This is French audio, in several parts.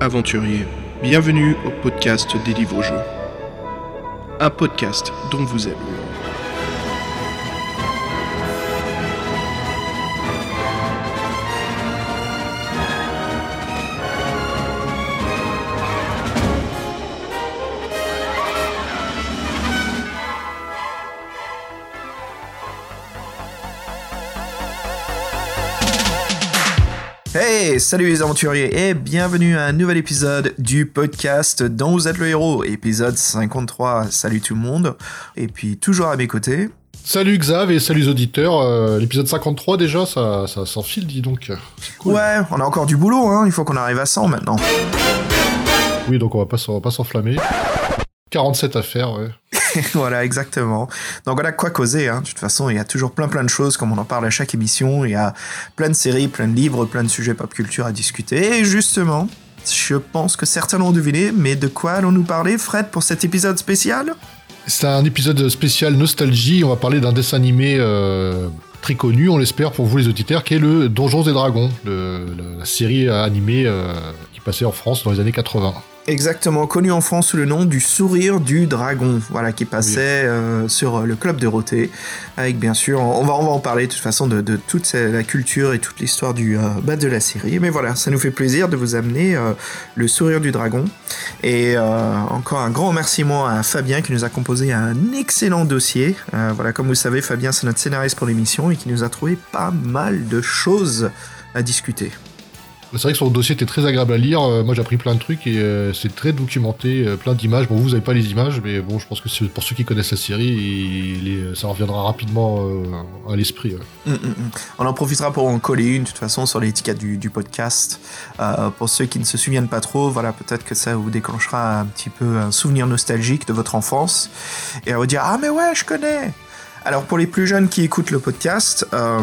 aventuriers, bienvenue au podcast des livres jeux. Un podcast dont vous êtes salut les aventuriers et bienvenue à un nouvel épisode du podcast dont vous êtes le héros, épisode 53. Salut tout le monde. Et puis toujours à mes côtés. Salut Xav et salut les auditeurs. Euh, L'épisode 53 déjà, ça, ça s'enfile, dis donc. Cool. Ouais, on a encore du boulot, hein. Il faut qu'on arrive à 100 maintenant. Oui, donc on va pas, s'en- on va pas s'enflammer. 47 à faire, ouais. voilà, exactement. Donc on a quoi causer, hein. De toute façon, il y a toujours plein plein de choses, comme on en parle à chaque émission. Il y a plein de séries, plein de livres, plein de sujets pop culture à discuter. Et justement, je pense que certains l'ont deviné, mais de quoi allons-nous parler, Fred, pour cet épisode spécial? C'est un épisode spécial nostalgie. On va parler d'un dessin animé euh, très connu, on l'espère pour vous les auditeurs, qui est le Donjons et Dragons, la série animée euh, qui passait en France dans les années 80. Exactement, connu en France sous le nom du Sourire du Dragon, voilà, qui passait euh, sur le club de Roté, avec bien sûr, on va, on va en parler de toute façon de, de toute la culture et toute l'histoire du euh, bah, de la série. Mais voilà, ça nous fait plaisir de vous amener euh, le Sourire du Dragon. Et euh, encore un grand remerciement à Fabien qui nous a composé un excellent dossier. Euh, voilà, comme vous le savez, Fabien c'est notre scénariste pour l'émission et qui nous a trouvé pas mal de choses à discuter. C'est vrai que son dossier était très agréable à lire. Euh, moi, j'ai appris plein de trucs et euh, c'est très documenté, euh, plein d'images. Bon, vous n'avez pas les images, mais bon, je pense que pour ceux qui connaissent la série, ça reviendra rapidement à l'esprit. Mm, mm, mm. On en profitera pour en coller une, de toute façon, sur l'étiquette du, du podcast. Pour ceux qui ne se souviennent pas trop, voilà, peut-être que ça vous déclenchera un petit peu un souvenir nostalgique de votre enfance. Et on va dire, ah mais ouais, je connais alors pour les plus jeunes qui écoutent le podcast, euh,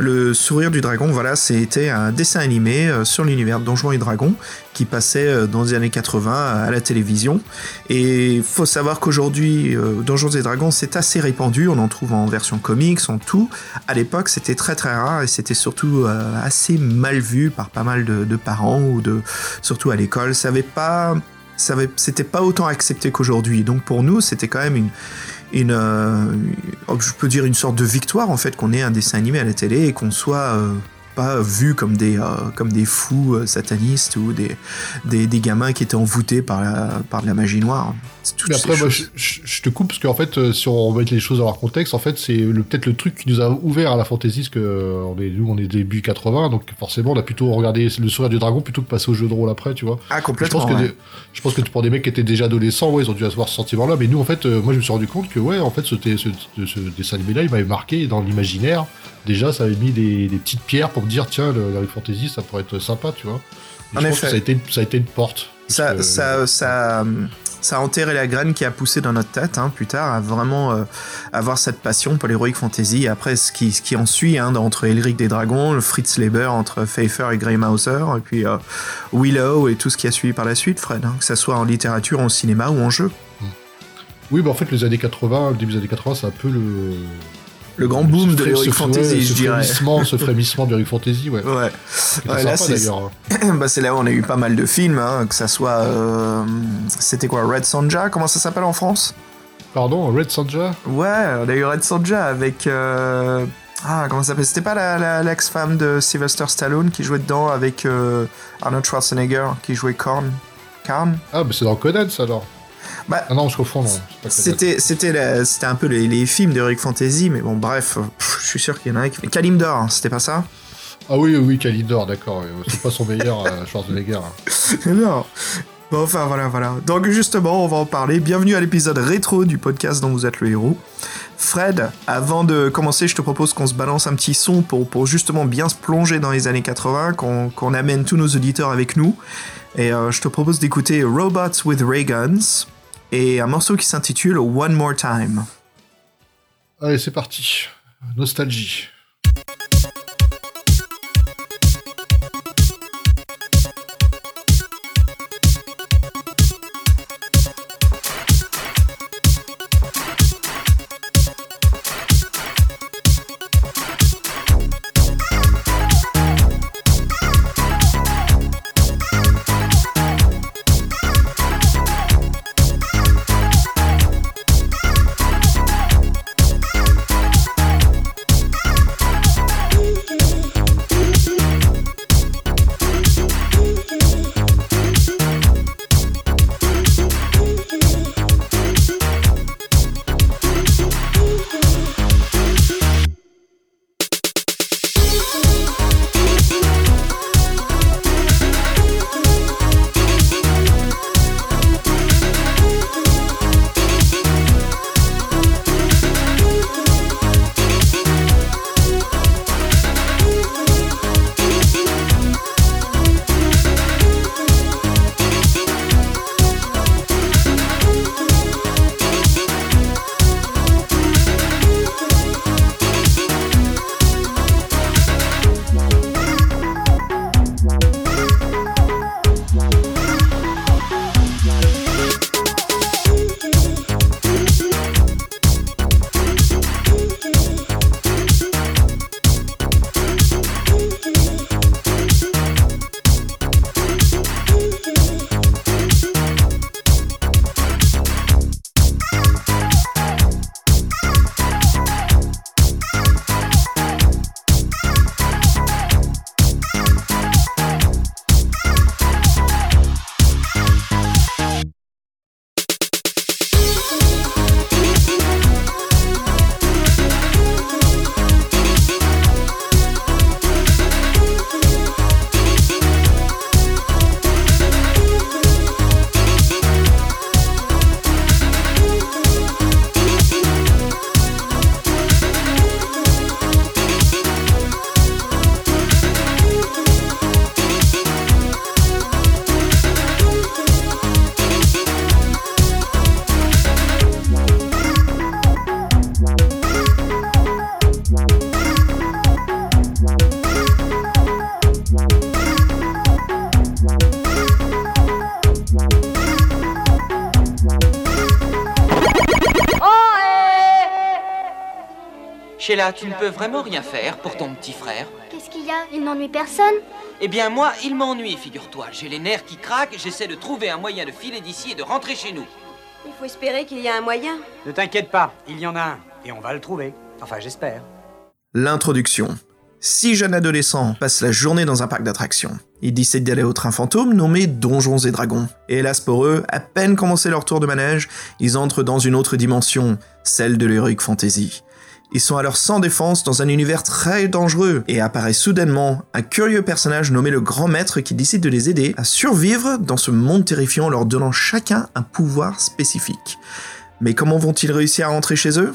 le Sourire du Dragon, voilà, c'était un dessin animé euh, sur l'univers Donjons et Dragons qui passait euh, dans les années 80 à la télévision. Et faut savoir qu'aujourd'hui, euh, Donjons et Dragons, c'est assez répandu. On en trouve en version comics, en tout. À l'époque, c'était très très rare et c'était surtout assez mal vu par pas mal de, parents ou de surtout à l'école. Ça avait pas, c'était pas autant accepté qu'aujourd'hui. Donc pour nous, c'était quand même une une, euh, je peux dire une sorte de victoire en fait qu'on ait un dessin animé à la télé et qu'on soit euh, pas vu comme des euh, comme des fous euh, satanistes ou des, des des gamins qui étaient envoûtés par la par de la magie noire. Mais après, moi, je, je- je te coupe parce qu'en fait, euh, si on remet les choses dans leur contexte, en fait, c'est peut-être le truc qui nous a ouvert à la fantasy, parce que on est, nous, on est début 80, donc forcément, on a plutôt regardé le sourire du dragon plutôt que passer au jeu de rôle après, tu vois. ah Je complètement. pense, que ouais. des- je pense que pour des mecs qui étaient déjà adolescents, ouais, ils ont dû avoir ce sentiment-là. Mais nous, en fait, moi, je me suis rendu compte que, ouais, en fait, ce, ce, ce- ce dessin animé-là, il m'avait marqué dans l'imaginaire. Déjà, ça avait mis des, des petites pierres pour me dire, tiens, le, la fantasy, ça pourrait être sympa, tu vois. Et En je pense effet. que ça a été, ça a été une porte. Ça, que- ça, ça, ça a enterré la graine qui a poussé dans notre tête, hein, plus tard, à vraiment euh, avoir cette passion pour l'heroic fantasy. Et après, ce qui, ce qui en suit, hein, entre Elric des Dragons, le Fritz Leiber, entre Pfeiffer et Grey Mauser, et puis euh, Willow et tout ce qui a suivi par la suite, Fred, hein, que ça soit en littérature, en cinéma ou en jeu. Oui, bah en fait, les années 80, le début des années 80, c'est un peu le. Le grand boom de l'heroic ce- fantasy, je dirais. Frémissement, ce frémissement de l'heroic fantasy, ouais. Ouais. Ouais, là, c'est- bah, là où on a eu pas mal de films, hein, que ça soit. euh, C'était quoi, Red Sonja Comment ça s'appelle en France? Pardon, Red Sanja? Ouais, on a eu Red Sonja avec. euh, Ah, comment ça s'appelle? C'était pas la- l'ex-femme de Sylvester Stallone qui jouait dedans avec euh, Arnold Schwarzenegger qui jouait Korn Karn? Ah, bah c'est dans Conan, ça alors. Bah, Ah non, confonds, non. c'est pas Conan. C'était, c'était, un peu les, les films d'Heroic Fantasy, mais bon, bref, pff, je suis sûr qu'il y en a un qui. Kalimdor, hein, c'était pas ça? Ah oui, oui, Kalidor, d'accord. C'est pas son meilleur, euh, Schwarzenegger. hein. Non. Bon, enfin, voilà, voilà. Donc, justement, on va en parler. Bienvenue à l'épisode rétro du podcast dont vous êtes le héros. Fred, avant de commencer, je te propose qu'on se balance un petit son pour, pour justement bien se plonger dans les années 80, qu'on qu'on amène tous nos auditeurs avec nous. Et euh, je te propose d'écouter Robots with Ray Guns et un morceau qui s'intitule One More Time. Allez, c'est parti. Nostalgie. Sheila, tu ne peux vraiment rien faire pour ton petit frère Qu'est-ce qu'il y a? Il n'ennuie personne? Eh bien, moi, il m'ennuie, figure-toi. J'ai les nerfs qui craquent, j'essaie de trouver un moyen de filer d'ici et de rentrer chez nous. Il faut espérer qu'il y a un moyen. Ne t'inquiète pas, il y en a un. Et on va le trouver. Enfin, j'espère. L'introduction. Six jeunes adolescents passent la journée dans un parc d'attractions. Ils décident d'aller au train fantôme nommé Donjons et Dragons. Et hélas pour eux, à peine commencé leur tour de manège, ils entrent dans une autre dimension, celle de l'heroic fantasy. Ils sont alors sans défense dans un univers très dangereux et apparaît soudainement un curieux personnage nommé le Grand Maître qui décide de les aider à survivre dans ce monde terrifiant en leur donnant chacun un pouvoir spécifique. Mais comment vont-ils réussir à rentrer chez eux?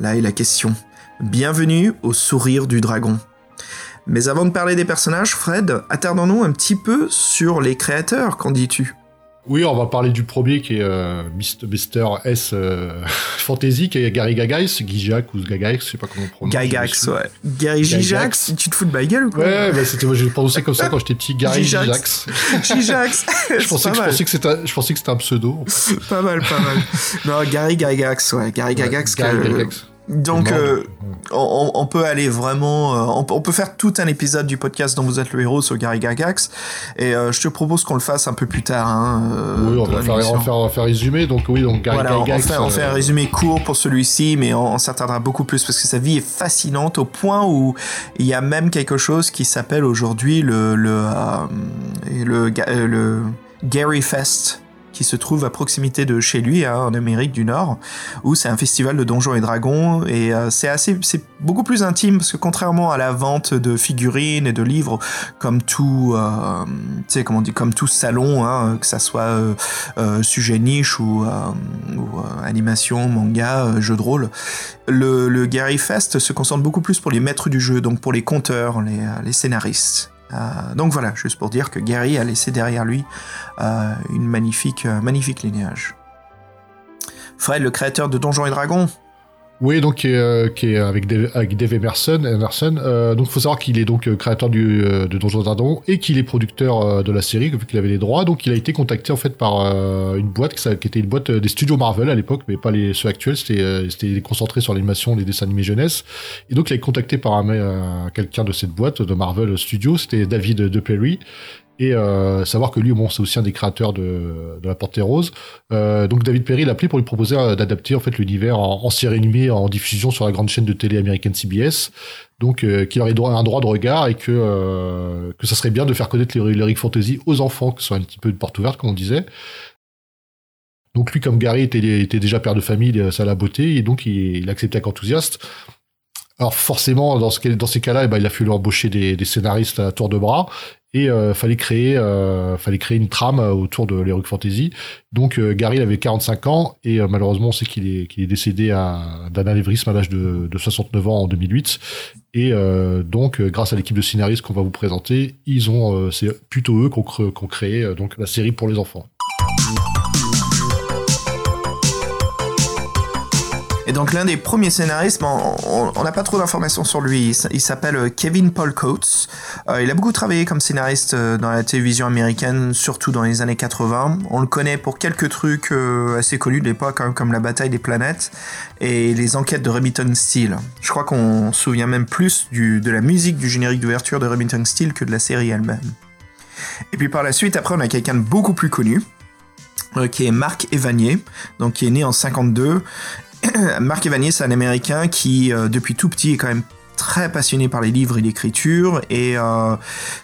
Là est la question. Bienvenue au sourire du dragon. Mais avant de parler des personnages, Fred, attardons-nous un petit peu sur les créateurs, qu'en dis-tu? Oui, on va parler du premier qui est euh, Mr. S euh, Fantasy, qui est Gary Gagax, Gijax ou Gagax, je sais pas comment on prononce. Gygax, ouais. Gary Gijax, tu te fous de ma gueule ou quoi Ouais, bah c'était, moi j'ai prononcé comme ça quand j'étais petit, Gary Gijax. Gijax. Je, pensais que, je, pensais que c'était un, je pensais que c'était un pseudo. pas mal, pas mal. Non, Gary Gygax, ouais. Gary Gygax. Gary que- Gygax. Donc, euh, on, on peut aller vraiment, euh, on, peut- on peut faire tout un épisode du podcast dont vous êtes le héros sur Gary Gygax, et euh, je te propose qu'on le fasse un peu plus tard. Hein, oui, on va, faire, on, va faire, on va faire résumer. Donc, oui, donc Gary Voilà, on, fait, on fait un résumé court pour celui-ci, mais on, s'attardera beaucoup plus parce que sa vie est fascinante au point où il y a même quelque chose qui s'appelle aujourd'hui le le, le Gary Fest qui se trouve à proximité de chez lui hein, en Amérique du Nord où c'est un festival de donjons et dragons et euh, c'est beaucoup plus intime parce que contrairement à la vente de figurines et de livres comme tout euh, comment on comme tout salon hein, que ça soit euh, sujet niche ou, animation, manga, jeu de rôle. Le, le Gary Fest se concentre beaucoup plus pour les maîtres du jeu, donc pour les conteurs, les scénaristes. Euh, donc voilà, juste pour dire que Gary a laissé derrière lui euh, une magnifique, euh, magnifique lignage. Fred, le créateur de Donjons et Dragons, Oui, donc qui est, euh, qui est avec Dave, avec Dave Emerson. Emerson. Euh, donc, faut savoir qu'il est donc euh, créateur du, euh, de Donjons Dragons et qu'il est producteur de la série, vu qu'il avait les droits. Donc, il a été contacté en fait par euh, une boîte qui, était une boîte des studios Marvel à l'époque, mais pas les ceux actuels. C'était c'était concentré sur l'animation, les dessins animés jeunesse. Et donc, il a été contacté par un, quelqu'un de cette boîte de Marvel Studios. C'était David De Perry. Et euh, savoir que lui, bon, c'est aussi un des créateurs de, de la Panthère Rose. Euh, donc David Perry l'a appelé pour lui proposer euh, d'adapter en fait l'univers en, en série animée en diffusion sur la grande chaîne de télé américaine CBS. Donc qu'il aurait un droit de regard et que que ça serait bien de faire connaître les lyric fantasy aux enfants, que ce soit un petit peu de porte ouverte comme on disait. Donc lui, comme Gary était, était déjà père de famille, ça l'a beauté et donc il, acceptait avec enthousiasme. Alors forcément, dans, ce, dans ces cas-là, eh ben, il a fallu embaucher des scénaristes à tour de bras et euh, fallait créer, euh, fallait créer une trame euh, autour de l'heroic fantasy. Donc euh, Gary avait 45 ans et euh, malheureusement on sait qu'il est, décédé à- d'un anévrisme à l'âge de, de 69 ans en 2008. Et donc grâce à l'équipe de scénaristes qu'on va vous présenter, ils ont, c'est plutôt eux ont créé donc la série pour les enfants. Et donc l'un des premiers scénaristes, bon, on n'a pas trop d'informations sur lui, il s'appelle euh, Kevin Paul Coates. Euh, il a beaucoup travaillé comme scénariste euh, dans la télévision américaine, surtout dans les années 80. On le connaît pour quelques trucs assez connus de l'époque, hein, comme La bataille des planètes et les enquêtes de Remington Steele. Je crois qu'on se souvient même plus de la musique du générique d'ouverture de Remington Steele que de la série elle-même. Et puis par la suite, après, on a quelqu'un de beaucoup plus connu, qui est Marc Evanier, donc qui est né en 52 Marc Evanier, c'est un Américain qui, euh, depuis tout petit, est quand même très passionné par les livres et l'écriture et euh,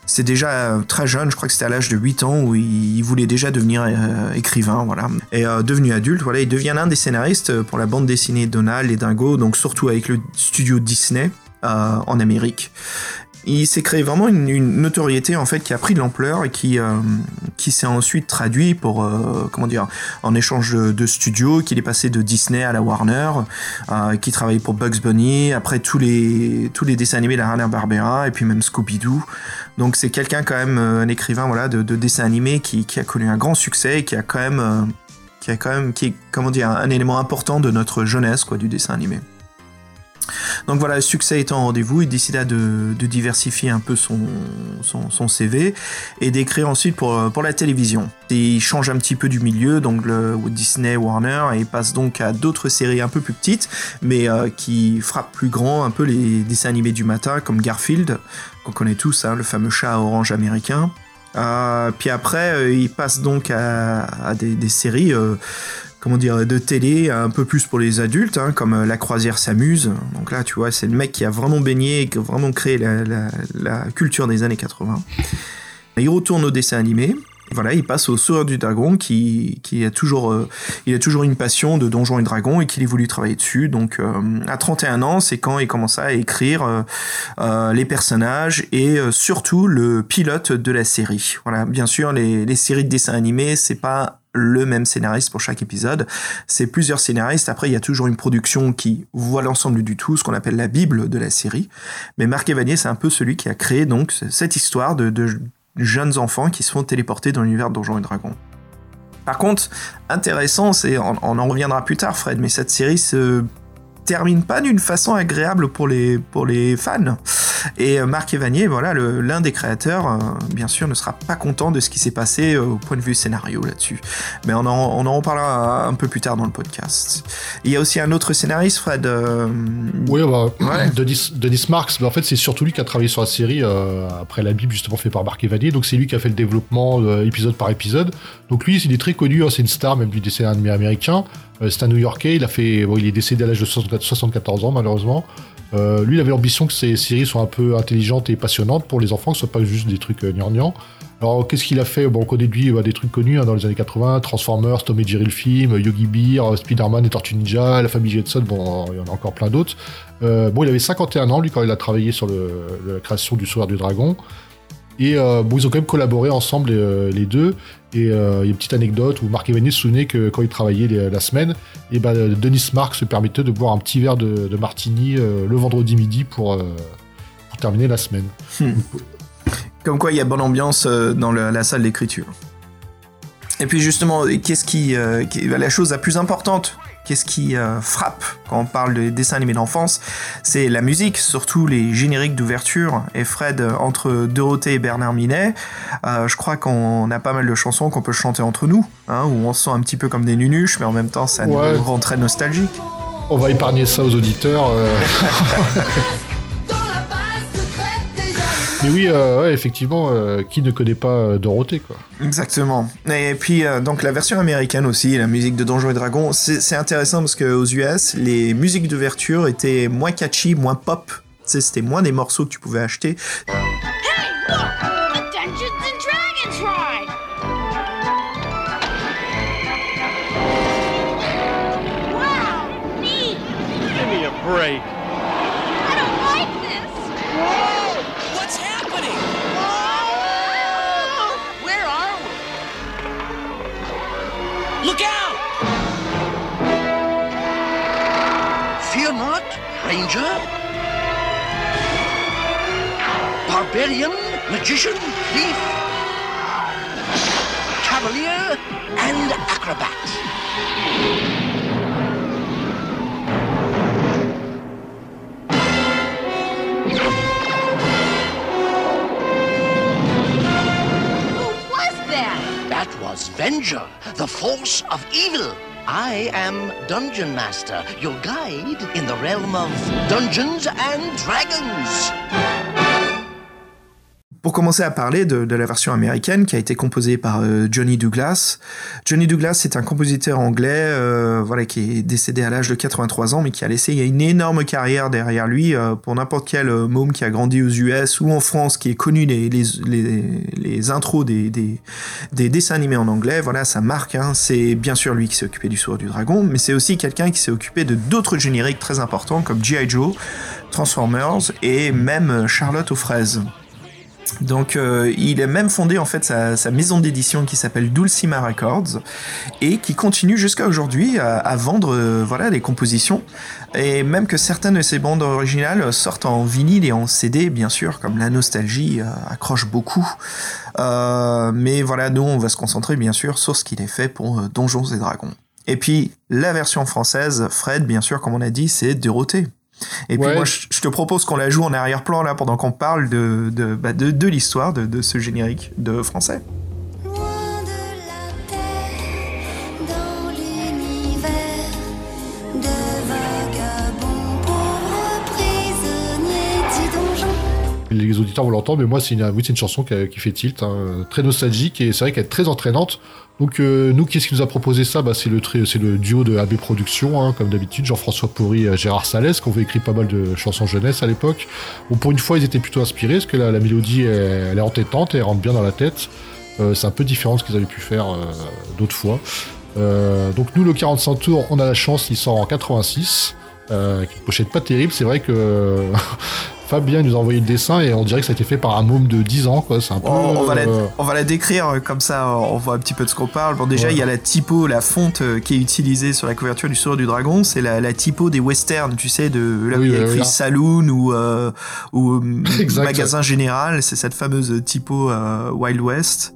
c'est déjà euh, très jeune, je crois que c'était à l'âge de 8 ans où il, voulait déjà devenir écrivain, voilà. Et devenu adulte, voilà, il devient l'un des scénaristes pour la bande dessinée Donald et Dingo, donc surtout avec le studio Disney en Amérique. Il s'est créé vraiment une, notoriété en fait qui a pris de l'ampleur et qui euh, qui s'est ensuite traduit pour euh, comment dire en échange de, studios qu'il est passé de Disney à la Warner euh, qui travaille pour Bugs Bunny après tous les tous les dessins animés de la Hanna Barbera et puis même Scooby Doo donc c'est quelqu'un quand même un écrivain voilà de, de dessins animés qui, a connu un grand succès et qui a quand même qui a quand même qui est comment dire un élément important de notre jeunesse quoi du dessin animé Donc voilà, le succès étant au rendez-vous, il décida de, diversifier un peu son, CV et d'écrire ensuite pour, pour la télévision. Il change un petit peu du milieu, donc Disney, Warner, et passe donc à d'autres séries un peu plus petites, mais euh, qui frappent plus grand, un peu les dessins animés du matin, comme Garfield, qu'on connaît tous, hein, le fameux chat orange américain. Euh, puis après, euh, il passe donc à, des, séries euh, comment dire, de télé un peu plus pour les adultes, hein, comme euh, La Croisière s'amuse. Donc là, tu vois, c'est le mec qui a vraiment baigné et qui a vraiment créé la, la, la culture des années 80. Il retourne au dessin animé. Voilà, il passe au Sauveur du Dragon, qui, qui a toujours, euh, il a toujours une passion de Donjons et Dragons et qu'il a voulu travailler dessus. Donc, euh, à 31 ans, c'est quand il commence à écrire euh, les personnages et surtout le pilote de la série. Voilà, bien sûr, les, les séries de dessins animés, c'est pas le même scénariste pour chaque épisode. C'est plusieurs scénaristes. Après, il y a toujours une production qui voit l'ensemble du tout, ce qu'on appelle la Bible de la série. Mais Marc Evanier, c'est un peu celui qui a créé donc cette histoire de, jeunes enfants qui se font téléporter dans l'univers de Donjons et Dragons. Par contre, intéressant, c'est on, on, en reviendra plus tard, Fred, mais cette série se termine pas d'une façon agréable pour les, pour les fans. Et euh, Marc Evanier, voilà, l'un des créateurs, euh, bien sûr, ne sera pas content de ce qui s'est passé euh, au point de vue scénario là-dessus. Mais on en, on en reparlera un peu plus tard dans le podcast. Il y a aussi un autre scénariste, Fred. Euh... Oui, bah, ouais. Denis, Denis Marks, bah, en fait, c'est surtout lui qui a travaillé sur la série euh, après la Bible, justement, fait par Marc Evanier. Donc, c'est lui qui a fait le développement épisode par épisode. Donc, lui, il est très connu, hein, c'est une star, même du dessin animé américain. C'est un New-Yorkais, il, a fait, il est décédé à l'âge de 74 ans, malheureusement. Euh, lui, il avait l'ambition que ces séries soient un peu intelligentes et passionnantes pour les enfants, que ce soit pas juste des trucs euh, gnangnang. Alors, qu'est-ce qu'il a fait? Bon, on connaît lui bah, des trucs connus hein, dans les années 80, Transformers, Tom et Jerry le film, Yogi Bear, Spider-Man et Tortue Ninja, La famille Jetson, bon, il y en a encore plein d'autres. Euh, bon, il avait 51 ans, lui, quand il a travaillé sur la création du Sauveur du Dragon. Et euh, bon, ils ont quand même collaboré ensemble les, les deux. Et euh, il y a une petite anecdote où Marc Evanier se souvenait que quand il travaillait la semaine, et ben Denis Marc se permettait de boire un petit verre de, martini euh, le vendredi midi pour, euh, pour terminer la semaine. Hmm. Comme quoi, il y a bonne ambiance dans la salle d'écriture. Et puis justement, qu'est-ce qui, qui, la chose la plus importante qu'est-ce qui euh, frappe quand on parle de dessins animés d'enfance C'est la musique, surtout les génériques d'ouverture. Et Fred, entre Dorothée et Bernard Minet, euh, je crois qu'on a pas mal de chansons qu'on peut chanter entre nous, hein, où on se sent un petit peu comme des nunuches, mais en même temps, ça ouais. nous rend très nostalgique. On va épargner ça aux auditeurs. Mais oui, euh, ouais, effectivement, euh, qui ne connaît pas euh, Dorothée, quoi. Exactement. Et puis, euh, donc, la version américaine aussi, la musique de Donjons et Dragons, c'est intéressant parce qu'aux US, les musiques d'ouverture étaient moins catchy, moins pop. C'était moins des morceaux que tu pouvais acheter. Hey, Ranger. Barbarian, magician, thief, cavalier, and acrobat. Who was that? That was Venger, the force of evil. I am Dungeon Master, your guide in the realm of Dungeons and Dragons. Pour commencer à parler de, la version américaine qui a été composée par euh, Johnny Douglas. Johnny Douglas, c'est un compositeur anglais, euh, voilà, qui est décédé à l'âge de 83 ans, mais qui a laissé une énorme carrière derrière lui euh, pour n'importe quel môme qui a grandi aux US ou en France, qui est connu les, les, les, les intros des, des, des, dessins animés en anglais. Voilà, ça marque. Hein. C'est bien sûr lui qui s'est occupé du Soir du Dragon, mais c'est aussi quelqu'un qui s'est occupé de d'autres génériques très importants comme G.I. Joe, Transformers et même Charlotte aux fraises. Donc euh, il a même fondé en fait sa, sa maison d'édition qui s'appelle Dulcima Records et qui continue jusqu'à aujourd'hui à, à, vendre euh, voilà des compositions. Et même que certaines de ses bandes originales sortent en vinyle et en CD bien sûr comme la nostalgie euh, accroche beaucoup. Euh, mais voilà nous on va se concentrer bien sûr sur ce qu'il est fait pour euh, Donjons et Dragons. Et puis la version française Fred bien sûr comme on a dit c'est Dorothée Et puis moi, je, je te propose qu'on la joue en arrière-plan là pendant qu'on parle de de, bah, de, de l'histoire de, de ce générique de français. Les auditeurs vont l'entendre, mais moi, c'est une, oui, une chanson qui, qui fait tilt, hein, très nostalgique, et c'est vrai qu'elle est très entraînante. Donc, euh, nous, qu'est-ce qui nous a proposé ça? Bah, C'est le, duo de AB Productions, hein, comme d'habitude, Jean-François Pourry et Gérard Salès, qui ont écrit pas mal de chansons jeunesse à l'époque. Bon, pour une fois, ils étaient plutôt inspirés, parce que la, la mélodie, elle, est entêtante, et elle rentre bien dans la tête. Euh, c'est un peu différent de ce qu'ils avaient pu faire euh, d'autres fois. Donc, nous, le 45 tours, on a la chance, il sort en 86. Euh, une pochette pas terrible, c'est vrai que Fabien nous a envoyé le dessin et on dirait que ça a été fait par un môme de 10 ans, quoi. C'est un peu. On, on va la, euh, on va la décrire euh, comme ça, on voit un petit peu de ce qu'on parle. Bon, déjà, Ouais. il y a la typo, la fonte euh, qui est utilisée sur la couverture du Sourire du Dragon. C'est la, la typo des westerns, tu sais, de là où il y a écrit. Saloon ou, euh, ou. Magasin Général. C'est cette fameuse typo euh, Wild West.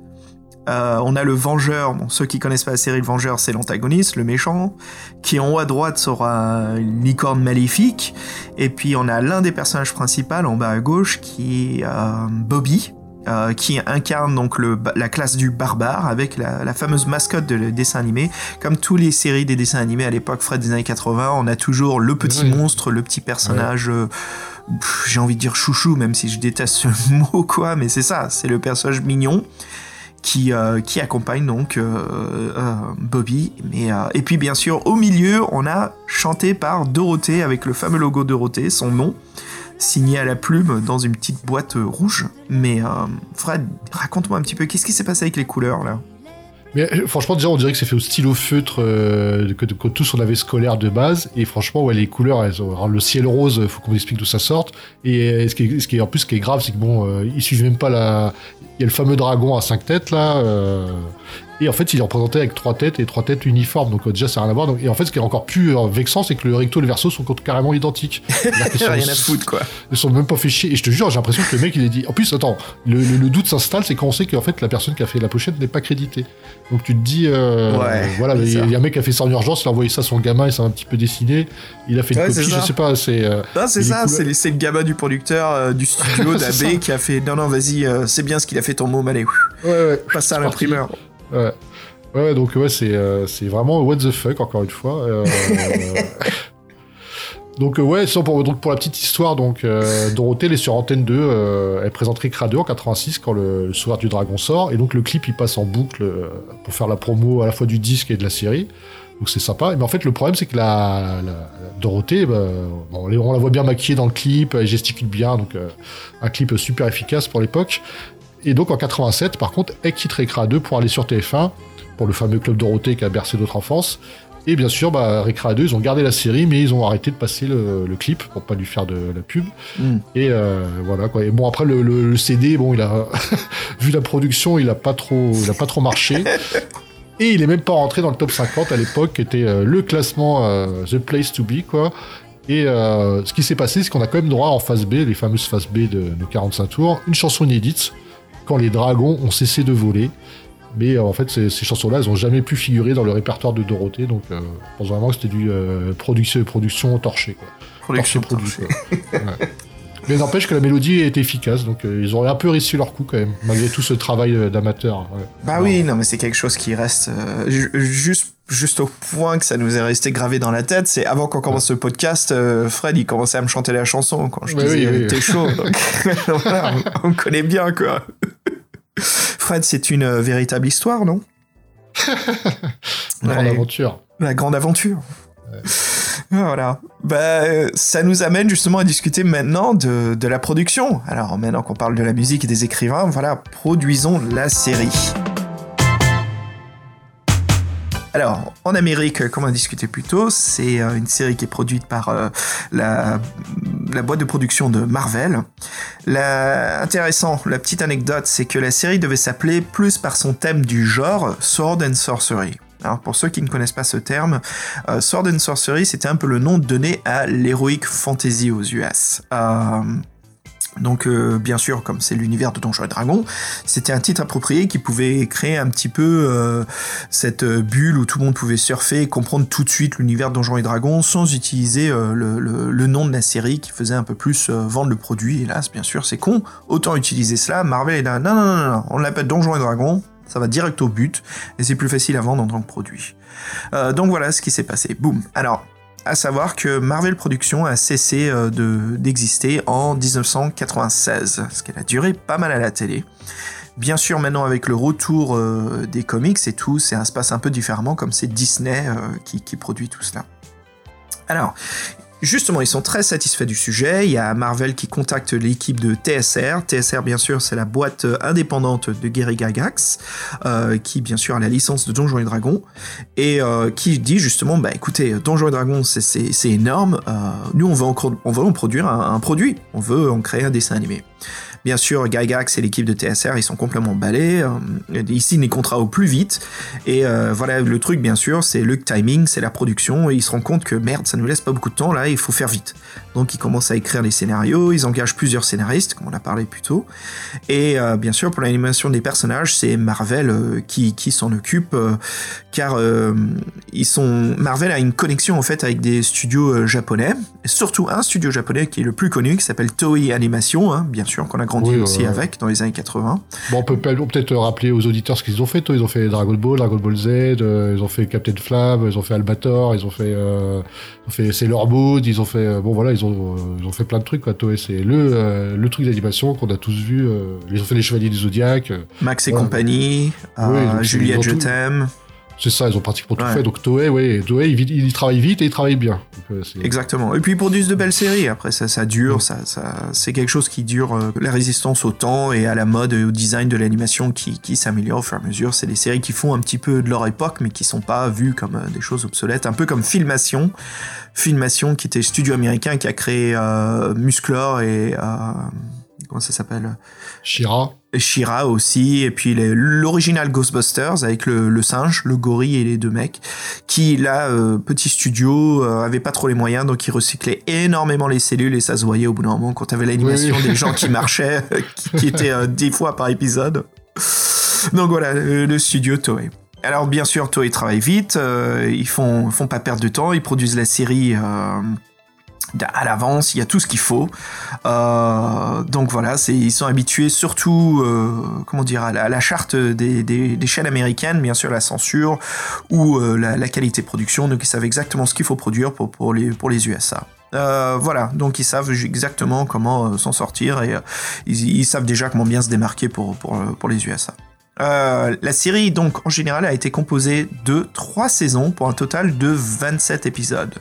Euh, on a le Vengeur, bon, ceux qui connaissent pas la série, le Vengeur, c'est l'antagoniste, le méchant, qui en haut à droite sera une licorne maléfique, et puis on a l'un des personnages principaux en bas à gauche qui est euh, Bobby, euh, qui incarne donc le, la classe du barbare avec la, la fameuse mascotte de le dessin animé. Comme tous les séries des dessins animés à l'époque, Fred des années 80, on a toujours le petit monstre, le petit personnage. euh, J'ai envie de dire chouchou, même si je déteste ce mot, quoi, mais c'est ça, c'est le personnage mignon qui, euh, qui accompagne donc euh, euh, Bobby. Mais, et puis bien sûr, au milieu, on a chanté par Dorothée avec le fameux logo Dorothée, son nom, signé à la plume dans une petite boîte rouge. Mais Fred, raconte-moi un petit peu, qu'est-ce qui s'est passé avec les couleurs là? Mais euh, franchement, déjà, on dirait que c'est fait au stylo feutre euh, que, tous on avait scolaire de base. Et franchement, ouais, les couleurs, elles le ciel rose, faut qu'on explique d'où ça sorte. Et euh, ce qui, est, en plus, ce qui est grave, c'est que bon, ils suivent même pas la. Il y a le fameux dragon à cinq têtes là. Et en fait, il est représenté avec trois têtes et trois têtes uniformes. Donc euh, déjà, ça n'a rien à voir. Donc, et en fait, ce qui est encore plus euh, vexant, c'est que le recto et le verso sont carrément identiques. Qu'ils sont- Rien à foutre quoi. Ils sont même pas fait chier. Et je te jure, j'ai l'impression que le mec, il est dit. En plus, attends, le, le- le doute s'installe, c'est quand on sait qu'en fait, la personne qui a fait la pochette n'est pas créditée. Donc tu te dis, euh, Ouais, voilà, il y, a- y un mec qui a fait ça en urgence, il a envoyé ça à son gamin, il s'est un petit peu dessiné, il a fait une Ouais, copie, je sais pas, c'est. euh, Non, c'est ça, c'est le gamin du producteur euh, du studio d'AB qui a fait non, non, vas-y, c'est bien ce qu'il a fait ton mot, allez, Ouais, ouais. passe ça à l'imprimeur. Ouais. Ouais, donc ouais, c'est euh, vraiment what the fuck encore une fois. Euh, donc euh, ouais, pour, donc pour la petite histoire, donc euh, Dorothée elle est sur Antenne 2, euh, elle présente Rick Radio en 86 quand le, le du Dragon sort, et donc le clip il passe en boucle pour faire la promo à la fois du disque et de la série. Donc c'est sympa. Mais en fait, le problème, c'est que la, la- Dorothée, bah, bon, on la voit bien maquillée dans le clip, elle gesticule bien, donc un clip super efficace pour l'époque. Et donc en 87, par contre, elle quitte Recra 2 pour aller sur TF1 pour le fameux club Dorothée qui a bercé notre enfance. Et bien sûr, bah, Recra 2, ils ont gardé la série, mais ils ont arrêté de passer le, le clip pour pas lui faire de la pub. Mm. Et euh, voilà quoi. Et bon après le, le- le CD, bon il a vu la production, il a pas trop, il a pas trop marché. Et il est même pas rentré dans le top 50 à l'époque, qui était euh, le classement euh, The Place to Be quoi. Et ce qui s'est passé, c'est qu'on a quand même droit en phase B, les fameuses phases B de nos 45 tours, une chanson inédite quand les dragons ont cessé de voler. Mais euh, en fait, ces, ces chansons-là, elles ont jamais pu figurer dans le répertoire de Dorothée, donc euh, je pense vraiment que c'était du euh, production, production torchée. Quoi. Production Torché, torchée. produit, quoi. Ouais. Mais n'empêche que la mélodie est efficace, donc euh, ils auraient un peu réussi leur coup quand même, malgré tout ce travail euh, d'amateur. ouais. Bah oui, non, mais c'est quelque chose qui reste euh, ju- juste, juste au point que ça nous est resté gravé dans la tête. C'est avant qu'on commence ce podcast, euh, Fred, il commençait à me chanter la chanson quand je Ouais, disais oui, oui. t'es chaud. Donc, voilà, on, on connaît bien, quoi. Fred, c'est une euh, véritable histoire, non? Une grande aventure. La grande aventure. Voilà. Bah, euh, ça nous amène justement à discuter maintenant de, de la production. Alors maintenant qu'on parle de la musique et des écrivains, voilà, produisons la série. Alors, en Amérique, comme on a discuté plus tôt, c'est euh, une série qui est produite par euh, la, boîte de production de Marvel. La... Intéressant, la petite anecdote, c'est que la série devait s'appeler plus par son thème du genre Sword and Sorcery. Alors pour ceux qui ne connaissent pas ce terme, euh, Sword and Sorcery, c'était un peu le nom donné à l'heroic fantasy aux US. Donc euh, bien sûr, comme c'est l'univers de Donjons et Dragons, c'était un titre approprié qui pouvait créer un petit peu euh, cette euh, bulle où tout le monde pouvait surfer et comprendre tout de suite l'univers de Donjons et Dragons sans utiliser le, nom de la série qui faisait un peu plus vendre le produit. Hélas, bien sûr, c'est con. Autant utiliser cela. Marvel est là, non, non, non, non, on l'appelle Donjons et Dragons. Ça va direct au but et c'est plus facile à vendre en tant que produit. Donc voilà ce qui s'est passé. Boum. Alors, à savoir que Marvel Productions a cessé euh, de- d'exister en 1996, ce qu'elle a duré pas mal à la télé. Bien sûr, maintenant avec le retour euh, des comics et tout, c'est un se passe un peu différemment, comme c'est Disney euh, qui, qui produit tout cela. Alors, justement, ils sont très satisfaits du sujet. Il y a Marvel qui contacte l'équipe de TSR. TSR, bien sûr, c'est la boîte euh, indépendante de Gary Gygax, euh, qui, bien sûr, a la licence de Donjons et Dragons, et euh, qui dit justement, bah écoutez, Donjons et Dragons, c'est- énorme. euh, nous, on veut, veut en produire un produit. On veut en créer un dessin animé. Bien sûr, Gygax et l'équipe de TSR, ils sont complètement emballés. euh, ils signent les contrats au plus vite. Et euh, voilà, le truc, bien sûr, c'est le timing, c'est la production. Et ils se rendent compte que merde, ça nous laisse pas beaucoup de temps là, il faut faire vite. Donc ils commencent à écrire les scénarios, ils engagent plusieurs scénaristes, comme on a parlé plus tôt. Et euh, bien sûr, pour l'animation des personnages, c'est Marvel euh, qui, qui s'en occupe, euh, car ils sont Marvel a une connexion en fait avec des studios japonais, et surtout un studio japonais qui est le plus connu, qui s'appelle Toei Animation, hein, bien sûr, qu'on a grandi Oui, aussi avec dans les années 80. Bon, on peut peut- peut-être rappeler aux auditeurs ce qu'ils ont fait. toi. Ils ont fait Dragon Ball, Dragon Ball Z, ils ont fait Captain Flamme, ils ont fait Albator, ils ont fait, ils ont fait Sailor Moon, ils ont fait, bon voilà, ils ont, euh, ils ont fait plein de trucs. Quoi. Toei, c'est le, euh, le truc d'animation qu'on a tous vu. euh, ils ont fait les Chevaliers du Zodiac. Max et Ouais, compagnie, donc Juliette, je t'aime. C'est ça, ils ont pratiquement tout Ouais. fait. Donc Toei, ouais, Toei, ils travaillent vite et ils travaillent bien. Donc, euh, Exactement. Et puis ils produisent de belles séries. Après, ça, ça dure, ça, ça, c'est quelque chose qui dure euh, la résistance au temps et à la mode et au design de l'animation qui, qui s'améliore au fur et à mesure. C'est des séries qui font un petit peu de leur époque, mais qui sont pas vues comme euh, des choses obsolètes. Un peu comme Filmation. Filmation, qui était studio américain qui a créé Musclor et comment ça s'appelle? Shira. Shira aussi, et puis l'original Ghostbusters avec le, le singe, le gorille et les deux mecs, qui là, euh, petit studio, euh, avait pas trop les moyens, donc ils recyclaient énormément les cellules et ça se voyait au bout d'un moment quand t'avais l'animation Oui, des gens qui marchaient, qui, qui étaient euh, dix fois par épisode. Donc voilà, le, studio Toei. Alors bien sûr, Toei travaille vite, euh, ils font, font pas perdre de temps, ils produisent la série euh, à l'avance, il y a tout ce qu'il faut. Euh, donc voilà, ils sont habitués surtout, euh, comment dire, à la, charte des, chaînes américaines, bien sûr la censure ou euh, la, qualité de production, donc ils savent exactement ce qu'il faut produire pour, les, USA. Voilà, donc ils savent exactement comment s'en sortir et ils, savent déjà comment bien se démarquer pour, pour, les USA. La série, donc, en général, a été composée de 3 saisons pour un total de 27 épisodes,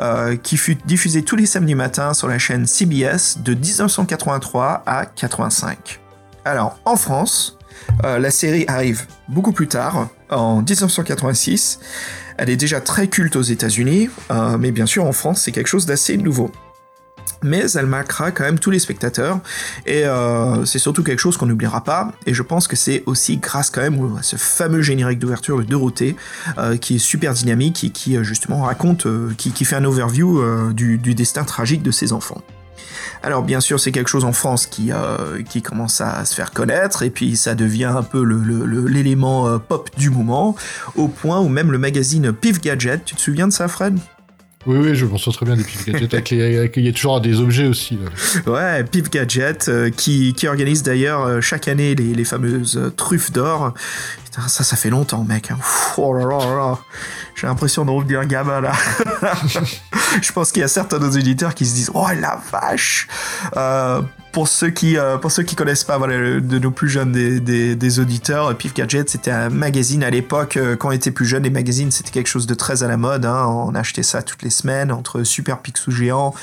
euh, qui fut diffusée tous les samedis matins sur la chaîne CBS de 1983 à 85. Alors, en France, euh, la série arrive beaucoup plus tard, en 1986. Elle est déjà très culte aux États-Unis, euh, mais bien sûr, en France, c'est quelque chose d'assez nouveau mais elle marquera quand même tous les spectateurs. Et euh, c'est surtout quelque chose qu'on n'oubliera pas. Et je pense que c'est aussi grâce quand même à ce fameux générique d'ouverture de Dorothée euh, qui est super dynamique et qui euh, justement raconte, qui, fait un overview du, destin tragique de ses enfants. Alors bien sûr c'est quelque chose en France qui, commence à se faire connaître. Et puis ça devient un peu l'élément pop du moment au point où même le magazine Pif Gadget, tu te souviens de ça Fred? Oui, oui, je m'en souviens très bien des Pif Gadgets. avec y a toujours des objets aussi. Là. Ouais, Pif Gadget, euh, qui, qui organise d'ailleurs euh, chaque année les, les fameuses truffes d'or. Putain, ça, ça fait longtemps, mec. hein. Oh là là là là. J'ai l'impression de revenir gamin, là. Je pense qu'il y a certains de nos éditeurs qui se disent Oh la vache Euh, pour ceux qui euh, pour ceux qui connaissent pas voilà le- de nos plus jeunes des, des, des auditeurs Pif Gadget c'était un magazine à l'époque euh, quand on était plus jeune les magazines c'était quelque chose de très à la mode hein. on achetait ça toutes les semaines entre Super Picsou géant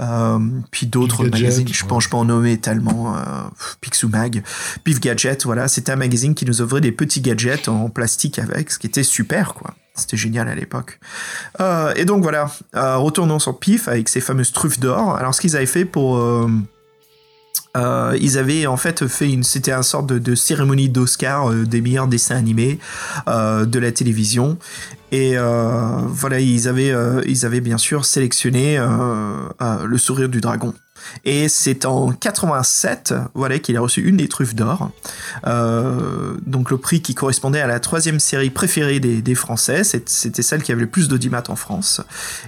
euh, puis d'autres magazines je ouais. pense je peux en nommer tellement Picsou Mag Pif Gadget voilà c'était un magazine qui nous offrait des petits gadgets en plastique avec ce qui était super quoi c'était génial à l'époque. Euh, et donc voilà, euh, retournons sur Pif avec ses fameuses truffes d'or. Alors ce qu'ils avaient fait pour euh, Euh, ils avaient en fait fait une, c'était un sorte de, cérémonie d'Oscar euh, des meilleurs dessins animés euh, de la télévision. Et voilà, ils avaient, ils avaient bien sûr sélectionné le sourire du dragon. Et c'est en 87, voilà, qu'il a reçu une des truffes d'or. Donc le prix qui correspondait à la troisième série préférée des, Français. C'était celle qui avait le plus d'audimat en France.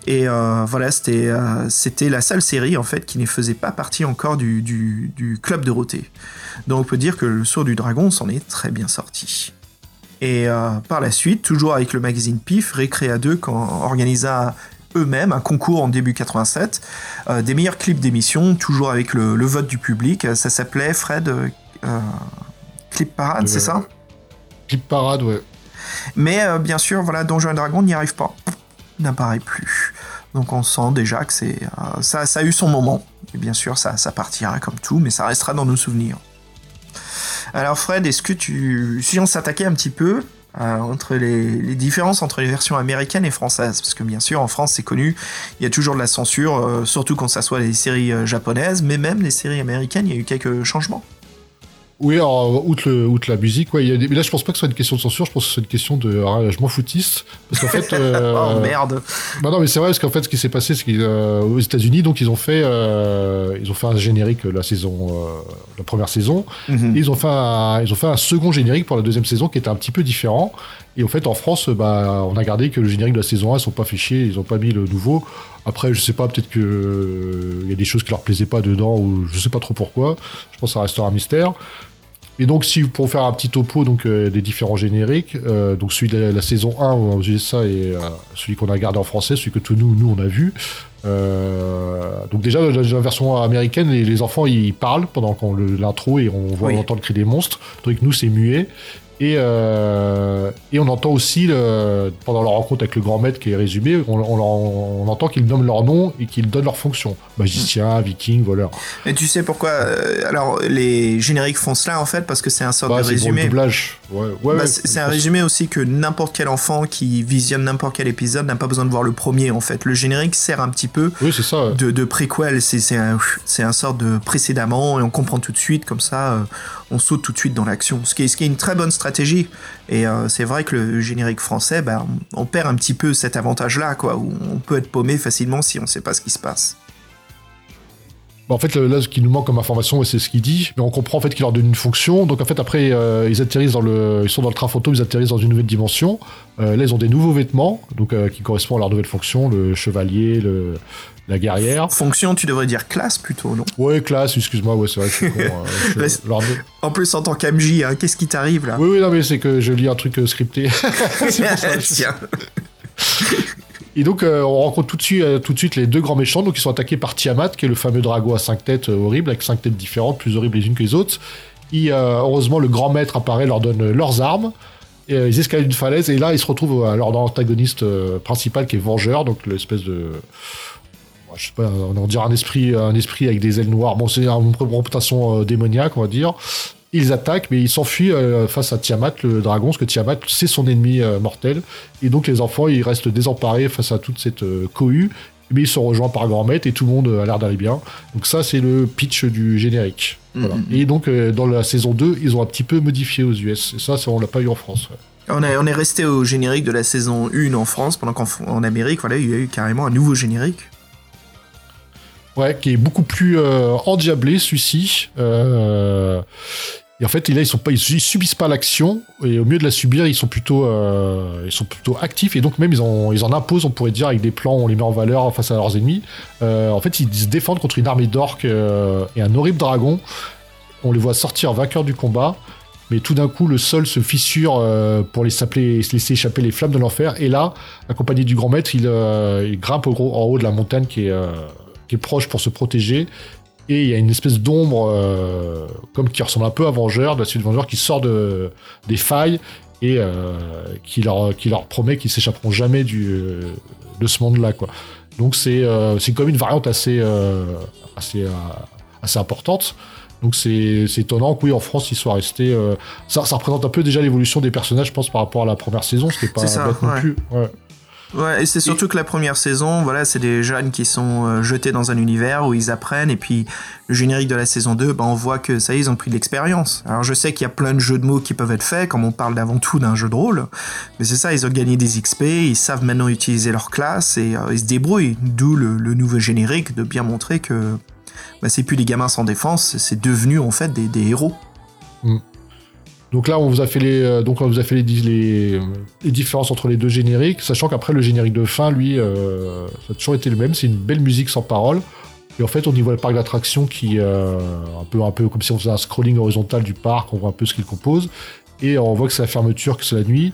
Et voilà, c'était la seule série en fait qui ne faisait pas partie encore du, du club Dorothée. Donc on peut dire que le Sourd du Dragon s'en est très bien sorti. Et euh, par la suite, toujours avec le magazine PIF, Récréa 2 quand organisa eux-mêmes un concours en début 87 euh, des meilleurs clips d'émissions, toujours avec le, le vote du public. Ça s'appelait Fred euh, euh, Clip Parade, c'est ça? Clip parade, ouais. Mais euh, bien sûr, voilà, Donjons et Dragons n'y arrive pas, n'apparaît plus. Donc on sent déjà que c'est euh, ça, ça a eu son moment. Et bien sûr, ça, partira comme tout, mais ça restera dans nos souvenirs. Alors Fred, est-ce que tu, si on s'attaquait un petit peu euh, entre les, les différences entre les versions américaines et françaises, parce que bien sûr en France c'est connu, il y a toujours de la censure, euh, surtout quand ça soit les séries euh, japonaises, mais même les séries américaines, il y a eu quelques changements. Oui, alors, outre, le- outre la musique, ouais, il y a des- mais là, je pense pas que ce soit une question de censure, je pense que c'est une question de. ah, je m'en foutiste. Parce qu'en fait. euh, oh merde Bah non, mais c'est vrai, parce qu'en fait, ce qui s'est passé, c'est qu'aux États-Unis, donc, ils ont fait, euh, ils ont fait un générique la saison, euh, la première saison. Mhm. Et ils ont fait un, ils ont fait un second générique pour la deuxième saison qui était un petit peu différent. Et en fait, en France, bah, on a gardé que le générique de la saison 1, ils sont pas fait chier, ils ont pas mis le nouveau. Après, je sais pas, peut-être que euh, il y a des choses qui leur plaisaient pas dedans, ou je sais pas trop pourquoi. Je pense que ça restera un mystère. Et donc, si pour faire un petit topo donc euh, des différents génériques, euh, donc celui de la, la saison 1 aux USA et euh, celui qu'on a gardé en français, celui que tous nous nous on a vu. Euh, donc déjà dans la version américaine, les, les enfants ils parlent pendant l'intro et on voit Oui. on entend le cri des monstres. Que nous c'est muet. Et, euh, et on entend aussi, le- pendant leur rencontre avec le grand maître qui est résumé, on, on, entend qu'ils nomment leur nom et qu'ils donnent leur fonction. Magicien, viking, voleur. Et tu sais pourquoi euh, Alors, les génériques font cela en fait parce que c'est un sorte Bah, de c'est pour le résumé. doublage. Ouais, ouais, Bah, c'est un résumé aussi que n'importe quel enfant qui visionne n'importe quel épisode n'a pas besoin de voir le premier en fait. Le générique sert un petit peu Oui, c'est ça. ouais. de, de préquel, c'est un, un sort de précédemment et on comprend tout de suite, comme ça euh, on saute tout de suite dans l'action. Ce qui, est, ce qui est une très bonne stratégie. Et euh, c'est vrai que le générique français, bah, on, on perd un petit peu cet avantage-là, quoi, où on peut être paumé facilement si on sait pas ce qui se passe. Bah, en fait, là, ce qui nous manque comme information, c'est ce qu'il dit. Mais on comprend en fait qu'il leur donne une fonction. Donc en fait, après, euh, ils atterrissent dans le, ils sont dans le train fantôme, ils atterrissent dans une nouvelle dimension. Euh, là, ils ont des nouveaux vêtements, donc euh, qui correspondent à leur nouvelle fonction, le chevalier, le, la guerrière. Fonction, tu devrais dire classe plutôt, non? Ouais, classe. Excuse-moi, ouais, c'est vrai. que je suis con, euh, je- leur- En plus, en tant qu'AMJ, hein, qu'est-ce qui t'arrive là? Oui, oui, non, mais c'est que je lis un truc scripté. Ça. Tiens. Et donc, euh, on rencontre tout de, suite, euh, tout de suite les deux grands méchants. Donc, ils sont attaqués par Tiamat, qui est le fameux dragon à cinq têtes euh, horrible, avec cinq têtes différentes, plus horribles les unes que les autres. Et euh, heureusement, le grand maître apparaît, leur donne leurs armes. Et, ils escaladent une falaise. Et là, ils se retrouvent à leur antagoniste euh, principal, qui est Vengeur, donc l'espèce de. Je sais pas, on en dirait un esprit, un esprit avec des ailes noires. Bon, c'est une représentation démoniaque, on va dire. Ils attaquent, mais ils s'enfuient euh, face à Tiamat, le dragon, parce que Tiamat, c'est son ennemi euh, mortel. Et donc les enfants, ils restent désemparés face à toute cette euh, cohue, mais ils sont rejoints par Grand Maître et tout le monde a l'air d'aller bien. Donc ça, c'est le pitch du générique. Voilà. Mhm. Et donc dans la saison 2, ils ont un petit peu modifié aux US. Et ça, ça on l'a pas eu en France. ouais. On, a- on est resté au générique de la saison 1 en France, pendant qu'en en Amérique, voilà, il y a eu carrément un nouveau générique. Ouais, qui est beaucoup plus euh, endiablé, celui-ci. Euh, et en fait, là, ils ils subissent pas l'action, et au mieux de la subir, ils sont plutôt, euh, ils sont plutôt actifs, et donc même ils en, imposent, on pourrait dire, avec des plans, on les met en valeur face à leurs ennemis. Euh, en fait, ils se défendent contre une armée d'orques euh, et un horrible dragon. On les voit sortir vainqueurs du combat, mais tout d'un coup, le sol se fissure pour les laisser échapper les flammes de l'enfer. Et là, accompagné du grand maître, il, grimpe en haut de la montagne qui est proche pour se protéger. Et il y a une espèce d'ombre, euh, comme qui ressemble un peu à Vengeur, de la suite de Vengeur, qui sort de, des failles et euh, qui, leur, qui leur promet qu'ils s'échapperont jamais du, de ce monde-là. quoi. Donc c'est euh, c'est comme une variante assez, euh, assez, assez importante. Donc c'est c'est étonnant que oui, en France, ils soient restés... ça, ça représente un peu déjà l'évolution des personnages, je pense, par rapport à la première saison, ce qui n'est pas ça, bête non plus. Ouais. Ouais, et c'est surtout que la première saison, voilà, c'est des jeunes qui sont euh, jetés dans un univers où ils apprennent, et puis le générique de la saison 2, ben, on voit que ça y est, ils ont pris de l'expérience. Alors je sais qu'il y a plein de jeux de mots qui peuvent être faits, comme on parle d'avant tout d'un jeu de rôle, mais c'est ça, ils ont gagné des XP, ils savent maintenant utiliser leur classe, et euh, ils se débrouillent, d'où le, le nouveau générique de bien montrer que bah, c'est plus des gamins sans défense, c'est devenu en fait des, des héros. Donc là, on vous a fait les, euh, donc on vous a fait les, di- les, les différences entre les deux génériques, sachant qu'après le générique de fin, lui, euh, ça a toujours été le même. C'est une belle musique sans parole. Et en fait, on y voit le parc d'attractions qui, euh, un peu, un peu comme si on faisait un scrolling horizontal du parc, on voit un peu ce qu'il compose. Et on voit que c'est la fermeture, que c'est la nuit,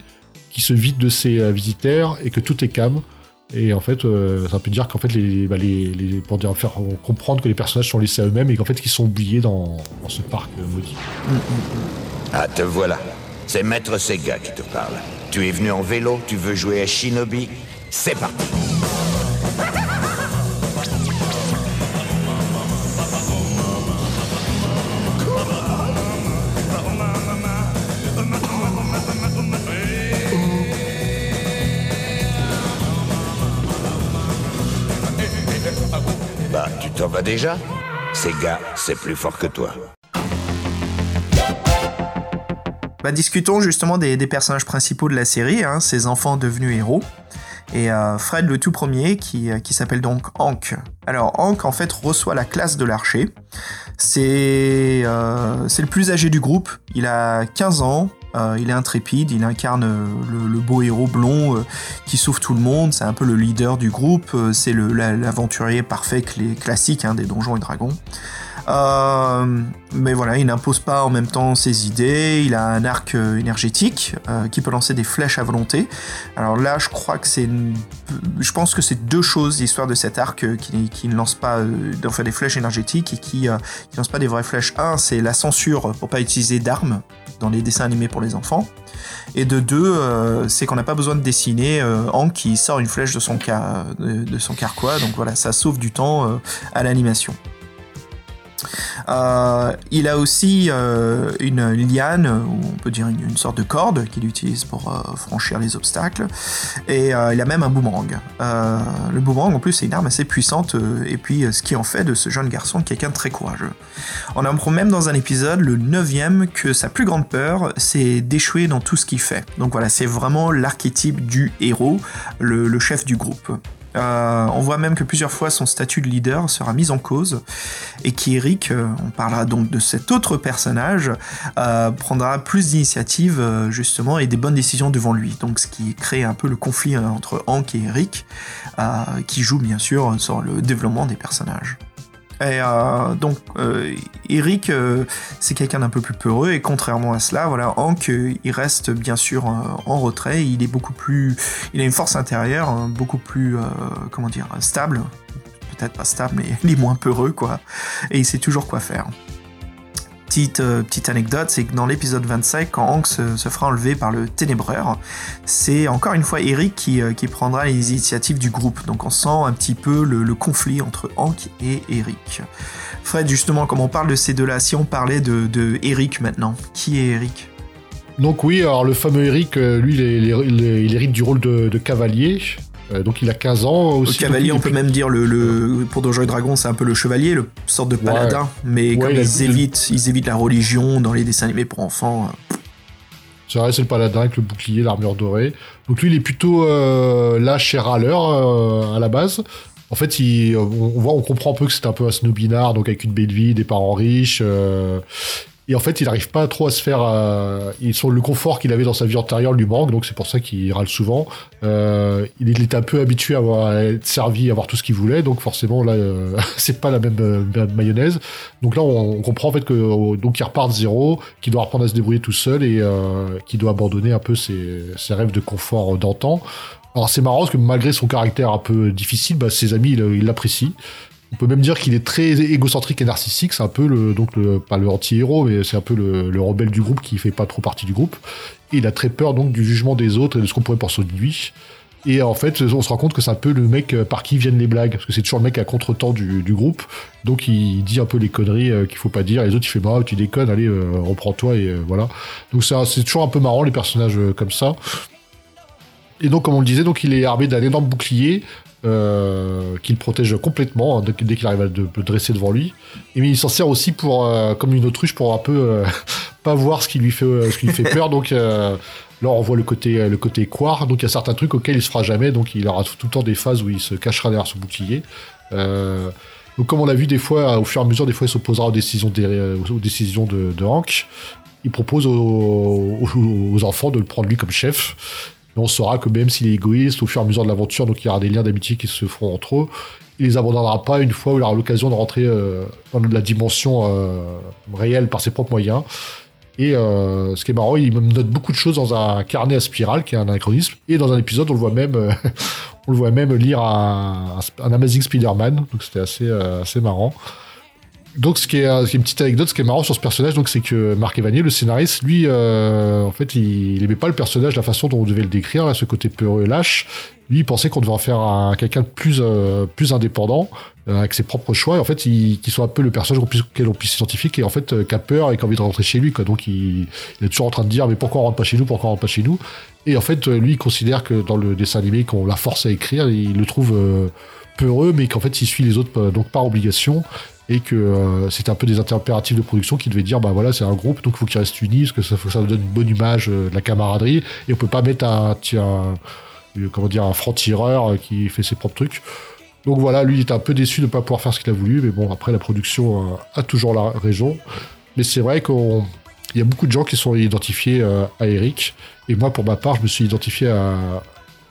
qui se vide de ses euh, visiteurs et que tout est calme. Et en fait, ça peut dire qu'en fait, les, bah, les, les- pour dire, faire comprendre que les personnages sont laissés à eux-mêmes et qu'en fait, qu'ils sont oubliés dans, ce parc maudit. Ah, te voilà. C'est Maître Sega qui te parle. Tu es venu en vélo, tu veux jouer à Shinobi C'est parti Bah, tu t'en vas déjà? Sega, c'est plus fort que toi. Bah, discutons justement des, personnages principaux de la série, hein, ces enfants devenus héros. Et euh, Fred, le tout premier, qui, euh, qui s'appelle donc Hank. Alors, Hank, en fait, reçoit la classe de l'archer. C'est euh, le plus âgé du groupe. Il a 15 ans. il est intrépide. Il incarne le, beau héros blond qui sauve tout le monde. C'est un peu le leader du groupe. C'est l'aventurier parfait classique hein, des donjons et dragons. Euh, mais voilà, il n'impose pas en même temps ses idées. Il a un arc euh, énergétique euh, qui peut lancer des flèches à volonté. Alors là, je crois que c'est, une- je pense que c'est deux choses l'histoire de cet arc qui, ne lance pas enfin, des flèches énergétiques et qui, qui lance pas des vraies flèches. Un, c'est la censure pour pas utiliser d'armes dans les dessins animés pour les enfants. Et de deux, c'est qu'on n'a pas besoin de dessiner Hank qui sort une flèche de son, carquois. Donc voilà, ça sauve du temps à l'animation. Euh, il a aussi euh, une liane, ou on peut dire une, sorte de corde qu'il utilise pour euh, franchir les obstacles. Et il a même un boomerang. Le boomerang, en plus, c'est une arme assez puissante. et puis, ce qui en fait de ce jeune garçon quelqu'un de très courageux. On apprend même dans un épisode, le neuvième, que sa plus grande peur, c'est d'échouer dans tout ce qu'il fait. Donc voilà, c'est vraiment l'archétype du héros, le chef du groupe. Euh, on voit même que plusieurs fois son statut de leader sera mis en cause et qu'Eric, euh, on parlera donc de cet autre personnage, euh, prendra plus d'initiative euh, justement et des bonnes décisions devant lui. Donc ce qui crée un peu le conflit entre Hank et Eric, qui joue bien sûr sur le développement des personnages. Et euh, donc, euh, Eric, euh, c'est quelqu'un d'un peu plus peureux, et contrairement à cela, voilà, Hank, il reste bien sûr en retrait, il est beaucoup plus. Il a une force intérieure hein, beaucoup plus. comment dire Stable. Peut-être pas stable, mais il est moins peureux, quoi. Et il sait toujours quoi faire. Petite, euh, petite anecdote, c'est que dans l'épisode 25, quand Hank se, fera enlever par le ténébreur, c'est encore une fois Eric qui, euh, prendra les initiatives du groupe. Donc on sent un petit peu le, conflit entre Hank et Eric. Fred, justement, comme on parle de ces deux-là, si on parlait de, maintenant, qui est Eric? Donc oui, alors le fameux Eric, euh, lui, il, hérite du rôle de cavalier. Euh, donc il a 15 ans Le aussi. cavalier, donc, on peut même dire le, le pour Donjons et Dragons, c'est un peu le chevalier, le sorte de paladin. Mais Ouais, comme il ils évitent, ils évitent la religion dans les dessins animés pour enfants. euh, C'est vrai, c'est le paladin avec le bouclier, l'armure dorée. Donc lui, il est plutôt euh, lâche et râleur euh, à la base. En fait, il, on, voit, on comprend un peu que c'est un peu un snobinard, donc avec une belle vie, des parents riches. euh, et en fait, il n'arrive pas trop à se faire. Euh, il, sur le confort qu'il avait dans sa vie antérieure lui manque, donc c'est pour ça qu'il râle souvent. Euh, il, il est un peu habitué à, avoir, à être servi, à avoir tout ce qu'il voulait, donc forcément là, euh, c'est pas la même euh, mayonnaise. Donc là, on, on comprend en fait que euh, donc il repart de zéro, qu'il doit apprendre à se débrouiller tout seul et euh, qu'il doit abandonner un peu ses, ses rêves de confort d'antan. Alors c'est marrant parce que malgré son caractère un peu difficile, bah, ses amis ils il l'apprécient. On peut même dire qu'il est très égocentrique et narcissique. C'est un peu le donc le le anti-héros, mais c'est un peu le, le rebelle du groupe qui fait pas trop partie du groupe. Et il a très peur donc du jugement des autres et de ce qu'on pourrait penser de lui. Et en fait, on se rend compte que c'est un peu le mec euh, par qui viennent les blagues, parce que c'est toujours le mec à contre-temps du, groupe. Donc il dit un peu les conneries euh, qu'il faut pas dire. Les autres, il fait bah tu déconnes, allez euh, reprends-toi et voilà. Donc c'est toujours un peu marrant les personnages comme ça. Et donc, comme on le disait, donc il est armé d'un énorme bouclier euh, qu'il protège complètement hein, dès qu'il arrive à le dresser devant lui. Et mais il s'en sert aussi pour, euh, comme une autruche pour un peu euh, pas voir ce qui lui fait, ce qui lui fait peur. Donc là, on voit le côté, le côté Quar. Donc il y a certains trucs auxquels il se fera jamais. Donc il aura tout, le temps des phases où il se cachera derrière ce bouclier. Donc comme on l'a vu des fois, au fur et à mesure, des fois il s'opposera aux décisions, des, aux décisions de, de Hank. Il propose aux enfants de le prendre lui comme chef. Et on saura que même s'il est égoïste, au fur et à mesure de l'aventure, donc il y aura des liens d'amitié qui se feront entre eux. Il les abandonnera pas une fois où il aura l'occasion de rentrer euh, dans la dimension euh, réelle par ses propres moyens. Et euh, ce qui est marrant, il note beaucoup de choses dans un carnet à spirale, qui est un anachronisme. Et dans un épisode, on le voit même, lire un, Amazing Spider-Man. Donc c'était assez, assez marrant. Donc, ce qui, est, une petite anecdote, ce qui est marrant sur ce personnage, donc, c'est que Marc Evanier, le scénariste, lui, euh, en fait, il, il aimait pas le personnage la façon dont on devait le décrire, ce côté peureux et lâche. Lui, il pensait qu'on devait en faire un, quelqu'un de plus, euh, plus indépendant, euh, avec ses propres choix, et en fait, il, qu'il soit un peu le personnage auquel on puisse s'identifier, qui est en fait, euh, qui a peur et qui a envie de rentrer chez lui, quoi. Donc, il, il est toujours en train de dire, mais pourquoi on rentre pas chez nous, pourquoi on rentre pas chez nous? Et en fait, lui, il considère que dans le dessin animé, qu'on l'a force à écrire, il le trouve euh, peureux, mais qu'en fait, il suit les autres, euh, donc par obligation et que euh, c'était un peu des impératifs de production qui devaient dire bah voilà c'est un groupe donc il faut qu'il reste uni parce que ça donne une bonne image euh, de la camaraderie et on peut pas mettre un, un- comment dire un franc-tireur euh, qui fait ses propres trucs. Donc voilà lui il était un peu déçu de ne pas pouvoir faire ce qu'il a voulu mais bon après la production euh, a toujours la raison. Mais c'est vrai qu'on il y a beaucoup de gens qui sont identifiés euh, à Eric. Et moi pour ma part je me suis identifié à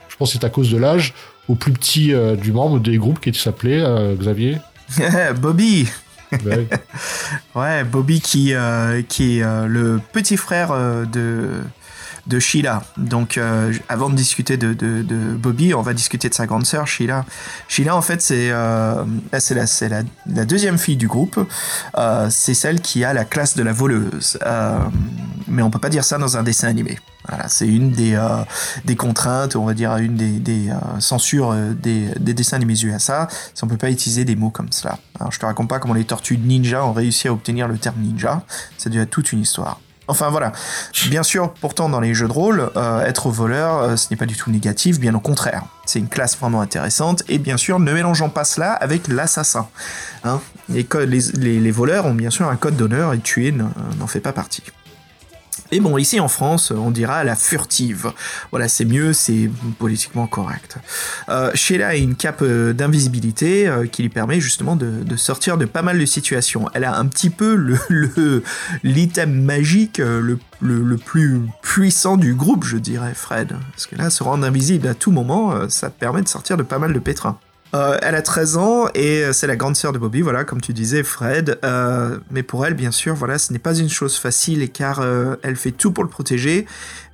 je pense que c'est à cause de l'âge au plus petit euh, du membre des groupes qui s'appelait euh, Xavier Bobby Ouais. Ouais, Bobby qui, euh, qui est euh, le petit frère euh, de, de Sheila. Donc, euh, avant de discuter de, Bobby, on va discuter de sa grande sœur, Sheila. Sheila, en fait, c'est euh, la, deuxième fille du groupe. Euh, c'est celle qui a la classe de la voleuse. Mais on peut pas dire ça dans un dessin animé. Voilà, c'est une des, contraintes, on va dire une des, censures des, des dessins animés USA. C'est on peut pas utiliser des mots comme cela. Alors je te raconte pas comment les tortues ninja ont réussi à obtenir le terme ninja. C'est déjà toute une histoire. Enfin voilà. Bien sûr, pourtant dans les jeux de rôle, euh, être voleur, euh, ce n'est pas du tout négatif, bien au contraire. C'est une classe vraiment intéressante. Et bien sûr, ne mélangeons pas cela avec l'assassin. Hein les, les, les- voleurs ont bien sûr un code d'honneur et tuer n'en fait pas partie. Bon, ici en France, on dira la furtive. Voilà, c'est mieux, c'est politiquement correct. Euh, Sheila a une cape euh, d'invisibilité euh, qui lui permet justement de, sortir de pas mal de situations. Elle a un petit peu le l'item magique le, le, plus puissant du groupe, je dirais, Fred. Parce que là, se rendre invisible à tout moment, ça permet de sortir de pas mal de pétrins. Euh, elle a 13 ans et euh, c'est la grande sœur de Bobby, voilà, comme tu disais, Fred. Euh, mais pour elle, bien sûr, voilà, ce n'est pas une chose facile car elle fait tout pour le protéger.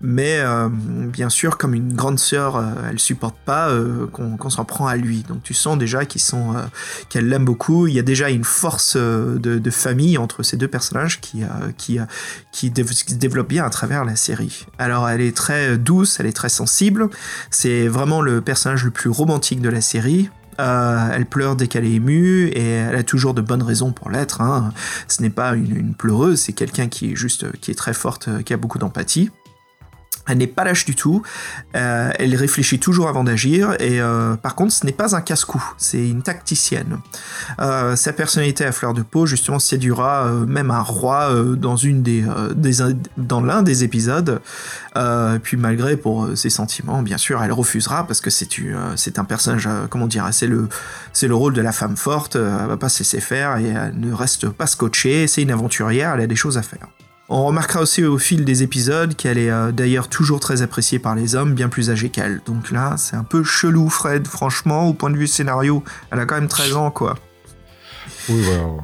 Mais euh, bien sûr, comme une grande sœur, euh, elle supporte pas euh, qu'on qu'on s'en prend à lui. Donc tu sens déjà qu'ils sont, euh, qu'elle l'aime beaucoup. Il y a déjà une force euh, de, de famille entre ces deux personnages qui, euh, qui, qui, dév- qui se développe bien à travers la série. Alors elle est très douce, elle est très sensible. C'est vraiment le personnage le plus romantique de la série. Euh, elle pleure dès qu'elle est émue et elle a toujours de bonnes raisons pour l'être. hein. Ce n'est pas une, une pleureuse, c'est quelqu'un qui est juste, qui est très forte, qui a beaucoup d'empathie. Elle n'est pas lâche du tout. Euh, elle réfléchit toujours avant d'agir. Et euh, par contre, ce n'est pas un casse-cou. C'est une tacticienne. Euh, sa personnalité à fleur de peau, justement, séduira même un roi dans l'un des épisodes. Puis malgré pour ses sentiments, bien sûr, elle refusera parce que c'est un personnage, comment dire, c'est le c'est le rôle de la femme forte. Elle va pas se laisser faire et elle ne reste pas scotchée. C'est une aventurière. Elle a des choses à faire. On remarquera aussi au fil des épisodes qu'elle est euh, d'ailleurs toujours très appréciée par les hommes bien plus âgés qu'elle. Donc là, c'est un peu chelou, Fred, franchement, au point de vue scénario. Elle a quand même 13 ans, quoi. Oui, voilà. ouais.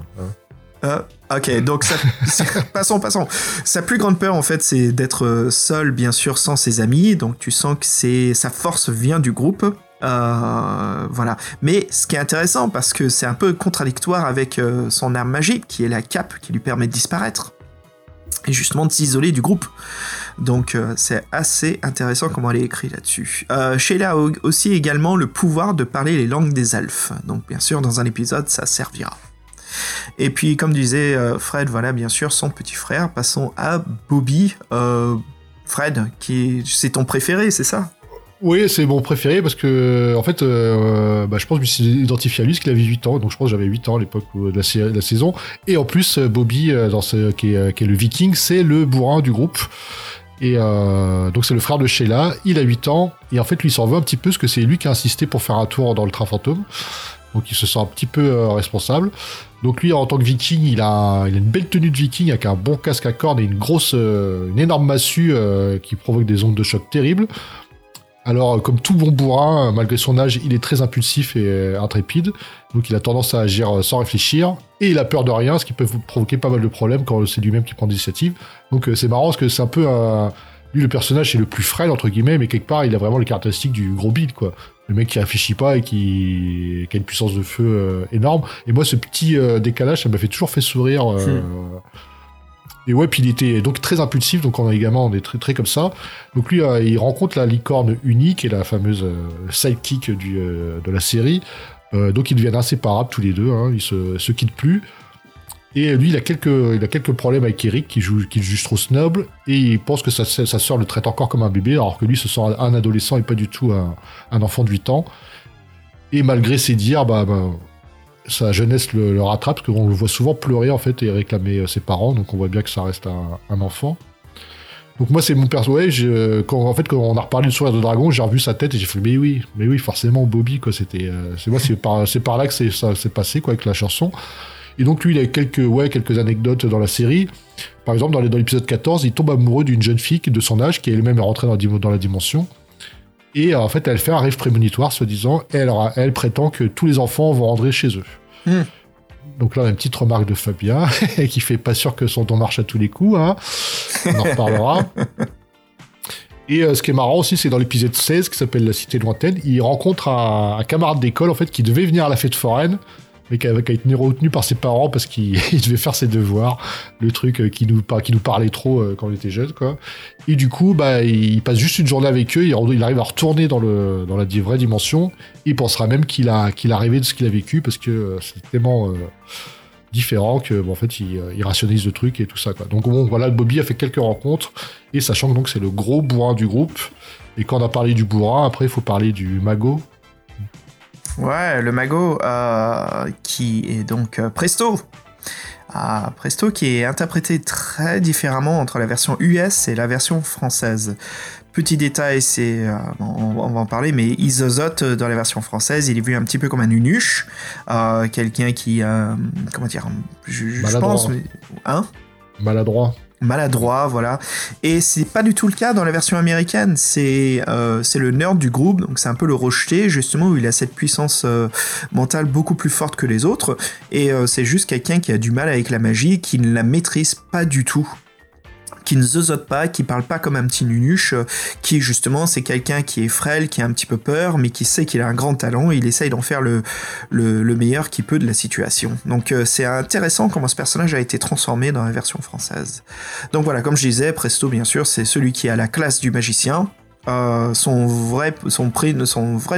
Euh, ok, donc ça, passons, passons. Sa plus grande peur, en fait, c'est d'être euh, seul, bien sûr, sans ses amis. Donc tu sens que c'est sa force vient du groupe. Euh, voilà. Mais ce qui est intéressant, parce que c'est un peu contradictoire avec euh, son arme magique, qui est la cape, qui lui permet de disparaître. Et justement de s'isoler du groupe. Donc euh, c'est assez intéressant comment elle est écrit là-dessus. Euh, Sheila a au- aussi également le pouvoir de parler les langues des elfes. Donc bien sûr, dans un épisode, ça servira. Et puis, comme disait euh, Fred, voilà, bien sûr, son petit frère. Passons à Bobby. Fred, qui est- c'est ton préféré, c'est ça? Oui, c'est mon préféré parce que, en fait, euh, bah, je pense que je me identifié à lui parce qu'il avait 8 ans. Donc, je pense que j'avais 8 ans à l'époque de de la saison. Et en plus, euh, Bobby, euh, dans ce, qui, est, le viking, c'est le bourrin du groupe. Et euh, donc, c'est le frère de Sheila. Il a 8 ans. Et en fait, lui, s'en veut un petit peu parce que c'est lui qui a insisté pour faire un tour dans le train fantôme. Donc, il se sent un petit peu responsable. Donc, lui, en tant que viking, il a, une belle tenue de viking avec un bon casque à cordes et une grosse, une énorme massue qui provoque des ondes de choc terribles. Alors, euh, comme tout bon bourrin, euh, malgré son âge, il est très impulsif et euh, intrépide. Donc, il a tendance à agir sans réfléchir. Et il a peur de rien, ce qui peut vous provoquer pas mal de problèmes quand c'est lui-même qui prend l'initiative. Donc, c'est marrant parce que c'est un peu un... Lui, le personnage, c'est le plus frêle, entre guillemets, mais quelque part, il a vraiment les caractéristiques du gros bide, quoi. Le mec qui réfléchit pas et qui, a une puissance de feu énorme. Et moi, ce petit décalage, ça m'a fait toujours fait sourire. euh, et ouais, puis il était donc très impulsif, donc on a également on est très très comme ça. Donc lui, euh, il rencontre la licorne unique et la fameuse euh, sidekick euh, de la série. Donc ils deviennent inséparables tous les deux, hein, ils se, quittent plus. Et lui, il a quelques, il a quelques problèmes avec Eric, qui, joue, qui juge trop snob, et il pense que sa, sa sœur le traite encore comme un bébé, alors que lui se sent un adolescent et pas du tout un, un enfant de 8 ans. Et malgré ses dires, bah, bah, sa jeunesse le, rattrape, parce qu'on le voit souvent pleurer en fait et réclamer euh, ses parents, donc on voit bien que ça reste un, enfant. Donc moi c'est mon perso, ouais, quand, en fait quand on a reparlé de Sourire de Dragon, j'ai revu sa tête et j'ai fait mais oui, mais oui forcément Bobby quoi, c'était, euh, c'est moi c'est par, c'est par là que ça s'est passé quoi avec la chanson. Et donc lui il a quelques, ouais, quelques anecdotes dans la série. Par exemple dans, l'épisode 14, il tombe amoureux d'une jeune fille de son âge qui elle-même est rentrée dans la dimension. Et en fait, elle fait un rêve prémonitoire, soi-disant. et Elle, elle prétend que tous les enfants vont rentrer chez eux. Hmm. Donc là, on a une petite remarque de Fabien, qui fait pas sûr que son don marche à tous les coups. Hein. On en reparlera. Et euh, ce qui est marrant aussi, c'est dans l'épisode 16, qui s'appelle La Cité Lointaine, il rencontre un, un camarade d'école, en fait, qui devait venir à la fête foraine, mais qui a, été retenu par ses parents parce qu'il il devait faire ses devoirs, le truc euh, qui nous, parlait trop euh, quand on était jeune, quoi. Et du coup, bah, il, passe juste une journée avec eux, il, arrive à retourner dans, la vraie dimension, il pensera même qu'il a, rêvé de ce qu'il a vécu, parce que euh, c'est tellement différent que, bon, fait, il, rationalise le truc et tout ça. Donc bon, voilà, Bobby a fait quelques rencontres, et sachant que c'est le gros bourrin du groupe, et quand on a parlé du bourrin, après, il faut parler du magot, Ouais, le magot euh, qui est donc euh, Presto. Ah, Presto qui est interprété très différemment entre la version US et la version française. Petit détail, c'est, euh, on, on va en parler, mais Isozote dans la version française, il est vu un petit peu comme un nunuche, quelqu'un qui, comment dire, je, pense, mais- hein? Maladroit. Maladroit, voilà. Et c'est pas du tout le cas dans la version américaine. C'est euh, c'est le nerd du groupe, donc c'est un peu le rejeté, justement, où il a cette puissance euh, mentale beaucoup plus forte que les autres. Et euh, c'est juste quelqu'un qui a du mal avec la magie, qui ne la maîtrise pas du tout qui ne zozote pas, qui parle pas comme un petit nunuche, euh, qui justement c'est quelqu'un qui est frêle, qui a un petit peu peur, mais qui sait qu'il a un grand talent et il essaye d'en faire le, le, le meilleur qu'il peut de la situation. Donc euh, c'est intéressant comment ce personnage a été transformé dans la version française. Donc voilà, comme je disais, Presto bien sûr c'est celui qui a la classe du magicien. Euh, son, vrai,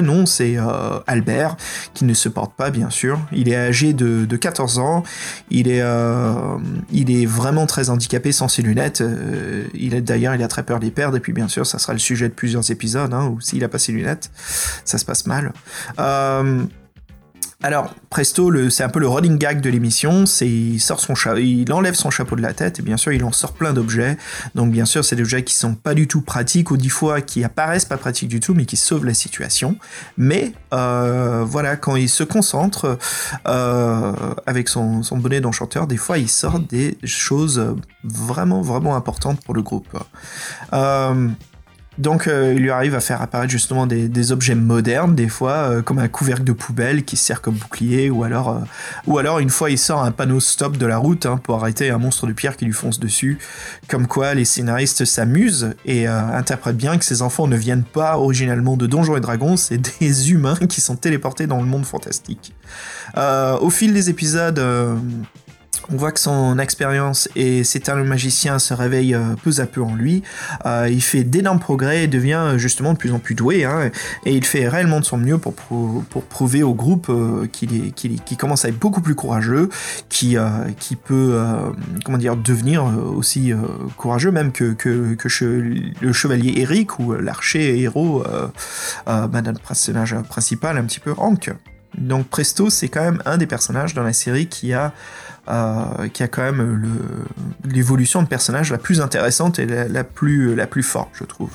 nom, c'est euh, Albert, qui ne se porte pas, bien sûr. Il est âgé de, de 14 ans. Il est, euh, il est vraiment très handicapé sans ses lunettes. Il est D'ailleurs, il a très peur des perdre. Et puis, bien sûr, ça sera le sujet de plusieurs épisodes, hein, où s'il a pas ses lunettes, ça se passe mal. Alors, Presto, c'est un peu le running gag de l'émission, c'est il il enlève son chapeau de la tête et bien sûr il en sort plein d'objets. Donc bien sûr c'est des objets qui sont pas du tout pratiques ou dix fois qui apparaissent pas pratiques du tout mais qui sauvent la situation. Mais euh, voilà quand il se concentre euh, avec son, bonnet d'enchanteur, des fois il sort des choses vraiment vraiment importantes pour le groupe. Donc euh, il lui arrive à faire apparaître justement des, objets modernes, des fois euh, comme un couvercle de poubelle qui sert comme bouclier, ou alors, euh, ou alors une fois il sort un panneau stop de la route hein, pour arrêter un monstre de pierre qui lui fonce dessus. Comme quoi les scénaristes s'amusent et interprètent bien que ces enfants ne viennent pas originalement de Donjons et Dragons, c'est des humains qui sont téléportés dans le monde fantastique. Au fil des épisodes... On voit que son expérience et ses talents de magicien se réveillent euh, peu à peu en lui. Euh, il fait d'énormes progrès et devient euh, justement de plus en plus doué. hein, et il fait réellement de son mieux pour, prou- pour prouver au groupe qu'il commence à être beaucoup plus courageux, qui, peut comment dire, devenir aussi courageux même que, que, le chevalier Eric ou l'archer héros, euh, bah, personnage principal, un petit peu Hank. Donc Presto, c'est quand même un des personnages dans la série qui a euh, qui a quand même l'évolution de personnage la plus intéressante et la, plus, la plus forte, je trouve.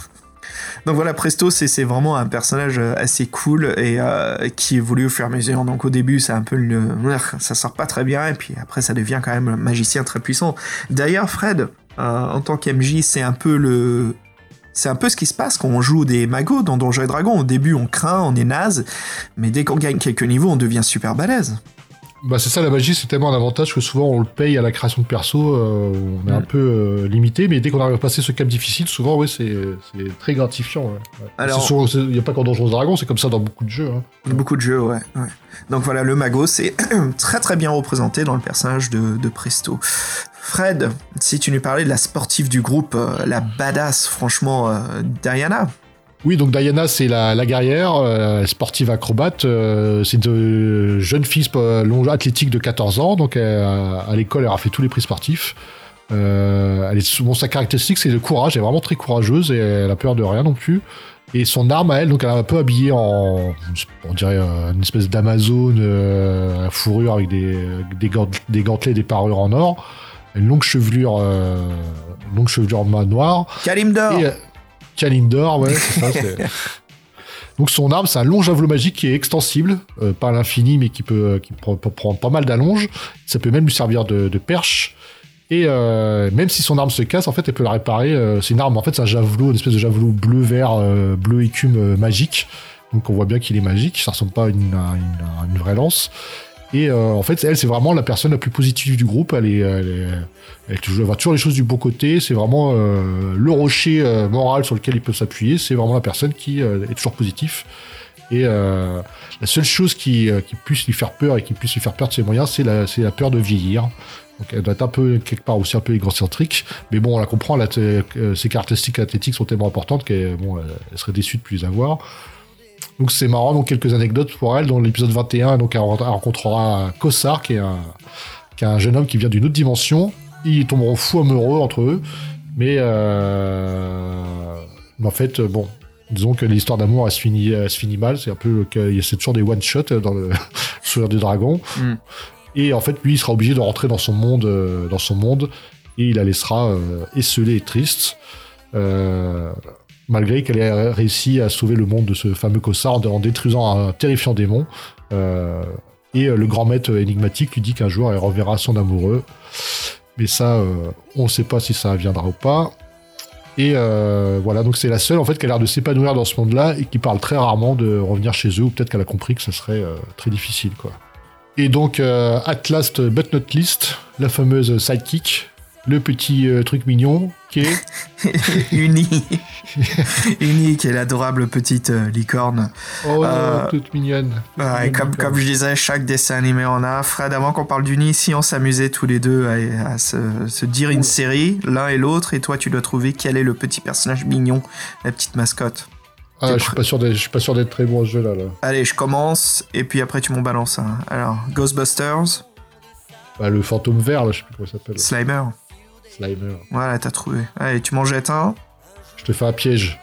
Donc voilà, Presto, c'est vraiment un personnage assez cool et euh, qui évolue au fur et à mesure. Donc au début, c'est un peu ça sort pas très bien et puis après, ça devient quand même un magicien très puissant. D'ailleurs, Fred, euh, en tant qu'MJ, c'est un peu le, c'est un peu ce qui se passe quand on joue des magos dans Donjons et Dragons. Au début, on craint, on est naze, mais dès qu'on gagne quelques niveaux, on devient super balèze. Bah c'est ça la magie, c'est tellement un avantage que souvent on le paye à la création de perso, euh, on est un peu euh, limité, mais dès qu'on arrive à passer ce cap difficile, souvent ouais c'est c'est très gratifiant. ouais. Alors- Il n'y a pas qu'en Donjons Dragons, c'est comme ça dans beaucoup de jeux. hein. Beaucoup de jeux, ouais. ouais. Donc voilà, le mago, c'est très très bien représenté dans le personnage de, de Presto. Fred, si tu nous parlais de la sportive du groupe, euh, la badass, franchement, Diana. Oui, donc Diana, c'est la, la guerrière, euh, sportive acrobate. euh, c'est une jeune fille euh, long- athlétique de 14 ans. Donc, euh, à l'école, elle a fait tous les prix sportifs. Euh, elle est souvent sa caractéristique, c'est le courage. Elle est vraiment très courageuse et elle a peur de rien non plus. Et son arme à elle, donc elle est un peu habillée en, on dirait euh, une espèce d'Amazone euh, à fourrure avec des, des, gant- des gantelets, des parures en or, une longue chevelure, euh, longue chevelure noire. Kalimdor Et, euh, Kalimdor, ouais, c'est ça. c'est- Donc son arme, c'est un long javelot magique qui est extensible, euh, pas à l'infini, mais qui peut, qui peut, peut prendre pas mal d'allonge. Ça peut même lui servir de, de perche. Et euh, même si son arme se casse, en fait, elle peut la réparer. euh, c'est une arme, en fait, c'est un javelot, une espèce de javelot bleu-vert, euh, bleu écume euh, magique. Donc on voit bien qu'il est magique. Ça ressemble pas à une, à une- à une vraie lance. Et euh, en fait, elle, c'est vraiment la personne la plus positive du groupe. Elle est, elle voit toujours les choses du bon côté. C'est vraiment euh, le rocher euh, moral sur lequel il peut s'appuyer. C'est vraiment la personne qui est toujours positif. Et la seule chose qui, puisse lui faire peur et qui puisse lui faire perdre ses moyens, c'est la, la peur de vieillir. Donc elle doit être un peu, quelque part aussi un peu égocentrique. Mais bon, on la comprend, ses caractéristiques athlétiques sont tellement importantes qu'elle serait déçue de plus les avoir. Donc c'est marrant, donc quelques anecdotes pour elle. Dans l'épisode 21, donc elle ren- elle rencontrera Kossar, qui est un, qui est un jeune homme qui vient d'une autre dimension. Ils tomberont fous amoureux entre eux. Mais, euh, mais en fait, euh, bon, disons que l'histoire d'amour, elle se finit, elle se finit mal. C'est un peu, il y a c'est toujours des one-shots dans le Sourire du Dragon. Mm. Et en fait, lui, il sera obligé de rentrer dans son monde, euh, dans son monde, et il la laissera euh, esselée et triste. Euh, malgré qu'elle ait réussi à sauver le monde de ce fameux Kossar en, détruisant un terrifiant démon. Euh, et euh, le grand maître énigmatique lui dit qu'un jour elle reverra son amoureux. Mais ça, euh, on ne sait pas si ça viendra ou pas. Et voilà, donc c'est la seule en fait qui a l'air de s'épanouir dans ce monde-là et qui parle très rarement de revenir chez eux, ou peut-être qu'elle a compris que ça serait très difficile, quoi. Et donc, at last but not least, la fameuse sidekick, le petit euh, truc mignon qui est Uni. Uni, qui est l'adorable petite euh, licorne. oh, Euh, toute mignonne. Ouais, comme, comme je disais, chaque dessin animé en a. Fred, avant qu'on parle d'Uni, si on s'amusait tous les deux à, à se, se dire une série, l'un et l'autre, et toi tu dois trouver quel est le petit personnage mignon, la petite mascotte. Ah, je suis pas sûr d'être, je suis pas sûr d'être très bon à ce jeu-là. Là. Allez, je commence, et puis après tu m'en balances. Alors, Ghostbusters, Bah, le fantôme vert, là, je sais plus comment il s'appelle. Slimer. Slimer. Voilà, t'as trouvé. Allez, tu m'en jettes un. Je te fais un piège.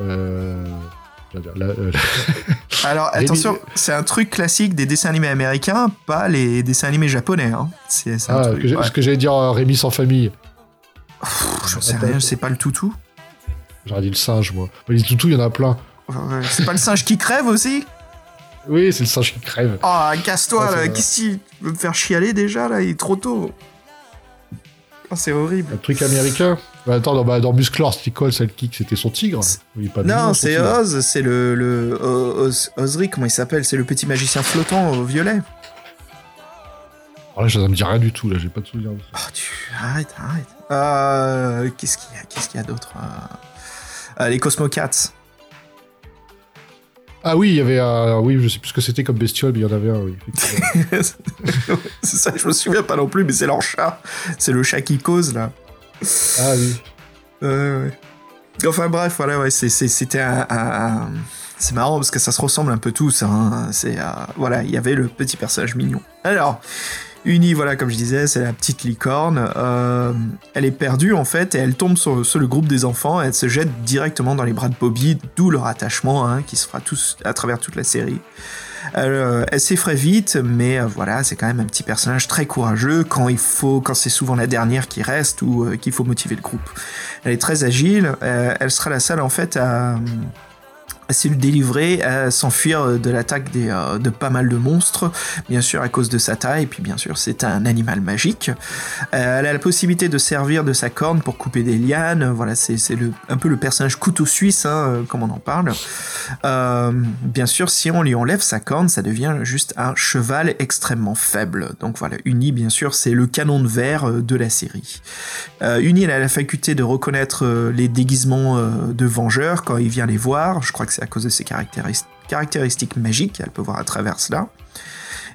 Euh... euh, Alors, attention, c'est un truc classique des dessins animés américains, pas les dessins animés japonais. Hein. C'est Ah, truc. que j'ai- ouais. ce que j'allais dire euh, Rémi sans famille. Pff, sais rien, c'est pas le toutou? J'aurais dit le singe, moi. Mais les toutous, il y en a plein. C'est pas le singe qui crève aussi? Oui, c'est le singe qui crève. Oh, casse-toi, là. vrai. Qu'est-ce qu'il veut me faire chialer déjà, là Il est trop tôt. Oh, c'est horrible. Un truc américain. Bah, attends, dans, bah, dans Musclor, c'était quoi le sidekick C'était son tigre Il pas Non, c'est. Oz, c'est le, le O- Oz, Ozric, comment il s'appelle? C'est le petit magicien flottant au violet. Alors là, ça me dit rien du tout, là, j'ai pas de souvenir. Oh, tu... Arrête, arrête. Euh, Qu'est-ce qu'il y a, y a d'autre Euh, euh, Les Cosmocats. Ah oui, il y avait un. Oui, je sais plus ce que c'était comme bestiole, mais il y en avait un, oui. c'est ça, je me souviens pas non plus, mais c'est leur chat. C'est le chat qui cause, là. ah oui. Ouais, ouais. Enfin bref, voilà, ouais, c'est- c'est- c'était un- C'est marrant parce que ça se ressemble un peu tous. Hein. C'est, euh, voilà, il y avait le petit personnage mignon. Alors, Uni, voilà, comme je disais, c'est la petite licorne. Euh, elle est perdue en fait et elle tombe sur, le groupe des enfants. Et elle se jette directement dans les bras de Bobby, d'où leur attachement hein, qui se fera à travers toute la série. Elle, euh, s'effraie vite, mais euh, voilà, c'est quand même un petit personnage très courageux quand il faut, quand c'est souvent la dernière qui reste ou qu'il faut motiver le groupe. Elle est très agile. elle sera la seule en fait à, à se délivrer, à s'enfuir de l'attaque euh, de pas mal de monstres, bien sûr à cause de sa taille, et puis bien sûr c'est un animal magique. Euh, elle a la possibilité de servir de sa corne pour couper des lianes, voilà c'est c'est le, un peu le personnage couteau suisse, hein, euh, comme on en parle. Euh, bien sûr si on lui enlève sa corne, ça devient juste un cheval extrêmement faible. Donc voilà, Uni bien sûr c'est le canon de verre euh, de la série. Euh, Uni elle a la faculté de reconnaître euh, les déguisements euh, de vengeurs quand il vient les voir, je crois que c'est à cause de ses caractéris- caractéristiques magiques, elle peut voir à travers cela.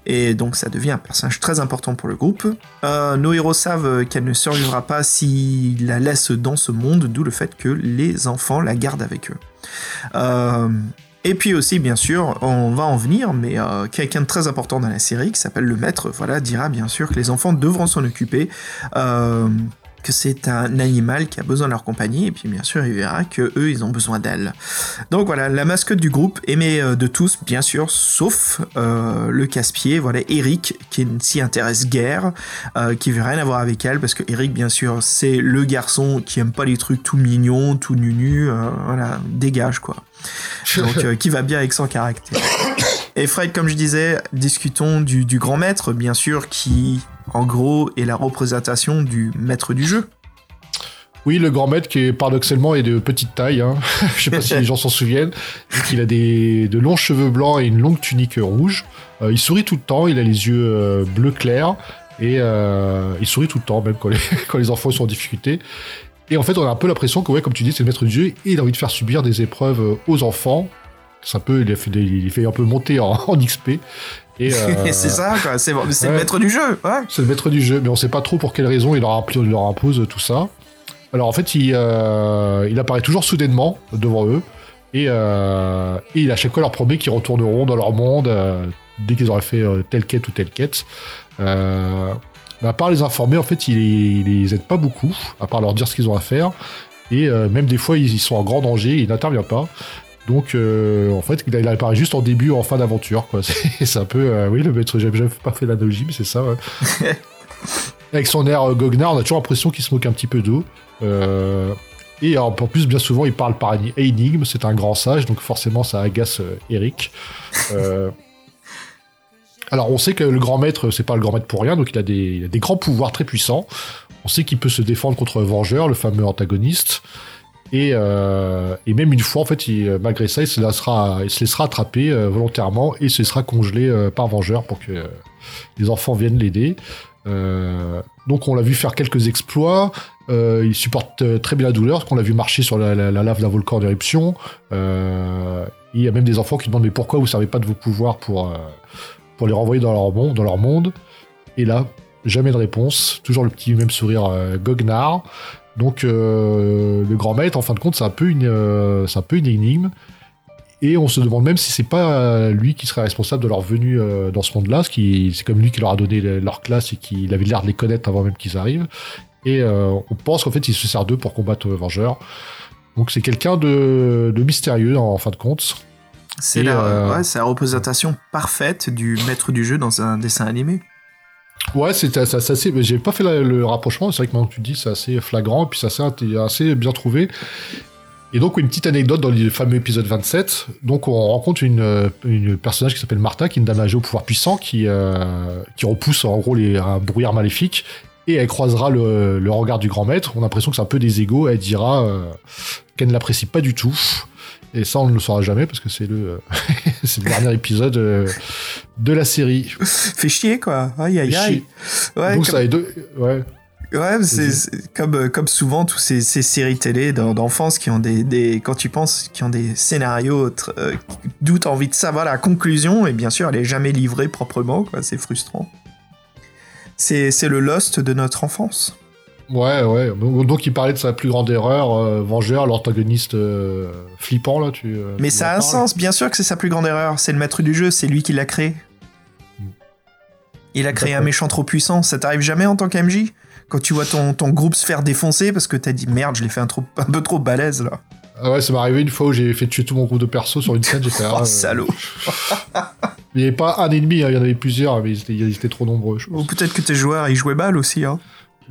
Et donc ça devient un personnage très important pour le groupe. Euh, nos héros savent qu'elle ne survivra pas s'ils la laissent dans ce monde, d'où le fait que les enfants la gardent avec eux. Euh, et puis aussi, bien sûr, on va en venir, mais euh, quelqu'un de très important dans la série, qui s'appelle le maître, voilà, dira bien sûr que les enfants devront s'en occuper, que c'est un animal qui a besoin de leur compagnie, et puis bien sûr, il verra que eux, ils ont besoin d'elle. Donc voilà, la mascotte du groupe, aimée euh, de tous, bien sûr, sauf euh, le casse-pied, voilà, Eric, qui ne s'y intéresse guère, euh, qui veut rien avoir avec elle, parce que Eric, bien sûr, c'est le garçon qui aime pas les trucs tout mignons, tout nunu, euh, voilà, dégage quoi. Donc qui va bien avec son caractère. Et Fred, comme je disais, discutons du, grand maître, bien sûr, qui, en gros, est la représentation du maître du jeu. Oui, le grand maître qui paradoxalement est de petite taille. Hein. Je sais pas si les gens s'en souviennent. Il a de longs cheveux blancs et une longue tunique rouge. Euh, il sourit tout le temps. Il a les yeux euh, bleu clair et euh, il sourit tout le temps, même quand les, quand les enfants sont en difficulté. Et en fait, on a un peu l'impression que, ouais, comme tu dis, c'est le maître du jeu et il a envie de faire subir des épreuves euh, aux enfants. C'est un peu, il a fait, des- il fait un peu monter en, en XP. Euh, c'est ça, quoi. C'est le maître du jeu. Ouais. c'est le maître du jeu, mais on sait pas trop pour quelle raison il leur, impl- il leur impose tout ça. Alors en fait, il, euh, il apparaît toujours soudainement devant eux, et, euh, et il à chaque fois leur promet qu'ils retourneront dans leur monde dès qu'ils auraient fait telle quête ou telle quête. Mais à part les informer, en fait, il, il les aide pas beaucoup, à part leur dire ce qu'ils ont à faire. Et même des fois, ils, ils sont en grand danger, il n'intervient pas. Donc, euh, en fait, il, apparaît juste en début, en fin d'aventure. quoi. C'est un peu, euh, oui, le maître, j'ai pas fait l'analogie, mais c'est ça. ouais. Avec son air euh, goguenard, on a toujours l'impression qu'il se moque un petit peu d'eau. Et en plus, bien souvent, il parle par éni- énigme. C'est un grand sage, donc forcément, ça agace Eric. Alors, on sait que le grand maître, c'est pas le grand maître pour rien, donc il a des, il a des grands pouvoirs très puissants. On sait qu'il peut se défendre contre Vengeur, le fameux antagoniste. Et, euh, et même une fois, en fait, il- malgré ça, il se laissera, attraper euh, volontairement et se laissera congeler euh, par Vengeur pour que euh, les enfants viennent l'aider. Euh, donc on l'a vu faire quelques exploits. Euh, il supporte euh, très bien la douleur, parce qu'on l'a vu marcher sur la, la- la lave d'un volcan en éruption. Euh, il y a même des enfants qui demandent mais pourquoi vous servez pas de vos pouvoirs pour euh, pour les renvoyer dans leur monde, dans leur monde? Et là, jamais de réponse. Toujours le petit même sourire euh, goguenard. Donc euh, le grand maître, en fin de compte, c'est un peu une, euh, c'est un peu une énigme. Et on se demande même si c'est pas euh, lui qui serait responsable de leur venue euh, dans ce monde-là, ce qui c'est comme lui qui leur a donné le- leur classe et qu'il avait l'air de les connaître avant même qu'ils arrivent. Et on pense qu'en fait il se sert d'eux pour combattre le Vengeur. Donc c'est quelqu'un de, de mystérieux en fin de compte. C'est Et, la, ouais, c'est la représentation parfaite du maître du jeu dans un dessin animé. Ouais, c'est assez. J'ai pas fait le rapprochement. C'est vrai que maintenant que tu dis, c'est assez flagrant et puis c'est assez, bien trouvé. Et donc une petite anecdote dans le fameux épisode 27. Donc on rencontre une, euh, une personnage qui s'appelle Martha, qui est une dame au pouvoir puissant, qui euh, qui repousse en gros les, un brouillard maléfique. Et elle croisera le, le regard du grand maître. On a l'impression que c'est un peu des égaux. Elle dira euh, qu'elle ne l'apprécie pas du tout. Et ça, on ne le saura jamais parce que c'est le, le dernier épisode euh, de la série. Fait chier, quoi. Aïe, aïe, aïe. Ouais, Donc comme- ça a deux, ouais. Ouais, c'est comme, euh, comme souvent, tous ces, ces séries télé d'en- d'enfance qui ont des, des. Quand tu penses, qui ont des scénarios euh, d'où t'as envie de savoir la conclusion, et bien sûr, elle est jamais livrée proprement, quoi. C'est frustrant. C'est le Lost de notre enfance. Ouais, ouais. Donc, il parlait de sa plus grande erreur, euh, Vengeur, l'antagoniste euh, flippant, là. Tu, euh, Mais tu ça a un sens, bien sûr que c'est sa plus grande erreur. C'est le maître du jeu, c'est lui qui l'a créé. Il a créé un méchant trop puissant. Ça t'arrive jamais en tant qu'MJ Quand tu vois ton, ton groupe se faire défoncer parce que t'as dit merde, je l'ai fait un, trop, un peu trop balèze là. Ah ouais, ça m'est arrivé une fois où j'ai fait tuer tout mon groupe de perso sur une scène. J'étais Oh salaud Il n'y avait pas un ennemi, hein, il y en avait plusieurs, mais ils étaient, ils étaient trop nombreux. Je Ou pense. peut-être que tes joueurs ils jouaient balle aussi, hein.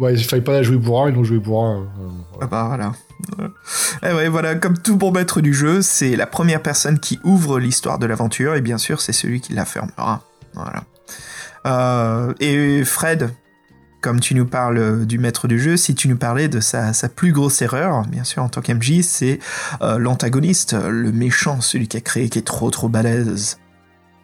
Ouais, il fallait pas la jouer pour un, ils l'ont joué pour un. euh, Ah bah voilà. Et ouais, voilà, comme tout bon maître du jeu, c'est la première personne qui ouvre l'histoire de l'aventure, et bien sûr, c'est celui qui la fermera. Voilà. Euh, et Fred, comme tu nous parles du maître du jeu, si tu nous parlais de sa, sa plus grosse erreur, bien sûr, en tant qu'MJ, c'est euh, l'antagoniste, le méchant, celui qui a créé, qui est trop trop balèze.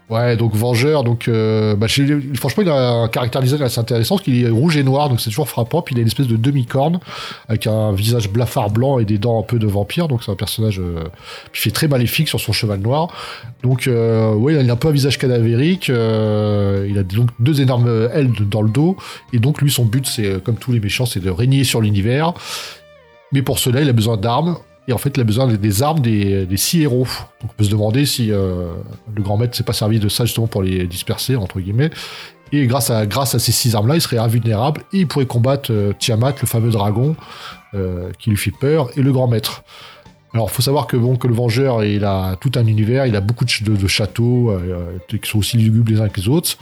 Ouais, donc Vengeur, donc euh, bah, franchement, il a un caractère design assez intéressant parce qu'il est rouge et noir, donc c'est toujours frappant. Puis il a une espèce de demi-corne avec un visage blafard blanc et des dents un peu de vampire, donc c'est un personnage euh, qui fait très maléfique sur son cheval noir. Donc, euh, ouais, il a un peu un visage cadavérique. euh, il a donc deux énormes ailes dans le dos, et donc lui, son but, c'est euh, comme tous les méchants, c'est de régner sur l'univers. Mais pour cela, il a besoin d'armes. Et en fait, il a besoin des- armes des, six héros. Donc, on peut se demander si euh, le grand maître s'est pas servi de ça justement pour les disperser, entre guillemets. Et grâce à, grâce à ces six armes-là, il serait invulnérable et il pourrait combattre euh, Tiamat, le fameux dragon, euh, qui lui fait peur, et le grand maître. Alors, faut savoir que, bon, que le Vengeur, il a tout un univers, il a beaucoup de, ch- de- de châteaux qui sont aussi lugubres les uns que les autres.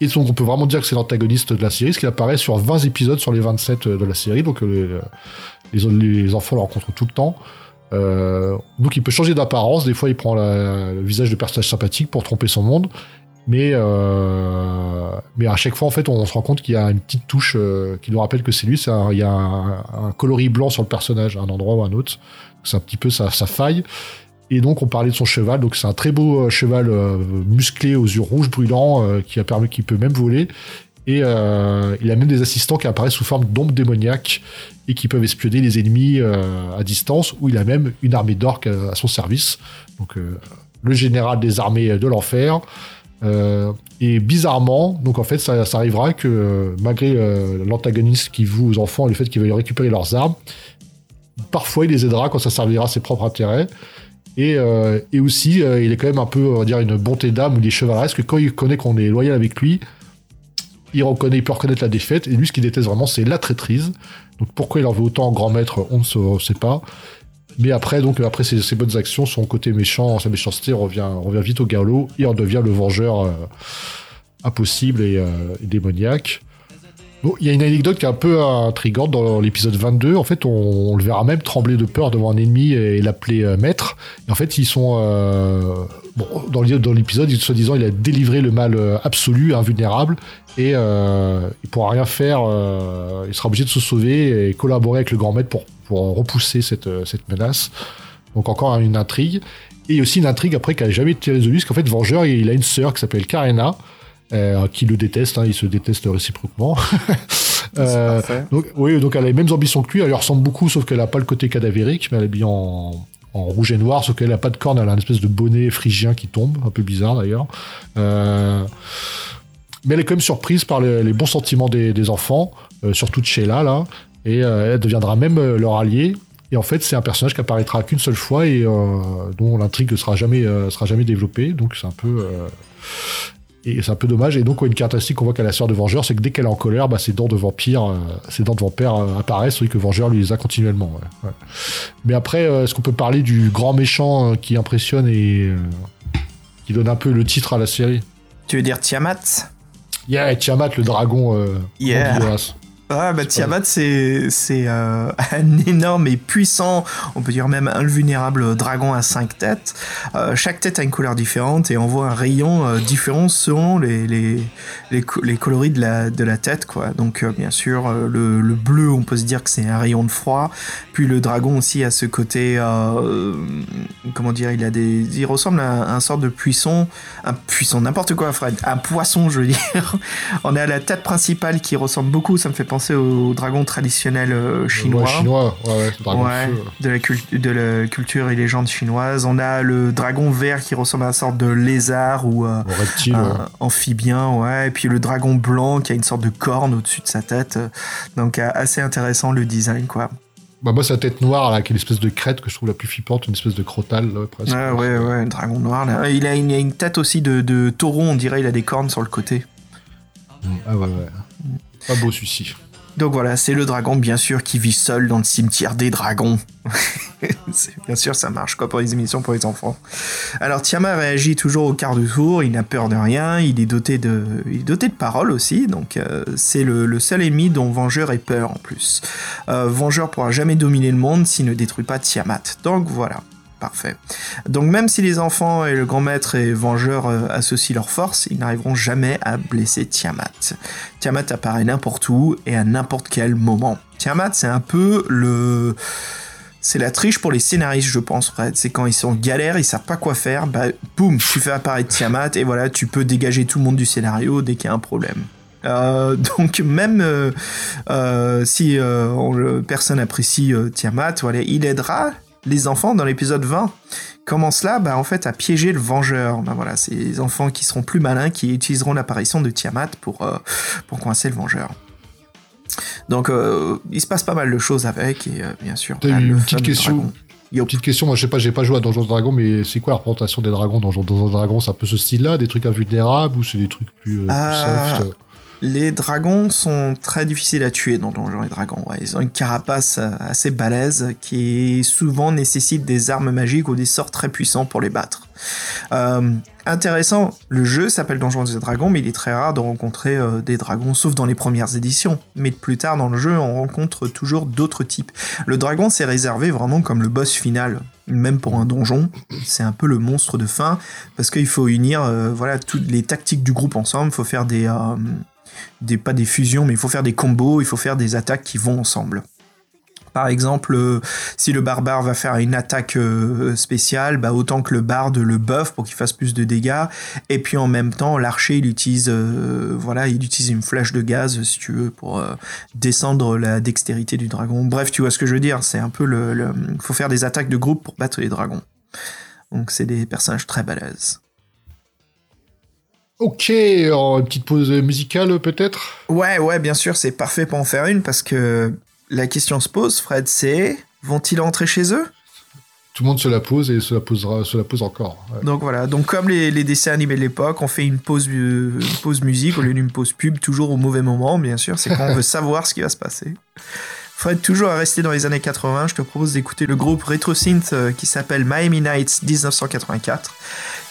Et donc, on peut vraiment dire que c'est l'antagoniste de la série, parce qu'il apparaît sur 20 épisodes sur les 27 de la série, donc les, enfants le rencontrent tout le temps. Euh, donc il peut changer d'apparence, des fois il prend le visage de personnage sympathique pour tromper son monde, mais, euh, mais à chaque fois en fait on, se rend compte qu'il y a une petite touche euh, qui nous rappelle que c'est lui, il y a un, coloris blanc sur le personnage à un endroit ou à un autre, c'est un petit peu sa, faille. Et donc on parlait de son cheval, donc c'est un très beau cheval musclé aux yeux rouges brûlants qui a permis, qui peut même voler. Et euh, il a même des assistants qui apparaissent sous forme d'ombres démoniaques et qui peuvent espionner les ennemis euh, à distance, où il a même une armée d'orques à, son service. Donc euh, le général des armées de l'enfer. Euh, et bizarrement, donc en fait, ça, ça arrivera que euh, malgré euh, l'antagoniste qui voue aux enfants et le fait qu'ils veuillent récupérer leurs armes, parfois il les aidera quand ça servira à ses propres intérêts. Et, euh, et aussi, euh, il est quand même un peu, on va dire, une bonté d'âme ou des chevaleresques que quand il connaît qu'on est loyal avec lui, il reconnaît, il peut reconnaître la défaite. Et lui, ce qu'il déteste vraiment, c'est la traîtrise. Donc pourquoi il en veut autant en grand maître, on ne on sait pas. Mais après, donc après ses, bonnes actions, son côté méchant, sa méchanceté revient, revient vite au galop et en devient le vengeur euh, impossible et, euh, et démoniaque. Il y a une anecdote qui est un peu intrigante dans l'épisode 22. En fait, on, le verra même trembler de peur devant un ennemi et l'appeler euh, maître. Et en fait, ils sont euh, dans l'é- dans l'épisode, soi-disant, il a délivré le mal euh, absolu, invulnérable, et euh, il pourra rien faire. il sera obligé de se sauver et collaborer avec le grand maître pour, repousser cette, cette menace. Donc encore une intrigue. Et aussi une intrigue après qui n'a jamais été résolue, parce qu'en fait, Vengeur, il a une sœur qui s'appelle Karena, euh, qui le déteste, hein, ils se détestent réciproquement. Euh, donc, oui, donc elle a les mêmes ambitions que lui, elle lui ressemble beaucoup, sauf qu'elle n'a pas le côté cadavérique, mais elle est bien en, en rouge et noir, sauf qu'elle n'a pas de cornes, elle a un espèce de bonnet phrygien qui tombe, un peu bizarre d'ailleurs. Euh, mais elle est quand même surprise par les, les bons sentiments des, des enfants, euh, surtout de Sheila, là, et elle deviendra même leur allié. Et en fait, c'est un personnage qui apparaîtra qu'une seule fois et euh, dont l'intrigue ne sera jamais, euh, sera jamais développée, donc c'est un peu. euh, et c'est un peu dommage. Et donc, ouais, une caractéristique qu'on voit qu'à la sœur de Vengeur, c'est que dès qu'elle est en colère, bah, ses dents de vampire, euh, ses dents de vampire euh, apparaissent, tandis que Vengeur lui les a continuellement. ouais, ouais. Mais après, euh, est-ce qu'on peut parler du grand méchant qui impressionne et qui donne un peu le titre à la série? Tu veux dire Tiamat? Yeah, Tiamat, le dragon. Yeah. Ah bah Tiamat c'est c'est euh, un énorme et puissant, on peut dire même invulnérable dragon à cinq têtes. Euh, chaque tête a une couleur différente et envoie un rayon euh, différent selon les, les, les, co- les coloris de la, de la tête quoi. Donc bien sûr le, le bleu on peut se dire que c'est un rayon de froid. Puis le dragon aussi a ce côté comment dire il a des il ressemble à un, un sorte de puisson un puisson n'importe quoi Fred un poisson je veux dire. on à la tête principale qui ressemble beaucoup ça me fait penser penser au dragon traditionnel euh, chinois. Ouais, chinois, ouais, dragon Ouais, de la, de la culture et légende chinoise. On a le dragon vert qui ressemble à une sorte de lézard ou euh, reptile, ouais. amphibien, ouais. Et puis le dragon blanc qui a une sorte de corne au-dessus de sa tête. Donc euh, assez intéressant le design, quoi. Bah, moi, c'est la tête noire, là, qui est l'espèce de crête que je trouve la plus flippante, une espèce de crotale, là, presque. Ouais, ouais, ouais, un dragon noir. Là. Il, a une, il a une tête aussi de, de taureau, on dirait, il a des cornes sur le côté. Ah, ouais, ouais. Pas beau, celui-ci. Donc voilà, c'est le dragon, bien sûr, qui vit seul dans le cimetière des dragons. Bien sûr, ça marche, quoi, pour les émissions pour les enfants. Alors, Tiamat réagit toujours au quart de tour, il n'a peur de rien, il est doté de, il est doté de paroles aussi, donc euh, c'est le, le seul ennemi dont Vengeur ait peur en plus. Euh, Vengeur pourra jamais dominer le monde s'il ne détruit pas Tiamat. Donc voilà. Parfait. Donc même si les enfants et le grand maître et Vengeur euh, associent leurs forces, ils n'arriveront jamais à blesser Tiamat. Tiamat apparaît n'importe où et à n'importe quel moment. Tiamat, c'est un peu le... C'est la triche pour les scénaristes, je pense, Fred. C'est quand ils sont en galère, ils savent pas quoi faire, bah, boum, tu fais apparaître Tiamat et voilà, tu peux dégager tout le monde du scénario dès qu'il y a un problème. Euh, donc même euh, si personne apprécie Tiamat, il aidera les enfants dans l'épisode 20. Comment cela Bah en fait à piéger le vengeur. Bah voilà, c'est les enfants qui seront plus malins qui utiliseront l'apparition de Tiamat pour, euh, pour coincer le vengeur. Donc euh, il se passe pas mal de choses avec et euh, bien sûr. T'as bah, une petite question. petite question, moi je sais pas, j'ai pas joué à Donjons Dragons, mais c'est quoi la représentation des dragons dans Donjons Dragons? C'est un peu ce style-là, des trucs invulnérables ou c'est des trucs plus, plus Ah, soft? Les dragons sont très difficiles à tuer dans Donjons et Dragons. Ils ont une carapace euh, assez balèze qui souvent nécessite des armes magiques ou des sorts très puissants pour les battre. Euh, intéressant, le jeu s'appelle Donjons et Dragons, mais il est très rare de rencontrer euh, des dragons, sauf dans les premières éditions. Mais plus tard dans le jeu, on rencontre toujours d'autres types. Le dragon, c'est réservé vraiment comme le boss final. Même pour un donjon, c'est un peu le monstre de fin, parce qu'il faut unir voilà, toutes les tactiques du groupe ensemble, il faut faire des, des... pas des fusions, mais il faut faire des combos, il faut faire des attaques qui vont ensemble. Par exemple, euh, si le barbare va faire une attaque euh, spéciale, bah autant que le barde le buff pour qu'il fasse plus de dégâts. Et puis en même temps, l'archer, il utilise, euh, voilà, il utilise une flèche de gaz, si tu veux, pour descendre la dextérité du dragon. Bref, tu vois ce que je veux dire. C'est un peu le, le, faut faire des attaques de groupe pour battre les dragons. Donc c'est des personnages très balèzes. Ok, alors, une petite pause musicale peut-être? Ouais, ouais, bien sûr, c'est parfait pour en faire une parce que la question se pose, Fred, c'est vont-ils rentrer chez eux? Tout le monde se la pose et se la posera, se la pose encore. ouais. Donc voilà, donc comme les, les dessins animés de l'époque, on fait une pause, euh, une pause musique au lieu d'une pause pub, toujours au mauvais moment, bien sûr, c'est quand on veut savoir ce qui va se passer. Fred, toujours à rester dans les années 80, je te propose d'écouter le groupe Retro Synth euh, qui s'appelle Miami Nights 1984.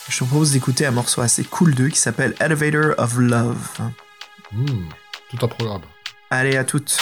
Je te propose d'écouter un morceau assez cool d'eux qui s'appelle Elevator of Love. Hmm, tout un programme. Allez, à toutes.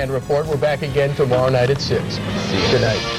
Weekend Report. We're back again tomorrow night at 6. See you. Good night.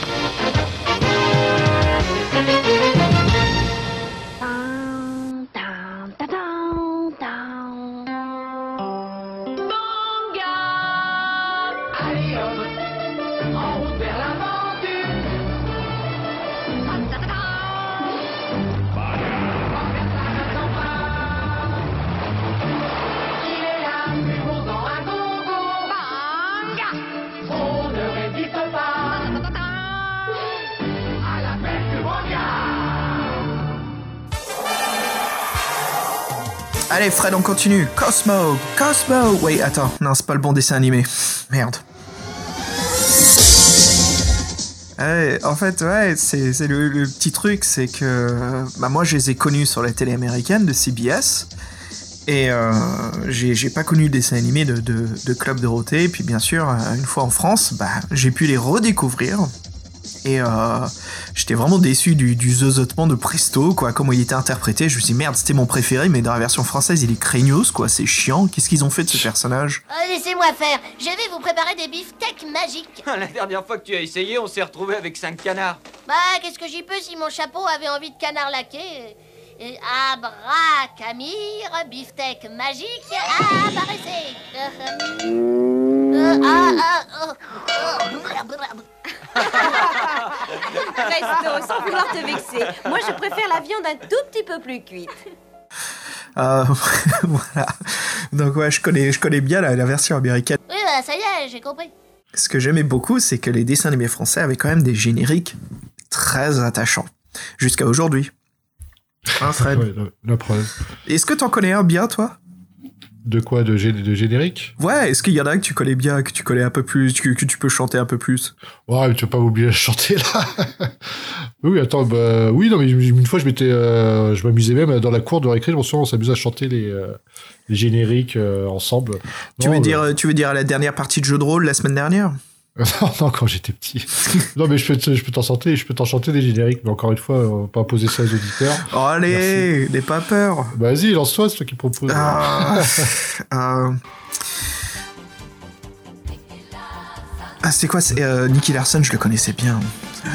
Allez, Fred, on continue. Cosmo, Cosmo. Wait, attends, non, c'est pas le bon dessin animé. Merde. Ouais, en fait, ouais, c'est le, petit truc, c'est que bah, moi, je les ai connus sur la télé américaine de CBS. Et euh, j'ai pas connu le dessin animé de, de, de Club Dorothée. Puis bien sûr, euh, une fois en France, bah, j'ai pu les redécouvrir. Et euh, j'étais vraiment déçu du, du zozotement de Presto, quoi, comment il était interprété. Je me suis dit, merde, c'était mon préféré, mais dans la version française, il est craignos, quoi, c'est chiant. Qu'est-ce qu'ils ont fait de ce personnage Oh, Laissez-moi faire. Je vais vous préparer des beefsteaks magiques. La dernière fois que tu as essayé, on s'est retrouvé avec cinq canards. Bah, qu'est-ce que j'y peux si mon chapeau avait envie de canard laqué Et Abracamir, beefsteak magique, apparaissez. Presto, sans vouloir te vexer. Moi, je préfère la viande un tout petit peu plus cuite. Euh, Voilà. Donc ouais, je connais, je connais bien la, la version américaine. Oui, bah, ça y est, j'ai compris. Ce que j'aimais beaucoup, c'est que les dessins animés français avaient quand même des génériques très attachants. Jusqu'à aujourd'hui. Hein, Fred? Ouais, la, la preuve. Est-ce que t'en connais un bien, toi? De quoi de, gé- de générique? Ouais, est-ce qu'il y en a un que tu connais bien, que tu connais un peu plus, que, que tu peux chanter un peu plus? Ouais, mais tu vas pas m'oublier de chanter là. oui, attends, bah, oui, non, mais une fois, je m'étais, euh, je m'amusais même dans la cour de récré, je me souviens, on s'amusait à chanter les, euh, les génériques euh, ensemble. tu veux, dire, tu veux dire à la dernière partie de jeu de rôle la semaine dernière? non, quand j'étais petit. non, mais je peux, je peux t'en chanter, je peux t'en chanter des génériques, mais encore une fois, on va pas imposer ça aux auditeurs. Oh, allez, n'aie pas peur Bah, Vas-y, lance-toi, c'est toi qui propose. Ah, euh... ah, c'est quoi euh, Nicky Larson, je le connaissais bien.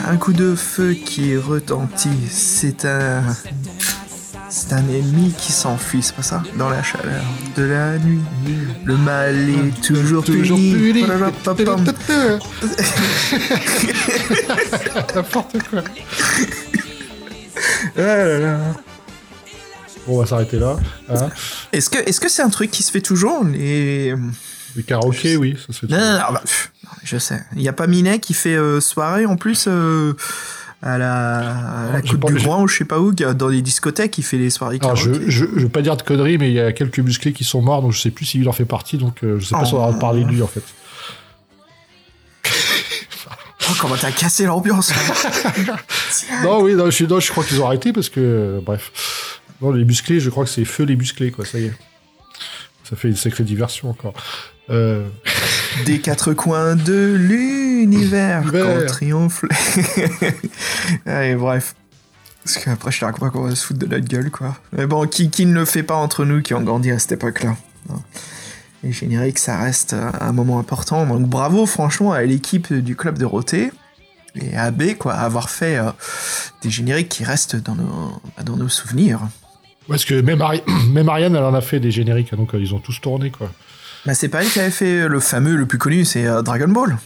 Un coup de feu qui retentit, c'est un... C'est un ennemi qui s'enfuit, c'est pas ça Dans la chaleur de la nuit, le mal est toujours, puni. N'importe quoi. Ah là là. Bon, on va s'arrêter là. Hein. Est-ce que est-ce que c'est un truc qui se fait toujours les Le karaoké, oui, ça se fait. Non, non, non, bah, pff, je sais. Il y a pas Minet qui fait euh, soirée en plus euh, à la, à la Coupe du Grand ou je sais pas où, dans les discothèques, il fait les soirées Alors, je, je, je veux pas dire de conneries, mais il y a quelques musclés qui sont morts, donc je sais plus s'il en fait partie, donc euh, je sais pas si on va parler de lui en fait. Oh, comment t'as cassé l'ambiance là. Non, oui, non, je, non, je crois qu'ils ont arrêté parce que, euh, bref. Non, les musclés, je crois que c'est feu les musclés, quoi, ça y est. Ça fait une sacrée diversion encore. Euh, Des quatre coins de l'univers Univers. quand triomphe. Allez, bref. Parce qu'après, je te raconte pas qu'on va se foutre de notre gueule, quoi. Mais bon, qui, qui ne le fait pas entre nous qui ont grandi à cette époque-là? Non. Les génériques, ça reste un moment important. Donc bravo, franchement, à l'équipe du Club de Roté et à AB, quoi, à avoir fait euh, des génériques qui restent dans nos, dans nos souvenirs. parce que même, Ari- même Ariane, elle en a fait des génériques, hein, donc euh, ils ont tous tourné, quoi. Bah, c'est pas elle qui avait fait le fameux, le plus connu, c'est euh, Dragon Ball.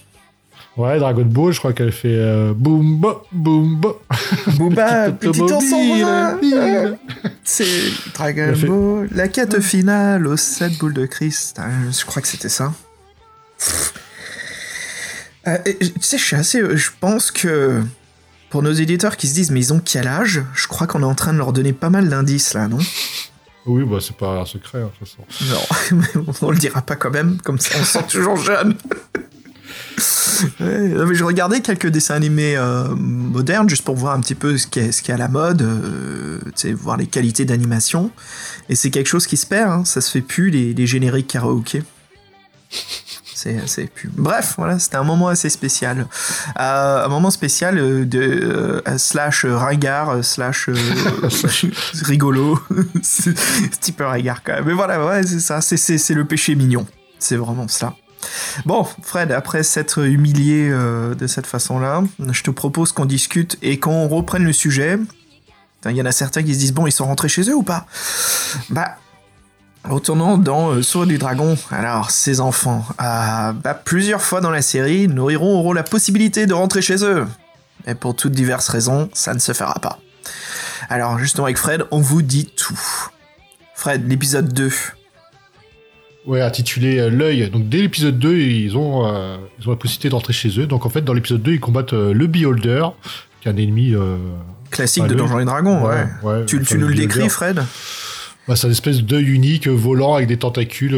Ouais, Dragon Ball, je crois qu'elle fait euh, boom ba. Booba, Petite petit ours en automobile, bras. bille. C'est Dragon fait- Ball, la quête finale aux 7 boules de cristal. Je crois que c'était ça. Euh, tu sais, je suis assez. Je pense que pour nos éditeurs qui se disent, mais ils ont quel âge Je crois qu'on est en train de leur donner pas mal d'indices là, non? Oui, bah c'est pas un secret, hein, de toute façon. Non, on le dira pas quand même, comme ça on se sent toujours jeune. Ouais, non, mais je regardais quelques dessins animés euh, modernes juste pour voir un petit peu ce qui est, ce qui est à la mode, euh, voir les qualités d'animation. Et c'est quelque chose qui se perd, hein, ça se fait plus les, les génériques karaoké. C'est, plus. Bref, voilà, c'était un moment assez spécial. Euh, un moment spécial de euh, slash ringard slash euh, rigolo. c'est peu ringard quand même. Mais voilà, ouais, c'est ça, c'est le péché mignon. C'est vraiment cela. Bon, Fred, après s'être humilié euh, de cette façon-là, je te propose qu'on discute et qu'on reprenne le sujet. Il y en a certains qui se disent bon, ils sont rentrés chez eux ou pas? Bah, retournons dans euh, du Dragon. Alors, ces enfants, euh, bah, plusieurs fois dans la série, nos auront la possibilité de rentrer chez eux. Mais pour toutes diverses raisons, ça ne se fera pas. Alors, justement, avec Fred, on vous dit tout. Fred, l'épisode 2. Ouais, intitulé euh, L'œil. Donc dès l'épisode 2, ils ont, euh, ils ont la possibilité d'entrer chez eux. Donc en fait, dans l'épisode 2, ils combattent euh, le Beholder, qui est un ennemi... euh, Classique de. Donjons et Dragons, ouais. ouais, tu nous le décris, Fred Bah, c'est une espèce d'œil unique volant avec des tentacules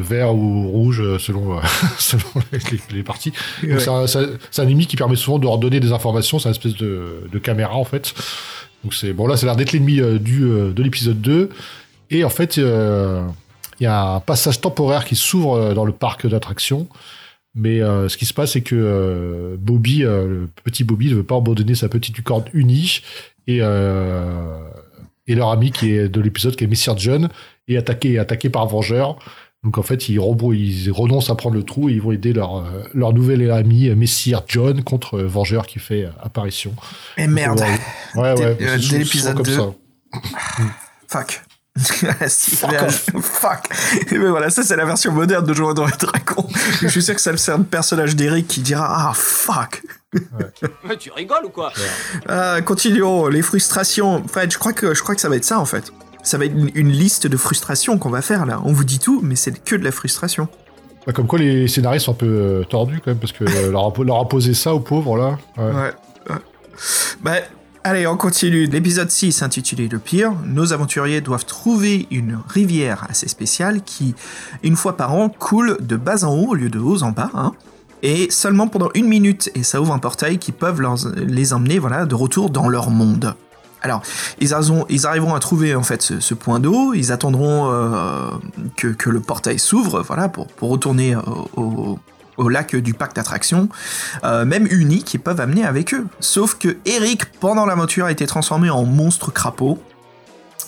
verts ou rouges selon, selon les, les parties. Ouais. c'est un- c'est c'est ennemi qui permet souvent de leur donner des informations. C'est une espèce de, de caméra en fait. Donc c'est bon là, ça a l'air d'être l'ennemi du de l'épisode 2. Et en fait, il y a un passage temporaire qui s'ouvre euh, dans le parc d'attractions. Mais euh, ce qui se passe, c'est que euh, Bobby, euh, le petit Bobby, ne veut pas abandonner sa petite corde unie et et leur ami qui est de l'épisode qui est Messire John est attaqué attaqué par Vengeur. Donc en fait, ils, renoncent à prendre le trou et ils vont aider leur leur nouvel ami Messire John contre Vengeur qui fait apparition. Et merde. Ouais ouais. C'est dès l'épisode comme 2. ça. Fuck. Si, Fuck euh, fuck. Et ben voilà, ça c'est la version moderne de Jouer dans les Dragons. je suis sûr que ça c'est un personnage d'Eric qui dira Ah fuck. Mais tu rigoles ou quoi Euh, continuons, les frustrations. Fred, je crois que je crois que ça va être ça en fait. Ça va être une, une liste de frustrations qu'on va faire là. On vous dit tout, mais c'est que de la frustration. Bah, comme quoi les scénaristes sont un peu euh, tordus quand même parce que euh, leur, a, leur a posé ça aux pauvres là. Ouais. Ouais. ouais. Bah, allez, on continue. L'épisode 6 intitulé Le pire. Nos aventuriers doivent trouver une rivière assez spéciale qui, une fois par an, coule de bas en haut au lieu de haut en bas. hein. et seulement pendant une minute. Et ça ouvre un portail qui leur- les emmener de retour dans leur monde. Alors, ils, arriveront- à trouver en fait ce, point d'eau, ils attendront euh, que, le portail s'ouvre, voilà, pour, pour retourner euh, au, au lac du parc d'attractions, euh, même unis qui peuvent amener avec eux. Sauf que Eric, pendant l'aventure, a été transformé en monstre crapaud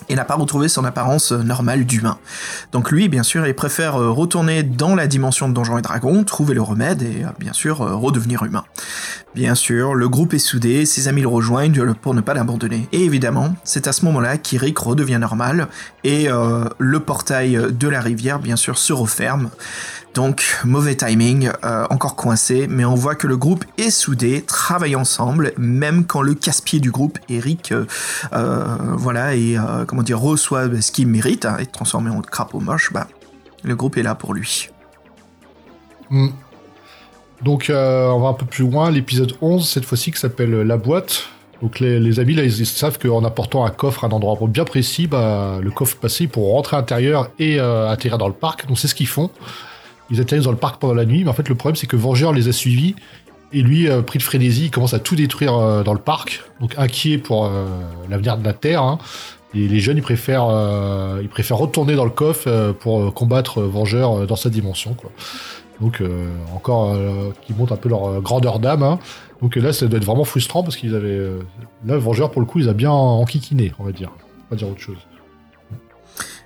et n'a pas retrouvé son apparence euh, normale d'humain. Donc lui, bien sûr, il préfère euh, retourner dans la dimension de Donjons et Dragons, trouver le remède et bien sûr redevenir humain. Bien sûr, le groupe est soudé, ses amis le rejoignent pour ne pas l'abandonner. Et évidemment, c'est à ce moment-là qu'Eric redevient normal et le portail de la rivière, bien sûr, se referme. Donc, mauvais timing, euh, encore coincé, mais on voit que le groupe est soudé, travaille ensemble, même quand le casse-pied du groupe, Eric, euh, euh, voilà, et comment dire, reçoit ce qu'il mérite, hein, être transformé en crapaud moche, bah, le groupe est là pour lui. Mm. Donc, on va un peu plus loin. L'épisode 11, cette fois-ci, qui s'appelle La boîte. Donc, les, les là, ils, ils savent qu'en apportant un coffre à un endroit bien précis, bah, le coffre passé pour rentrer à l'intérieur et atterrir dans le parc. Donc, c'est ce qu'ils font. Ils atterrissent dans le parc pendant la nuit, mais en fait, le problème, c'est que Vengeur les a suivis. Et lui, euh, pris de frénésie, il commence à tout détruire euh, dans le parc. Donc, inquiet pour euh, l'avenir de la Terre. hein. Et les jeunes, ils préfèrent, ils préfèrent retourner dans le coffre pour combattre Vengeur dans sa dimension. Donc encore qui montrent un peu leur grandeur d'âme. hein. Donc là, ça doit être vraiment frustrant parce qu'ils avaient là Vengeur pour le coup, ils a bien enquiquiné, on va dire. On va dire autre chose.